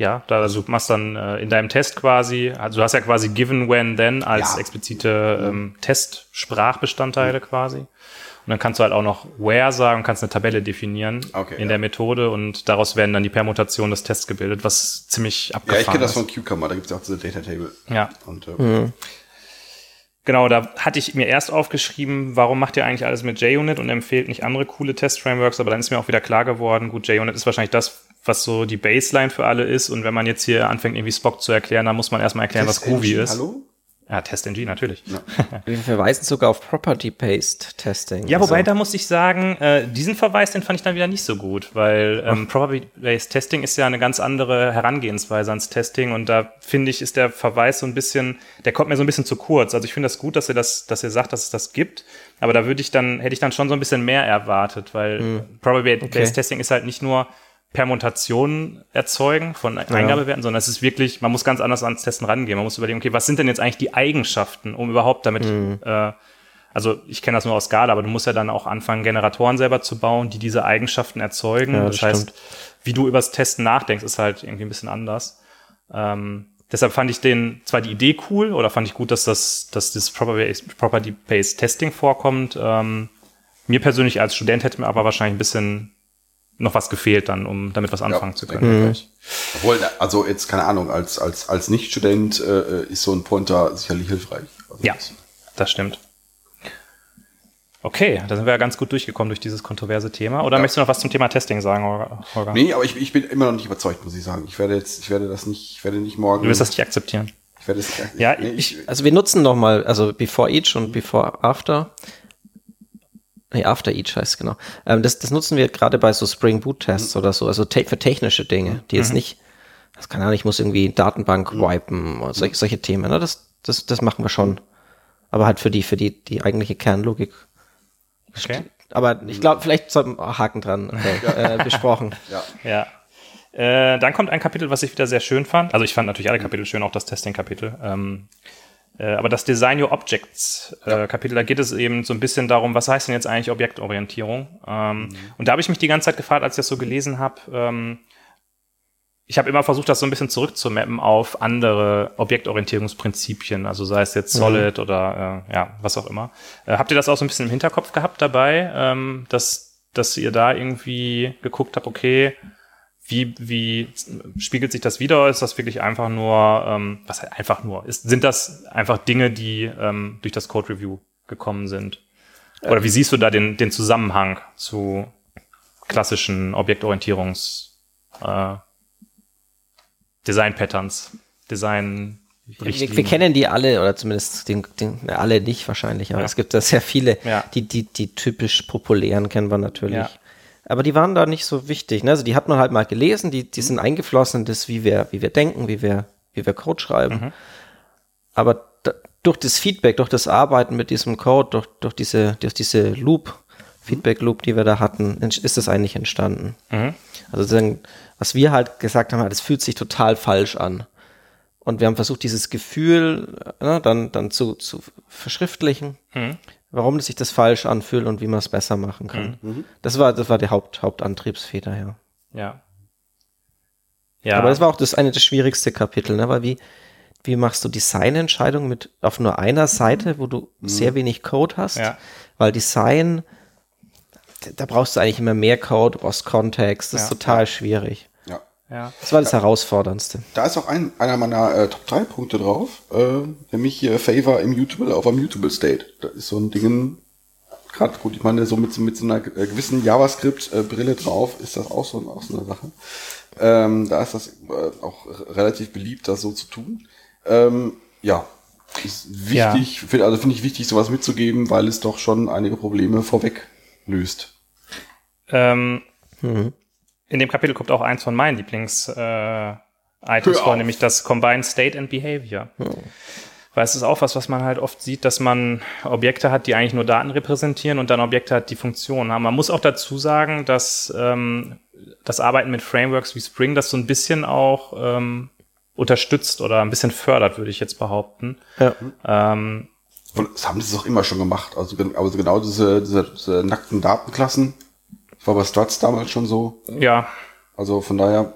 Ja, da also du machst dann äh, in deinem Test quasi, also du hast ja quasi given, when, then als Ja. explizite ähm, Test-Sprachbestandteile quasi. Und dann kannst du halt auch noch where sagen, kannst eine Tabelle definieren Okay, in ja. der Methode und daraus werden dann die Permutationen des Tests gebildet, was ziemlich Ja, abgefahren ich kenne das ist. von Cucumber, da gibt's ja auch diese Data Table. Ja, Und äh, genau, da hatte ich mir erst aufgeschrieben, warum macht ihr eigentlich alles mit JUnit und empfehlt nicht andere coole Test-Frameworks, aber dann ist mir auch wieder klar geworden, gut, JUnit ist wahrscheinlich das, was so die Baseline für alle ist und wenn man jetzt hier anfängt, irgendwie Spock zu erklären, dann muss man erstmal erklären, was Groovy TestNG, ist. Hallo? Ja, TestNG, natürlich. Ja, Wir verweisen sogar auf Property-Based Testing. wobei Also, da muss ich sagen, äh, diesen Verweis, den fand ich dann wieder nicht so gut, weil ähm, Property-Based Testing ist ja eine ganz andere Herangehensweise ans Testing und da finde ich, ist der Verweis so ein bisschen, der kommt mir so ein bisschen zu kurz. Also ich finde das gut, dass ihr das, dass ihr sagt, dass es das gibt, aber da würde ich dann, hätte ich dann schon so ein bisschen mehr erwartet, weil Property-Based Okay. Testing ist halt nicht nur Permutationen erzeugen von Eingabewerten, sondern es ist wirklich, man muss ganz anders ans Testen rangehen. Man muss überlegen, okay, was sind denn jetzt eigentlich die Eigenschaften, um überhaupt damit, äh, also ich kenne das nur aus Scala, aber du musst ja dann auch anfangen, Generatoren selber zu bauen, die diese Eigenschaften erzeugen. Ja, das das heißt, wie du übers Testen nachdenkst, ist halt irgendwie ein bisschen anders. Ähm, deshalb fand ich den zwar die Idee cool oder fand ich gut, dass das, dass das Property- Property-Based Testing vorkommt. Ähm, mir persönlich als Student hätte mir aber wahrscheinlich ein bisschen noch was gefehlt dann, um damit was anfangen zu können. denke Obwohl, also jetzt keine Ahnung, als, als, als Nicht-Student äh, ist so ein Pointer sicherlich hilfreich. Also Ja, das- das stimmt. Okay, da sind wir ja ganz gut durchgekommen durch dieses kontroverse Thema. Oder Ja. möchtest du noch was zum Thema Testing sagen, Holger? Nee, aber ich, ich bin immer noch nicht überzeugt, muss ich sagen. Ich werde jetzt, ich werde das nicht, ich werde nicht morgen. Du wirst das nicht akzeptieren. ich werde es, Ja, nee, ich- also wir nutzen nochmal, also Before Each und Before After. Nee, After Each heißt genau. Ähm, das, das nutzen wir gerade bei so Spring Boot Tests oder so, also te für technische Dinge, die jetzt nicht, das kann ja nicht, ich muss irgendwie Datenbank wipen oder solche, solche Themen, ne? das, das, das machen wir schon. Aber halt für die, für die, die eigentliche Kernlogik. Okay. Aber ich glaube, vielleicht sollten wir Haken dran, okay, äh, besprochen. ja. Ja. Äh, dann kommt ein Kapitel, was ich wieder sehr schön fand. Also ich fand natürlich alle Kapitel schön, auch das Testing-Kapitel. Ähm, äh, aber das Design Your Objects äh, Kapitel, da geht es eben so ein bisschen darum, was heißt denn jetzt eigentlich Objektorientierung? Ähm, Und da habe ich mich die ganze Zeit gefragt, als ich das so gelesen habe. Ähm, ich habe immer versucht, das so ein bisschen zurückzumappen auf andere Objektorientierungsprinzipien, also sei es jetzt Solid oder äh, ja, was auch immer. Äh, habt ihr das auch so ein bisschen im Hinterkopf gehabt dabei, ähm, dass, dass ihr da irgendwie geguckt habt, okay, wie, wie spiegelt sich das wieder? Ist das wirklich einfach nur, ähm, was heißt einfach nur? Ist, sind das einfach Dinge, die ähm, durch das Code Review gekommen sind? Oder wie siehst du da den, den Zusammenhang zu klassischen Objektorientierungs äh, Design Patterns, Design Wir, wir kennen die alle, oder zumindest den, den, alle nicht wahrscheinlich, aber Ja. es gibt da sehr viele. Ja. Die, die, die typisch populären kennen wir natürlich. Ja. Aber die waren da nicht so wichtig. Ne? Also die hat man halt mal gelesen, die, die sind eingeflossen in das, wie wir, wie wir denken, wie wir, wie wir Code schreiben. Aber da, durch das Feedback, durch das Arbeiten mit diesem Code, durch, durch diese, durch diese Loop, Feedback Loop, die wir da hatten, ist das eigentlich entstanden. Also sozusagen, was wir halt gesagt haben, das fühlt sich total falsch an. Und wir haben versucht, dieses Gefühl äh, dann, dann zu, zu verschriftlichen, Mhm. Warum sich das falsch anfühlt und wie man es besser machen kann. Das war, das war die Haupt, Hauptantriebsfeder, ja. Ja. Ja. Aber das war auch das eine der schwierigste Kapitel, ne? Weil wie, wie machst du Designentscheidungen mit auf nur einer Seite, wo du sehr wenig Code hast? Ja. Weil Design, da- da brauchst du eigentlich immer mehr Code, du brauchst Kontext, das ist Ja. total schwierig. Ja. ja. Das war das Herausforderndste. Da ist auch ein, einer meiner äh, Top 3 Punkte drauf, äh, nämlich hier Favor Immutable auf Immutable State. Das ist so ein Ding, gerade gut, ich meine, so mit, so- mit so einer äh, gewissen JavaScript-Brille drauf ist das auch so, auch so eine Sache. Ähm, da ist das äh, auch relativ beliebt, das so zu tun. Ähm, ja, ist Ja. wichtig, find- also finde ich wichtig, sowas mitzugeben, weil es doch schon einige Probleme vorweg löst. Ähm, Mhm. In dem Kapitel kommt auch eins von meinen Lieblings äh, vor, nämlich das Combined State and Behavior. Weil es ist auch was, was man halt oft sieht, dass man Objekte hat, die eigentlich nur Daten repräsentieren und dann Objekte hat, die Funktionen haben. Man muss auch dazu sagen, dass ähm, das Arbeiten mit Frameworks wie Spring das so ein bisschen auch ähm, unterstützt oder ein bisschen fördert, würde ich jetzt behaupten. Ja. Ähm, Und das haben sie doch immer schon gemacht. Also, also genau diese, diese, diese nackten Datenklassen. War bei Struts damals schon so. ja, Also von daher,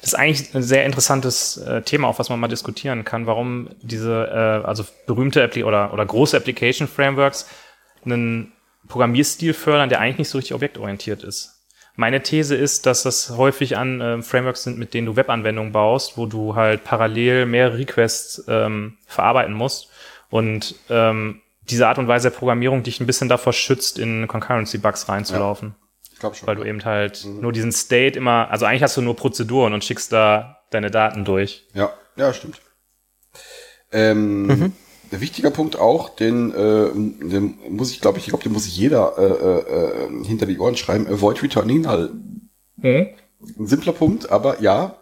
Das ist eigentlich ein sehr interessantes äh, Thema, auf was man mal diskutieren kann, warum diese, äh, also berühmte Appli oder, oder große Application Frameworks einen Programmierstil fördern, der eigentlich nicht so richtig objektorientiert ist. Meine These ist, dass das häufig an äh, Frameworks sind, mit denen du Webanwendungen baust, wo du halt parallel mehrere Requests ähm, verarbeiten musst und ähm, diese Art und Weise der Programmierung dich ein bisschen davor schützt, in Concurrency-Bugs reinzulaufen ich glaube schon. weil du eben halt nur diesen State immer, also eigentlich hast du nur Prozeduren und schickst da deine Daten durch. Ja, ja, stimmt. Ähm, Mhm. Der wichtiger Punkt auch, den, äh, den muss ich, glaube ich, ich glaube, den muss sich jeder äh, äh, äh, hinter die Ohren schreiben. Avoid returning null. Mhm. Ein simpler Punkt, aber ja,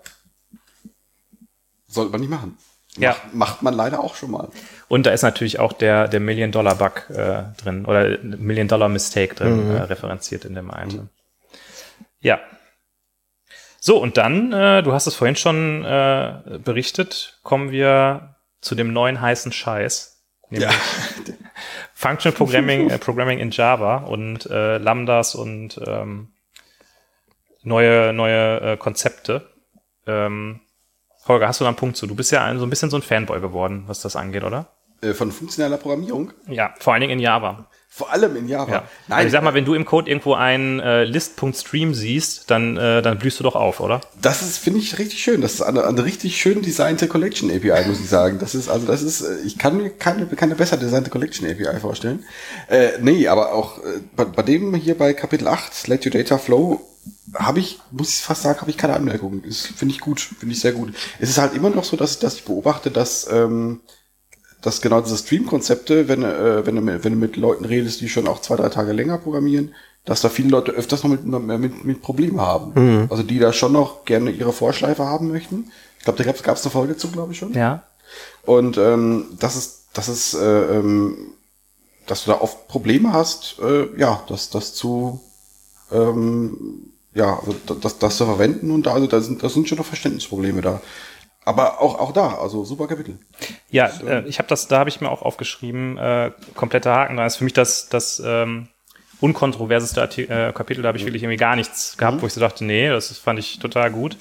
sollte man nicht machen. Ja. Macht, macht man leider auch schon mal. Und da ist natürlich auch der, der Million-Dollar-Bug äh, drin oder Million-Dollar-Mistake drin äh, referenziert in dem Item. Ja. So, und dann, äh, du hast es vorhin schon äh, berichtet, kommen wir zu dem neuen heißen Scheiß. Nämlich Functional Programming, äh, Programming in Java und äh, Lambdas und ähm, neue, neue äh, Konzepte. Ähm, Holger, hast du da einen Punkt zu? Du bist ja ein, so ein bisschen so ein Fanboy geworden, was das angeht, oder? Äh, von funktioneller Programmierung. Ja, vor allen Dingen in Java. Vor allem in Java. Ja. Nein, ich sag mal, wenn du im Code irgendwo ein äh, List.stream siehst, dann, äh, dann blühst du doch auf, oder? Das ist, finde ich, richtig schön. Das ist eine, eine richtig schön designte Collection API, muss ich sagen. Das ist, also, das ist, äh, ich kann mir keine, keine besser designte Collection API vorstellen. Äh, nee, aber auch äh, bei, bei dem hier bei Kapitel 8, Let Your Data Flow, habe ich, muss ich fast sagen, habe ich keine Anmerkungen. Das finde ich gut, finde ich sehr gut. Es ist halt immer noch so, dass, dass ich beobachte, dass, ähm, dass genau diese Stream-Konzepte, wenn, äh, wenn, du mit, wenn du mit Leuten redest, die schon auch zwei, drei Tage länger programmieren, dass da viele Leute öfters noch mit, mit, mit Problemen haben. Also die da schon noch gerne ihre Vorschleife haben möchten. Ich glaube, da gab es eine Folge zu, glaube ich schon. Ja. Und ähm, das ist, das ist, äh, ähm, dass du da oft Probleme hast, äh, ja, das, das zu, ähm, ja, also das, das zu verwenden und da, also da sind, da sind schon noch Verständnisprobleme da. Aber auch, auch da, also super Kapitel. Ja, äh, ich habe das, da habe ich mir auch aufgeschrieben, äh, kompletter Haken dran. Das ist für mich das, das ähm, unkontroverseste Arti äh, Kapitel, da habe ich wirklich irgendwie gar nichts gehabt, wo ich so dachte, nee, das fand ich total gut.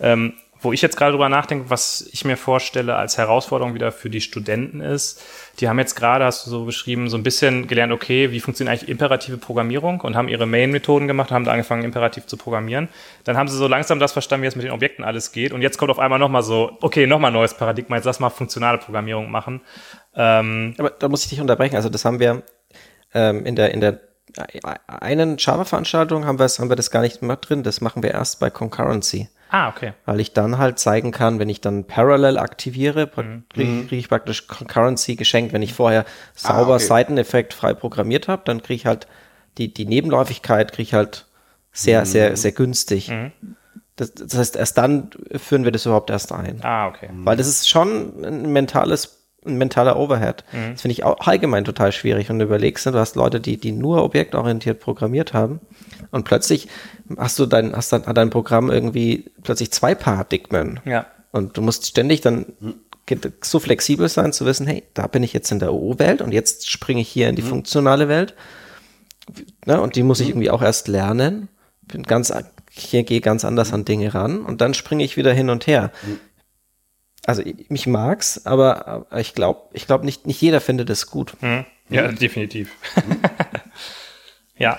Ähm, wo ich jetzt gerade drüber nachdenke, was ich mir vorstelle als Herausforderung wieder für die Studenten ist, die haben jetzt gerade, hast du so beschrieben, so ein bisschen gelernt, okay, wie funktioniert eigentlich imperative Programmierung und haben ihre Main-Methoden gemacht, haben da angefangen, imperativ zu programmieren. Dann haben sie so langsam das verstanden, wie es mit den Objekten alles geht. Und jetzt kommt auf einmal nochmal so, okay, nochmal neues Paradigma, jetzt lass mal funktionale Programmierung machen. Ähm, Aber da muss ich dich unterbrechen. Also das haben wir ähm, in der in der einen Java-Veranstaltung haben haben wir das gar nicht mehr drin. Das machen wir erst bei Concurrency. Ah, okay. Weil ich dann halt zeigen kann, wenn ich dann Parallel aktiviere, Mhm. kriege krieg ich praktisch Concurrency geschenkt. Wenn ich vorher sauber okay. Seiteneffekt frei programmiert habe, dann kriege ich halt die, die Nebenläufigkeit kriege ich halt sehr, Mhm. sehr, sehr günstig. Das, das heißt, erst dann führen wir das überhaupt erst ein. Ah, okay. Weil das ist schon ein mentales, ein mentaler Overhead. Das finde ich auch allgemein total schwierig. Und du überlegst, du hast Leute, die, die nur objektorientiert programmiert haben und plötzlich hast du dein, hast dann, hat dein Programm irgendwie plötzlich zwei Paradigmen. Ja. Und du musst ständig dann so flexibel sein zu wissen, hey, da bin ich jetzt in der OO-Welt und jetzt springe ich hier in die mhm. funktionale Welt. Ne, und die muss ich mhm. irgendwie auch erst lernen. Bin ganz, hier gehe ganz anders an Dinge ran und dann springe ich wieder hin und her. Mhm. Also ich, mich mag's, aber, aber ich glaube, ich glaube nicht, nicht jeder findet es gut. Mhm. Ja, definitiv. ja,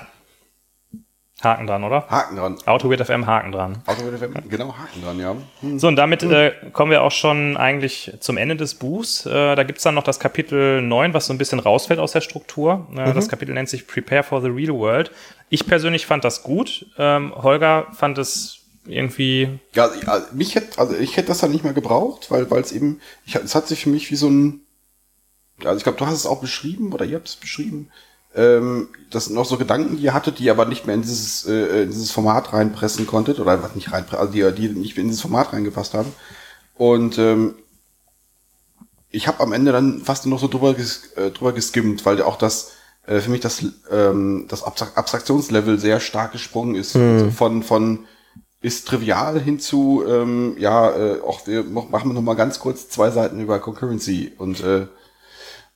Haken dran, oder? Haken dran. AutoWeird FM, Haken dran. AutoWeird FM, genau, Haken dran, ja. Hm. So, und damit äh, kommen wir auch schon eigentlich zum Ende des Buchs. Äh, da gibt's dann noch das Kapitel 9, was so ein bisschen rausfällt aus der Struktur. Äh, mhm. Das Kapitel nennt sich Prepare for the Real World. Ich persönlich fand das gut. Ähm, Holger fand es irgendwie. Ja, also mich hätte, also ich hätte das dann nicht mehr gebraucht, weil weil es eben, ich, es hat sich für mich wie so ein, also ich glaube, du hast es auch beschrieben oder ihr habt es beschrieben, ähm, das sind noch so Gedanken, die ihr hattet, die ihr aber nicht mehr in dieses, äh, in dieses Format reinpressen konntet, oder was nicht reinpressen, also die, die nicht mehr in dieses Format reingepasst haben. Und ähm, ich habe am Ende dann fast nur noch so drüber, ges äh, drüber geskimmt, weil auch das äh, für mich das, ähm, das Abstraktionslevel sehr stark gesprungen ist. Mhm. Also von, von ist trivial hinzu, ähm, ja, äh, auch wir machen wir noch mal ganz kurz zwei Seiten über Concurrency und äh,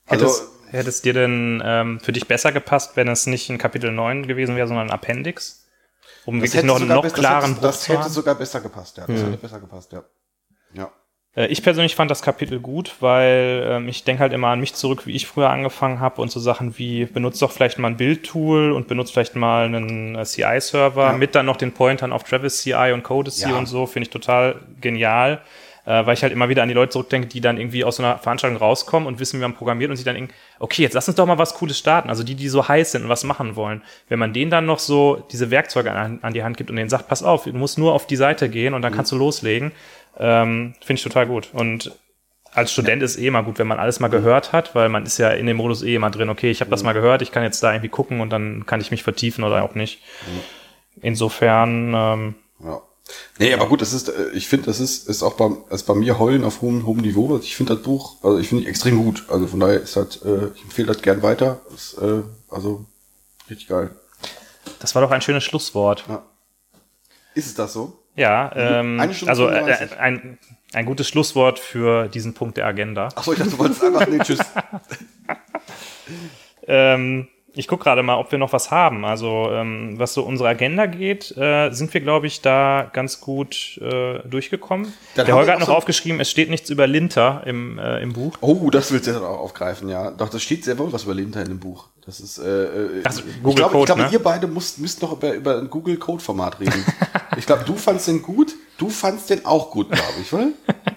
also Hätte es dir denn ähm, für dich besser gepasst, wenn es nicht ein Kapitel 9 gewesen wäre, sondern ein Appendix? Um das wirklich noch einen noch klaren Buch Das hätte sogar besser gepasst, ja. Das hm. hätte besser gepasst, ja. Äh, ich persönlich fand das Kapitel gut, weil ähm, ich denke halt immer an mich zurück, wie ich früher angefangen habe und so Sachen wie benutzt doch vielleicht mal ein Bildtool und benutzt vielleicht mal einen äh, CI-Server ja. mit dann noch den Pointern auf Travis CI und Codec ja. und so, finde ich total genial äh, weil ich halt immer wieder an die Leute zurückdenke, die dann irgendwie aus so einer Veranstaltung rauskommen und wissen, wie man programmiert und sich dann irgendwie, okay, jetzt lass uns doch mal was Cooles starten. Also die, die so heiß sind und was machen wollen. Wenn man denen dann noch so diese Werkzeuge an, an die Hand gibt und denen sagt, pass auf, du musst nur auf die Seite gehen und dann mhm. kannst du loslegen, ähm, finde ich total gut. Und als Student ja. ist eh immer gut, wenn man alles mal gehört hat, weil man ist ja in dem Modus eh immer drin, okay, ich habe das mhm. mal gehört, ich kann jetzt da irgendwie gucken und dann kann ich mich vertiefen oder auch nicht. Insofern, ähm, ja. Nee, aber gut, das ist, äh, ich finde, das ist, ist auch bei, ist bei mir heulen auf hohem, hohem Niveau. Ich finde das Buch, also ich finde extrem gut. Also von daher ist halt, äh, ich empfehle das gern weiter. Ist, äh, also richtig geil. Das war doch ein schönes Schlusswort. Ja. Ist es das so? Ja, ähm, also äh, ein, ein gutes Schlusswort für diesen Punkt der Agenda. Achso, ich dachte, du wolltest einfach, nee, tschüss. ähm, ich gucke gerade mal, ob wir noch was haben. Also ähm, was so unsere Agenda geht, äh, sind wir, glaube ich, da ganz gut äh, durchgekommen. Dann Der Holger hat noch so aufgeschrieben, es steht nichts über Linter im, äh, im Buch. Oh, das willst du dann auch aufgreifen, ja. Doch, das steht sehr wohl was über Linter in dem Buch. Das ist, äh, also, Google ich glaube, Code, ich glaube ne? ihr beide müsst, müsst noch über, über ein Google Code Format reden. ich glaube, du fandst den gut, du fandst den auch gut, glaube ich, oder?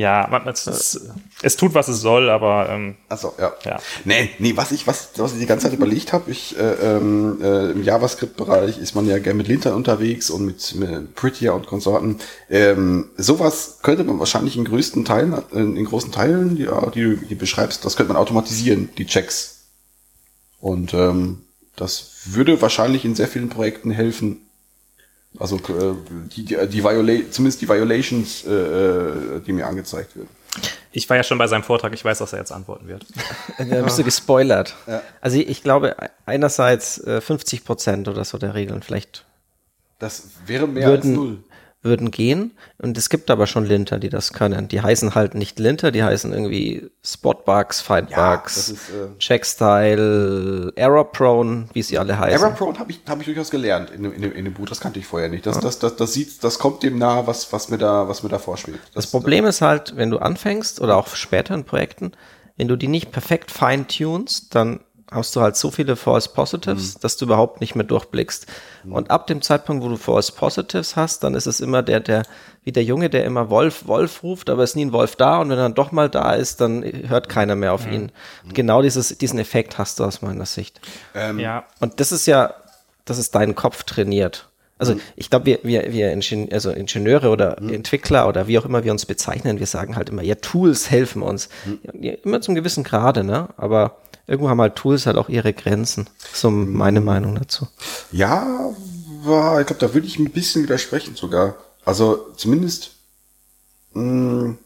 Ja, man, es, es, es, tut, was es soll, aber ähm, Achso, ja. ja. Nee, nee, was ich, was, was ich die ganze Zeit überlegt habe, ich äh, ähm, äh, im JavaScript-Bereich ist man ja gerne mit Linter unterwegs und mit, mit Prettier und Konsorten. Ähm, sowas könnte man wahrscheinlich in größten Teilen, in, in großen Teilen, die, die, die beschreibst, das könnte man automatisieren, die Checks. Und ähm, das würde wahrscheinlich in sehr vielen Projekten helfen, also äh, die, die, die Viola zumindest die Violations, äh, äh, die mir angezeigt werden. Ich war ja schon bei seinem Vortrag, ich weiß, dass er jetzt antworten wird. da bist du gespoilert. Ja. Also ich, ich glaube einerseits äh, 50 Prozent oder so der Regeln vielleicht. Das wäre mehr würden, als null würden gehen. Und es gibt aber schon Linter, die das können. Die heißen halt nicht Linter, die heißen irgendwie Spotbugs, Findbugs, ja, äh Checkstyle, Error-Prone, wie sie alle heißen. Error-Prone habe ich, hab ich durchaus gelernt in, in, in dem Buch. Das kannte ich vorher nicht. Das, ja. das, das, das, sieht, das kommt dem nahe, was, was, mir da, was mir da vorschwebt. Das, das Problem ist halt, wenn du anfängst oder auch später in Projekten, wenn du die nicht perfekt fine-tunst, dann hast du halt so viele False Positives, mhm. dass du überhaupt nicht mehr durchblickst. Mhm. Und ab dem Zeitpunkt, wo du False Positives hast, dann ist es immer der, der, wie der Junge, der immer Wolf, Wolf ruft, aber ist nie ein Wolf da und wenn er dann doch mal da ist, dann hört keiner mehr auf mhm. ihn. Genau dieses, diesen Effekt hast du aus meiner Sicht. Ähm, ja. Und das ist ja, das ist dein Kopf trainiert. Also mhm. ich glaube, wir, wir, wir Ingenieur, also Ingenieure oder mhm. Entwickler oder wie auch immer wir uns bezeichnen, wir sagen halt immer, ja, Tools helfen uns. Mhm. Ja, immer zum gewissen Grade, ne? Aber irgendwo haben halt Tools halt auch ihre Grenzen. So meine Meinung dazu. Ja, ich glaube, da würde ich ein bisschen widersprechen sogar. Also zumindest, mh, hm,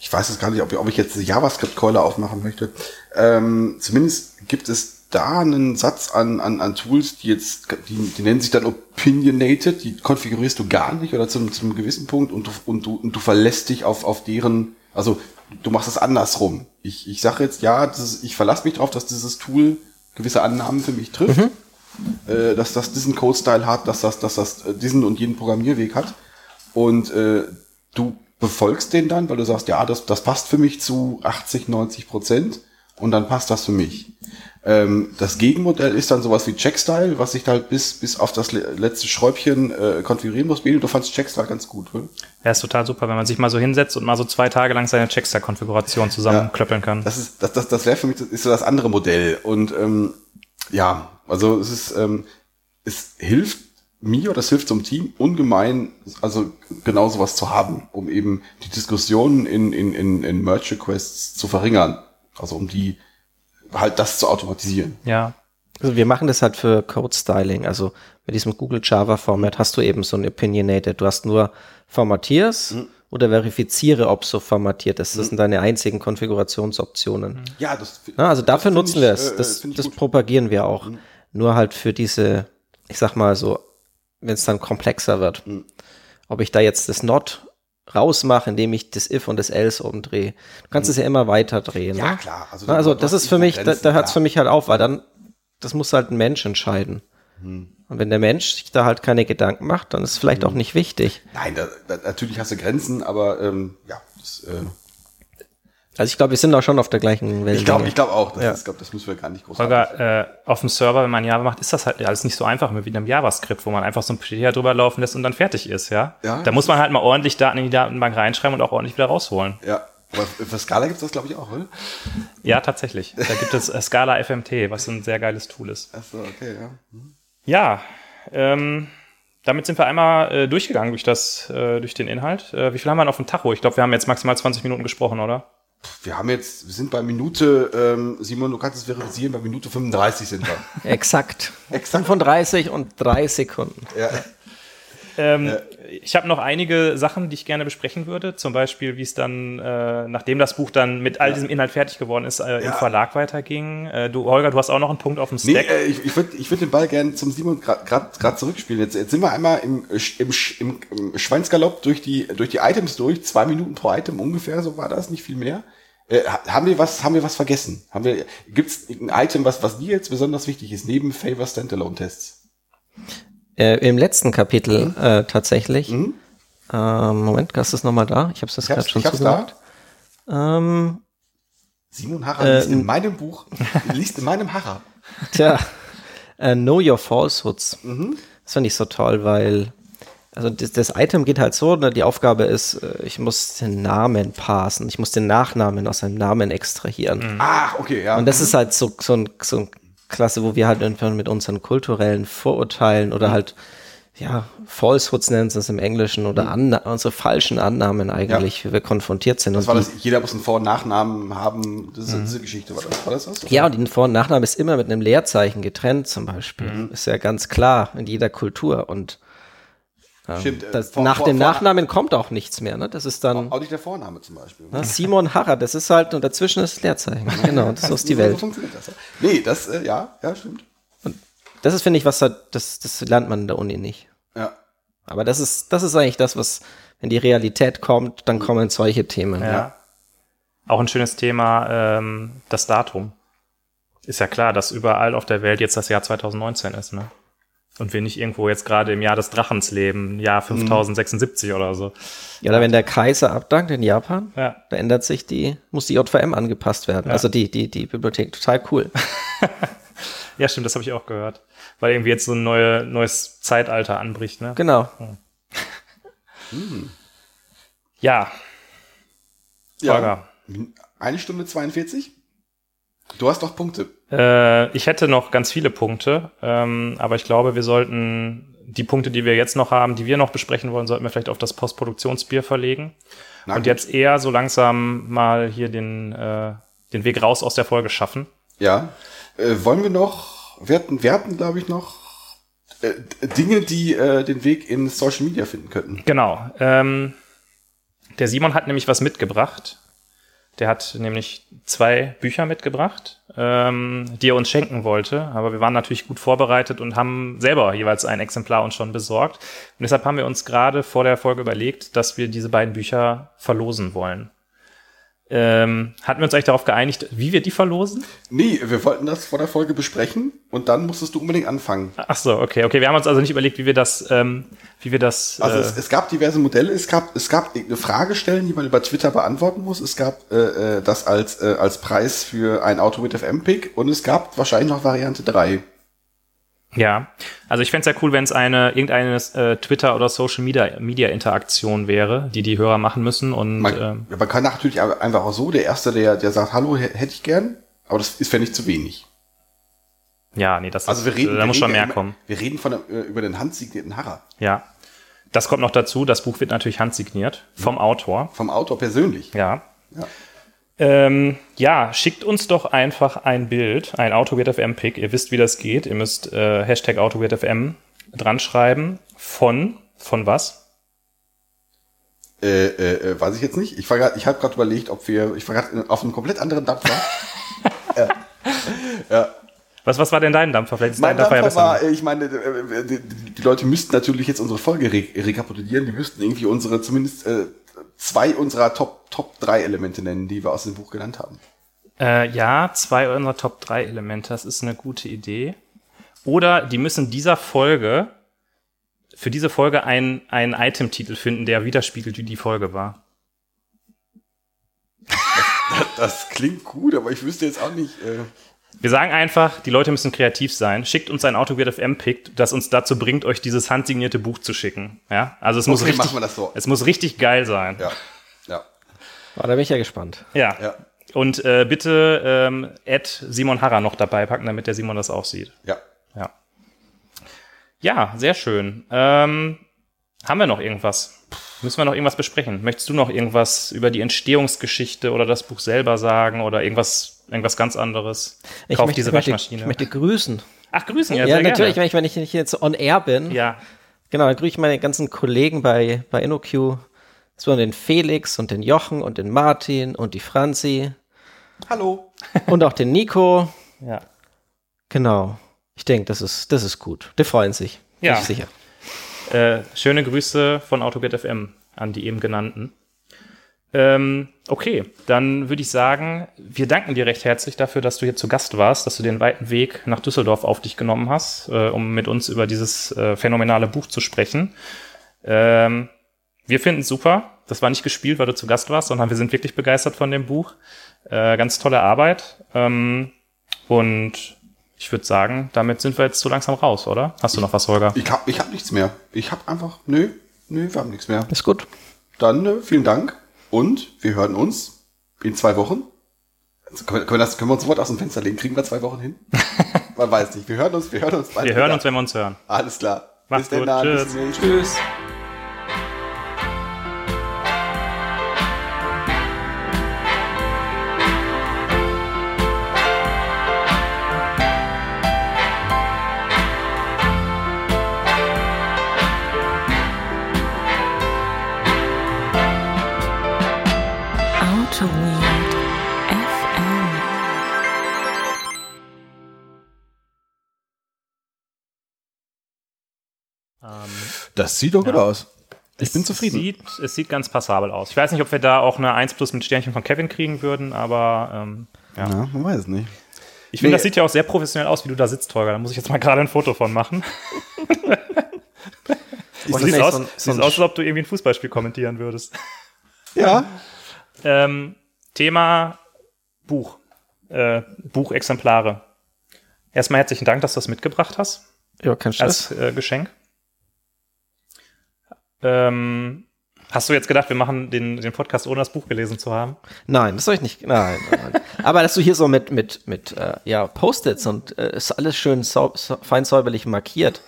ich weiß jetzt gar nicht, ob, ob ich jetzt eine JavaScript-Keule aufmachen möchte. Ähm, zumindest gibt es da einen Satz an, an, an Tools, die jetzt, die, die nennen sich dann opinionated, die konfigurierst du gar nicht oder zum, zum gewissen Punkt und du, und du, und du verlässt dich auf, auf deren, also du machst es andersrum. Ich, ich sage jetzt, ja, das, ich verlasse mich darauf, dass dieses Tool gewisse Annahmen für mich trifft, mhm. äh, dass das diesen Code-Style hat, dass das, dass das äh, diesen und jeden Programmierweg hat. Und äh, du befolgst den dann, weil du sagst, ja, das, das passt für mich zu 80, 90 Prozent und dann passt das für mich. Ähm, das Gegenmodell ist dann sowas wie Checkstyle, was sich halt bis, bis auf das letzte Schräubchen äh, konfigurieren muss. Bene, du fandst Checkstyle ganz gut, oder? Ja, ist total super, wenn man sich mal so hinsetzt und mal so zwei Tage lang seine Checkstyle-Konfiguration zusammenklöppeln kann. Das ist, das, das, das wäre für mich das ist so das andere Modell. Und ähm, ja, also es ist, ähm, es hilft mir oder es hilft zum Team ungemein, also genau sowas zu haben, um eben die Diskussionen in, in, in, in Merge Requests zu verringern. Also um die halt das zu automatisieren. Ja. Also wir machen das halt für Code Styling. Also mit diesem Google Java Format hast du eben so ein Opinionated. Du hast nur formatierst mhm. oder verifiziere, ob so formatiert ist. Das mhm. sind deine einzigen Konfigurationsoptionen. Ja, das. Ja, also dafür nutzen ich, wir es. Äh, das, äh, das propagieren wir auch. Mhm. Nur halt für diese, ich sag mal so, wenn es dann komplexer wird. Mhm. Ob ich da jetzt das Not rausmache, indem ich das if und das else umdrehe. Du kannst mhm. es ja immer weiter drehen. Ja, klar. Also, also das ist für mich, da, da hört es für mich halt auf, weil dann, das muss halt ein Mensch entscheiden. Mhm. Und wenn der Mensch sich da halt keine Gedanken macht, dann ist es vielleicht mhm. auch nicht wichtig. Nein, da, da, natürlich hast du Grenzen, aber ähm, ja, das, äh, also ich glaube, wir sind auch schon auf der gleichen Wellenlänge. Ich glaube ich glaube auch. Das, ja. ist, glaub, das müssen wir gar nicht groß Holger, äh, auf dem Server, wenn man Java macht, ist das halt alles nicht so einfach wie in einem JavaScript, wo man einfach so ein PDA drüber laufen lässt und dann fertig ist, ja? ja da muss man halt mal ordentlich Daten in die Datenbank reinschreiben und auch ordentlich wieder rausholen. Ja. Aber für Scala gibt es das, glaube ich, auch, oder? Ja, tatsächlich. Da gibt es äh, Scala FMT, was ein sehr geiles Tool ist. Ach so, okay, ja. Mhm. Ja, ähm, damit sind wir einmal äh, durchgegangen durch das, äh, durch den Inhalt. Äh, wie viel haben wir noch auf dem Tacho? Ich glaube, wir haben jetzt maximal 20 Minuten gesprochen, oder? Wir haben jetzt, wir sind bei Minute, ähm, Simon, du kannst es verifizieren, bei Minute 35 sind wir. Exakt. Exakt. 35 und drei Sekunden. Ja. Ähm, äh. Ich habe noch einige Sachen, die ich gerne besprechen würde. Zum Beispiel, wie es dann, äh, nachdem das Buch dann mit all ja. diesem Inhalt fertig geworden ist, äh, ja. im Verlag weiterging. Äh, du, Holger, du hast auch noch einen Punkt auf dem Stack. Nee, äh, ich, ich würde ich würd den Ball gerne zum Simon gerade zurückspielen. Jetzt, jetzt sind wir einmal im, im, im, im Schweinsgalopp durch die, durch die Items durch. Zwei Minuten pro Item ungefähr, so war das, nicht viel mehr. Äh, haben wir was, haben wir was vergessen? Haben wir, gibt's ein Item, was, was dir jetzt besonders wichtig ist, neben Favor Standalone Tests? Äh, Im letzten Kapitel mhm. äh, tatsächlich. Mhm. Ähm, Moment, hast du es nochmal da? Ich habe es gerade schon zugesagt. Ähm, Simon Harrer äh, liest in meinem Buch, liest in meinem Harrer. Tja, äh, Know Your Falsehoods. Mhm. Das finde ich so toll, weil also das, das, Item geht halt so, ne, die Aufgabe ist, äh, ich muss den Namen parsen, ich muss den Nachnamen aus seinem Namen extrahieren. Mhm. Ah, okay, ja. Und das ist halt so, so, ein, so ein Klasse, wo wir halt einfach mit unseren kulturellen Vorurteilen oder mhm. halt, ja, Falsehoods nennen sie es im Englischen oder mhm. unsere falschen Annahmen eigentlich, ja. wie wir konfrontiert sind. Das und war das, jeder muss einen Vor- und Nachnamen haben, das ist, mhm. diese Geschichte, war das, war das was? Ja, und den Vor- und Nachname ist immer mit einem Leerzeichen getrennt zum Beispiel. Mhm. Ist ja ganz klar in jeder Kultur und ja. Stimmt. Äh, das, vor, nach vor, dem vor, Nachnamen kommt auch nichts mehr, ne? Das ist dann. Auch nicht der Vorname zum Beispiel. Ne? Simon Harrer, das ist halt, und dazwischen ist Leerzeichen. genau, das ist die Welt. So funktioniert das. Nee, das, äh, ja, ja, stimmt. Und das ist, finde ich, was halt, das, das lernt man in der Uni nicht. Ja. Aber das ist, das ist eigentlich das, was, wenn die Realität kommt, dann kommen solche Themen. Ja. ja. Auch ein schönes Thema, ähm, das Datum. Ist ja klar, dass überall auf der Welt jetzt das Jahr 2019 ist, ne? Und wir nicht irgendwo jetzt gerade im Jahr des Drachens leben, Jahr 5076 mhm. oder so. Ja, oder wenn der Kaiser abdankt in Japan, ja. da ändert sich die, muss die JVM angepasst werden. Ja. Also die, die, die Bibliothek, total cool. ja, stimmt, das habe ich auch gehört. Weil irgendwie jetzt so ein neue, neues Zeitalter anbricht, ne? Genau. Hm. Ja. Ja. Eine Stunde 42? Du hast doch Punkte. Äh, ich hätte noch ganz viele Punkte, ähm, aber ich glaube, wir sollten die Punkte, die wir jetzt noch haben, die wir noch besprechen wollen, sollten wir vielleicht auf das Postproduktionsbier verlegen. Na, und gut. jetzt eher so langsam mal hier den, äh, den Weg raus aus der Folge schaffen. Ja. Äh, wollen wir noch, wir hatten, wir hatten glaube ich, noch äh, Dinge, die äh, den Weg in Social Media finden könnten. Genau. Ähm, der Simon hat nämlich was mitgebracht. Der hat nämlich zwei Bücher mitgebracht. Ähm, die er uns schenken wollte. Aber wir waren natürlich gut vorbereitet und haben selber jeweils ein Exemplar uns schon besorgt. Und deshalb haben wir uns gerade vor der Folge überlegt, dass wir diese beiden Bücher verlosen wollen. Ähm, hatten wir uns eigentlich darauf geeinigt, wie wir die verlosen? Nee, wir wollten das vor der Folge besprechen und dann musstest du unbedingt anfangen. Ach so, okay, okay. Wir haben uns also nicht überlegt, wie wir das, ähm, wie wir das. Also äh, es, es gab diverse Modelle, es gab, es gab eine Frage stellen, die man über Twitter beantworten muss. Es gab äh, äh, das als, äh, als Preis für ein Auto mit FM-Pick und es gab wahrscheinlich noch Variante 3. Ja, also ich fände es ja cool, wenn es eine irgendeine äh, Twitter- oder Social Media, Media Interaktion wäre, die die Hörer machen müssen. Und Man, ähm, ja, man kann natürlich einfach auch so, der Erste, der, der sagt, hallo, hätte ich gern, aber das ist, fände ich zu wenig. ja, nee, das Also wir ist, reden, da wir muss reden schon ja mehr immer- kommen. Wir reden von, äh, über den handsignierten Harrer. Ja. Das kommt noch dazu. Das Buch wird natürlich handsigniert vom Autor. Vom Autor persönlich. Ja. Ja. Ähm, ja, schickt uns doch einfach ein Bild, ein AutoWeird-FM-Pick. Ihr wisst, wie das geht. Ihr müsst äh, Hashtag AutoWeird-FM dran schreiben. Von, von was? Äh, äh, äh, weiß ich jetzt nicht. Ich, war grad- ich habe gerade überlegt, ob wir, ich war gerade auf einem komplett anderen Dampfer. Was, was war denn dein Dampfer? Vielleicht ist mein dein Dampfer Dampfer ja war, besser. äh, ich meine, äh, die, die Leute müssten natürlich jetzt unsere Folge re rekapitulieren. Die müssten irgendwie unsere, zumindest äh, zwei unserer Top, Top 3 Elemente nennen, die wir aus dem Buch genannt haben. Äh, ja, zwei unserer Top 3 Elemente, das ist eine gute Idee. Oder die müssen dieser Folge, für diese Folge einen, einen Item-Titel finden, der widerspiegelt, wie die Folge war. Das klingt gut, aber ich wüsste jetzt auch nicht. Äh, Wir sagen einfach, die Leute müssen kreativ sein. Schickt uns ein AutoWeird FM-Pick, das uns dazu bringt, euch dieses handsignierte Buch zu schicken. Ja, also es muss Okay, richtig, machen wir das so. es muss richtig geil sein. ja, ja, Oh, da bin ich ja gespannt. Ja. ja, Und äh, bitte ähm, Ed Simon Harrer noch dabei packen, damit der Simon das auch sieht. ja. Ja. Ja, sehr schön. Ähm, haben wir noch irgendwas? Müssen wir noch irgendwas besprechen? Möchtest du noch irgendwas über die Entstehungsgeschichte oder das Buch selber sagen oder irgendwas, irgendwas ganz anderes? Ich Kauf möchte, diese ich möchte, Waschmaschine. ich möchte grüßen. Ach, grüßen, ja, Ja, sehr natürlich, gerne. wenn ich, wenn ich jetzt on air bin. Ja, Genau, dann grüße ich meine ganzen Kollegen bei, bei InnoQ. So den Felix und den Jochen und den Martin und die Franzi Hallo. und auch den Nico. ja. Genau. Ich denke, das ist, das ist gut. Die freuen sich. Bin Ja. ich sicher. Äh, schöne Grüße von AutoGet FM an die eben genannten. Ähm, okay, dann würde ich sagen, wir danken dir recht herzlich dafür, dass du hier zu Gast warst, dass du den weiten Weg nach Düsseldorf auf dich genommen hast, äh, um mit uns über dieses äh, phänomenale Buch zu sprechen. Ähm, wir finden es super. Das war nicht gespielt, weil du zu Gast warst, sondern wir sind wirklich begeistert von dem Buch. Äh, ganz tolle Arbeit. Ähm, und ich würde sagen, damit sind wir jetzt so langsam raus, oder? Hast du noch was, Holger? Ich hab, ich hab nichts mehr. Ich hab einfach, nö, nö, wir haben nichts mehr. Ist gut. Dann äh, vielen Dank und wir hören uns in zwei Wochen. Also können, wir das, können wir uns Wort aus dem Fenster legen? Kriegen wir zwei Wochen hin? Man weiß nicht. Wir hören uns, wir hören uns bald Wir hören wieder. uns, wenn wir uns hören. Alles klar. Macht's denn gut. dann. Tschüss. Bis. Tschüss. Das sieht doch gut aus. Ich bin Es zufrieden. Sieht, es sieht ganz passabel aus. Ich weiß nicht, ob wir da auch eine 1 plus mit Sternchen von Kevin kriegen würden, aber ähm, ja. Ja, man weiß es nicht. Ich finde, Nee. das sieht ja auch sehr professionell aus, wie du da sitzt, Holger. Da muss ich jetzt mal gerade ein Foto von machen. Siehst nicht aus, so ein- aus, als ob du irgendwie ein Fußballspiel kommentieren würdest. Ja. Ähm, Thema Buch. Äh, Buchexemplare. Erstmal herzlichen Dank, dass du das mitgebracht hast. Ja, kein Stress. als äh, Geschenk. Ähm, hast du jetzt gedacht, wir machen den, den Podcast ohne das Buch gelesen zu haben? Nein, das soll ich nicht. Nein, nein. Aber dass du hier so mit, mit, mit äh, ja, Post-its und äh, ist alles schön sau sau fein säuberlich markiert,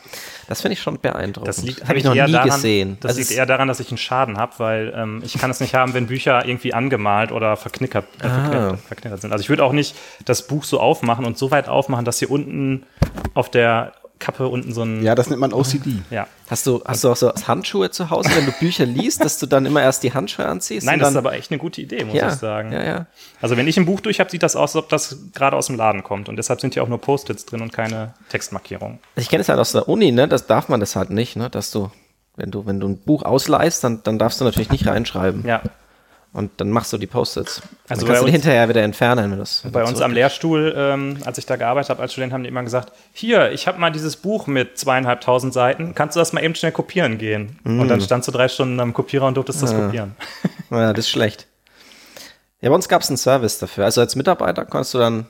das finde ich schon beeindruckend. Das liegt habe ich noch nie daran, gesehen. Das Also liegt eher daran, dass ich einen Schaden habe, weil ähm, ich kann es nicht haben, wenn Bücher irgendwie angemalt oder verknickert, äh, Ah. verknickert, verknickert sind. Also ich würde auch nicht das Buch so aufmachen und so weit aufmachen, dass hier unten auf der Kappe unten so ein. Ja, das nennt man OCD. ja. Hast du, hast du auch so Handschuhe zu Hause, wenn du Bücher liest, dass du dann immer erst die Handschuhe anziehst? Nein, das ist aber echt eine gute Idee, muss ja, ich sagen. Ja, ja. Also wenn ich ein Buch durch habe, sieht das aus, als ob das gerade aus dem Laden kommt. Und deshalb sind hier auch nur Post-its drin und keine Textmarkierungen. Ich kenne es halt aus der Uni, ne? Das darf man das halt nicht, ne? Dass du, wenn du, wenn du ein Buch ausleihst, dann, dann darfst du natürlich nicht reinschreiben. Ja. Und dann machst du die Post-its. Also bei kannst du die hinterher wieder entfernen, wenn das. Bei uns am Lehrstuhl, ähm, als ich da gearbeitet habe als Student, haben die immer gesagt, hier, ich habe mal dieses Buch mit zweieinhalbtausend Seiten, kannst du das mal eben schnell kopieren gehen? Und Mm. dann standst du drei Stunden am Kopierer und durftest das kopieren. Ja, das ist schlecht. Ja, bei uns gab es einen Service dafür. Also als Mitarbeiter konntest du dann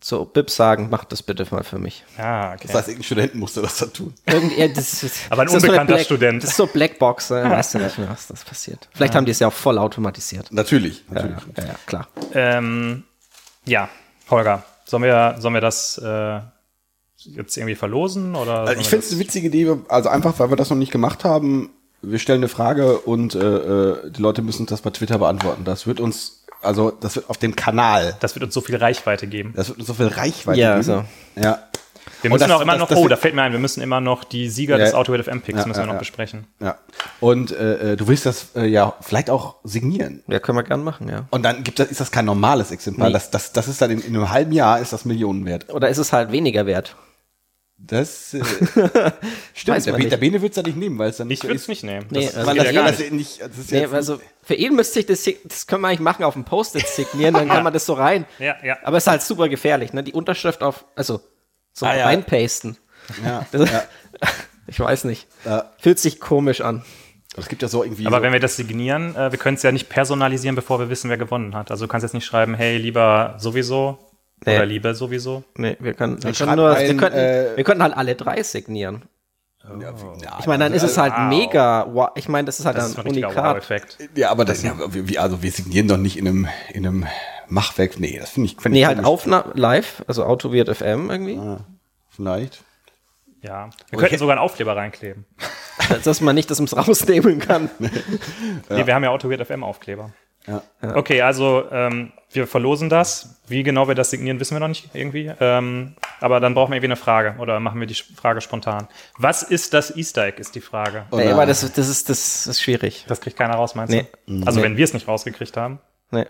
zu BIP sagen, mach das bitte mal für mich. Ja, okay. Das heißt, irgendein Student musste das dann tun. Irgend, ja, das ist, Aber ein das so unbekannter Black, Student. Das ist so Blackbox, ne? weißt du nicht mehr, was das passiert. Vielleicht haben die es ja auch voll automatisiert. Natürlich, Ja, natürlich. ja, ja, klar. Ähm, ja, Holger, sollen wir, sollen wir das äh, jetzt irgendwie verlosen? Oder Also ich finde es eine witzige Idee, also einfach, weil wir das noch nicht gemacht haben. Wir stellen eine Frage und äh, äh, die Leute müssen das bei Twitter beantworten. Das wird uns, also das wird auf dem Kanal, das, wird uns so viel Reichweite geben. das wird uns so viel Reichweite Ja, geben. so. Ja, Wir müssen das- auch immer das- noch, das oh, da fällt mir ein, wir müssen immer noch die Sieger Ja. des Autowave FM Picks Ja, müssen wir noch ja. besprechen. ja. Und äh, äh, du willst das äh, ja vielleicht auch signieren. Ja, können wir gern machen, ja. Und dann gibt das, ist das kein normales Exemplar. Nee. Das, das, das ist dann in, in einem halben Jahr ist das Millionen wert. Oder ist es halt weniger wert? Das äh, stimmt. Der, man Be- nicht. der Bene wird es ja nicht nehmen, weil es dann Ich so würde es ist. nicht nehmen. Nee, das also Weil das, ja gar das nicht. Das ist Nee, jetzt, also für ihn müsste ich das, das können wir eigentlich machen auf dem Post-it signieren, dann kann man das so rein. Ja, ja. Aber es ist halt super gefährlich, ne? Die Unterschrift auf, also so Ah, ja. reinpasten. ja, Das, ja. Ich weiß nicht. Ja. Fühlt sich komisch an. Es gibt ja so irgendwie. Aber so, wenn wir das signieren, äh, wir können es ja nicht personalisieren, bevor wir wissen, wer gewonnen hat. Also du kannst jetzt nicht schreiben, hey, lieber sowieso Nee. oder lieber sowieso. Nee, wir können, wir können nur, wir ein, könnten, äh, wir könnten halt alle drei signieren. ja, ja, Ich meine, dann ist es halt wow. mega, wow. ich meine, das ist halt Das ist ein Unikat. Wow-Effekt. Ja, aber das, ja, wir, wir- also wir signieren doch nicht in einem, in einem Machwerk. Nee, das finde ich, find Nee, ich halt auf live, also Auto wird FM irgendwie. Vielleicht. Ja. Wir könnten sogar einen Aufkleber reinkleben. Dass man nicht, dass man es rausnehmen kann. Nee, wir haben ja AutoGate FM Aufkleber. Ja. Okay, also ähm, wir verlosen das. Wie genau wir das signieren, wissen wir noch nicht irgendwie. Ähm, aber dann brauchen wir irgendwie eine Frage oder machen wir die Frage spontan. Was ist das Easter Egg, ist die Frage. Nee, aber das, das, ist, das ist schwierig. Das kriegt keiner raus, meinst Nee. du? Also Nee. wenn wir es nicht rausgekriegt haben. Nee.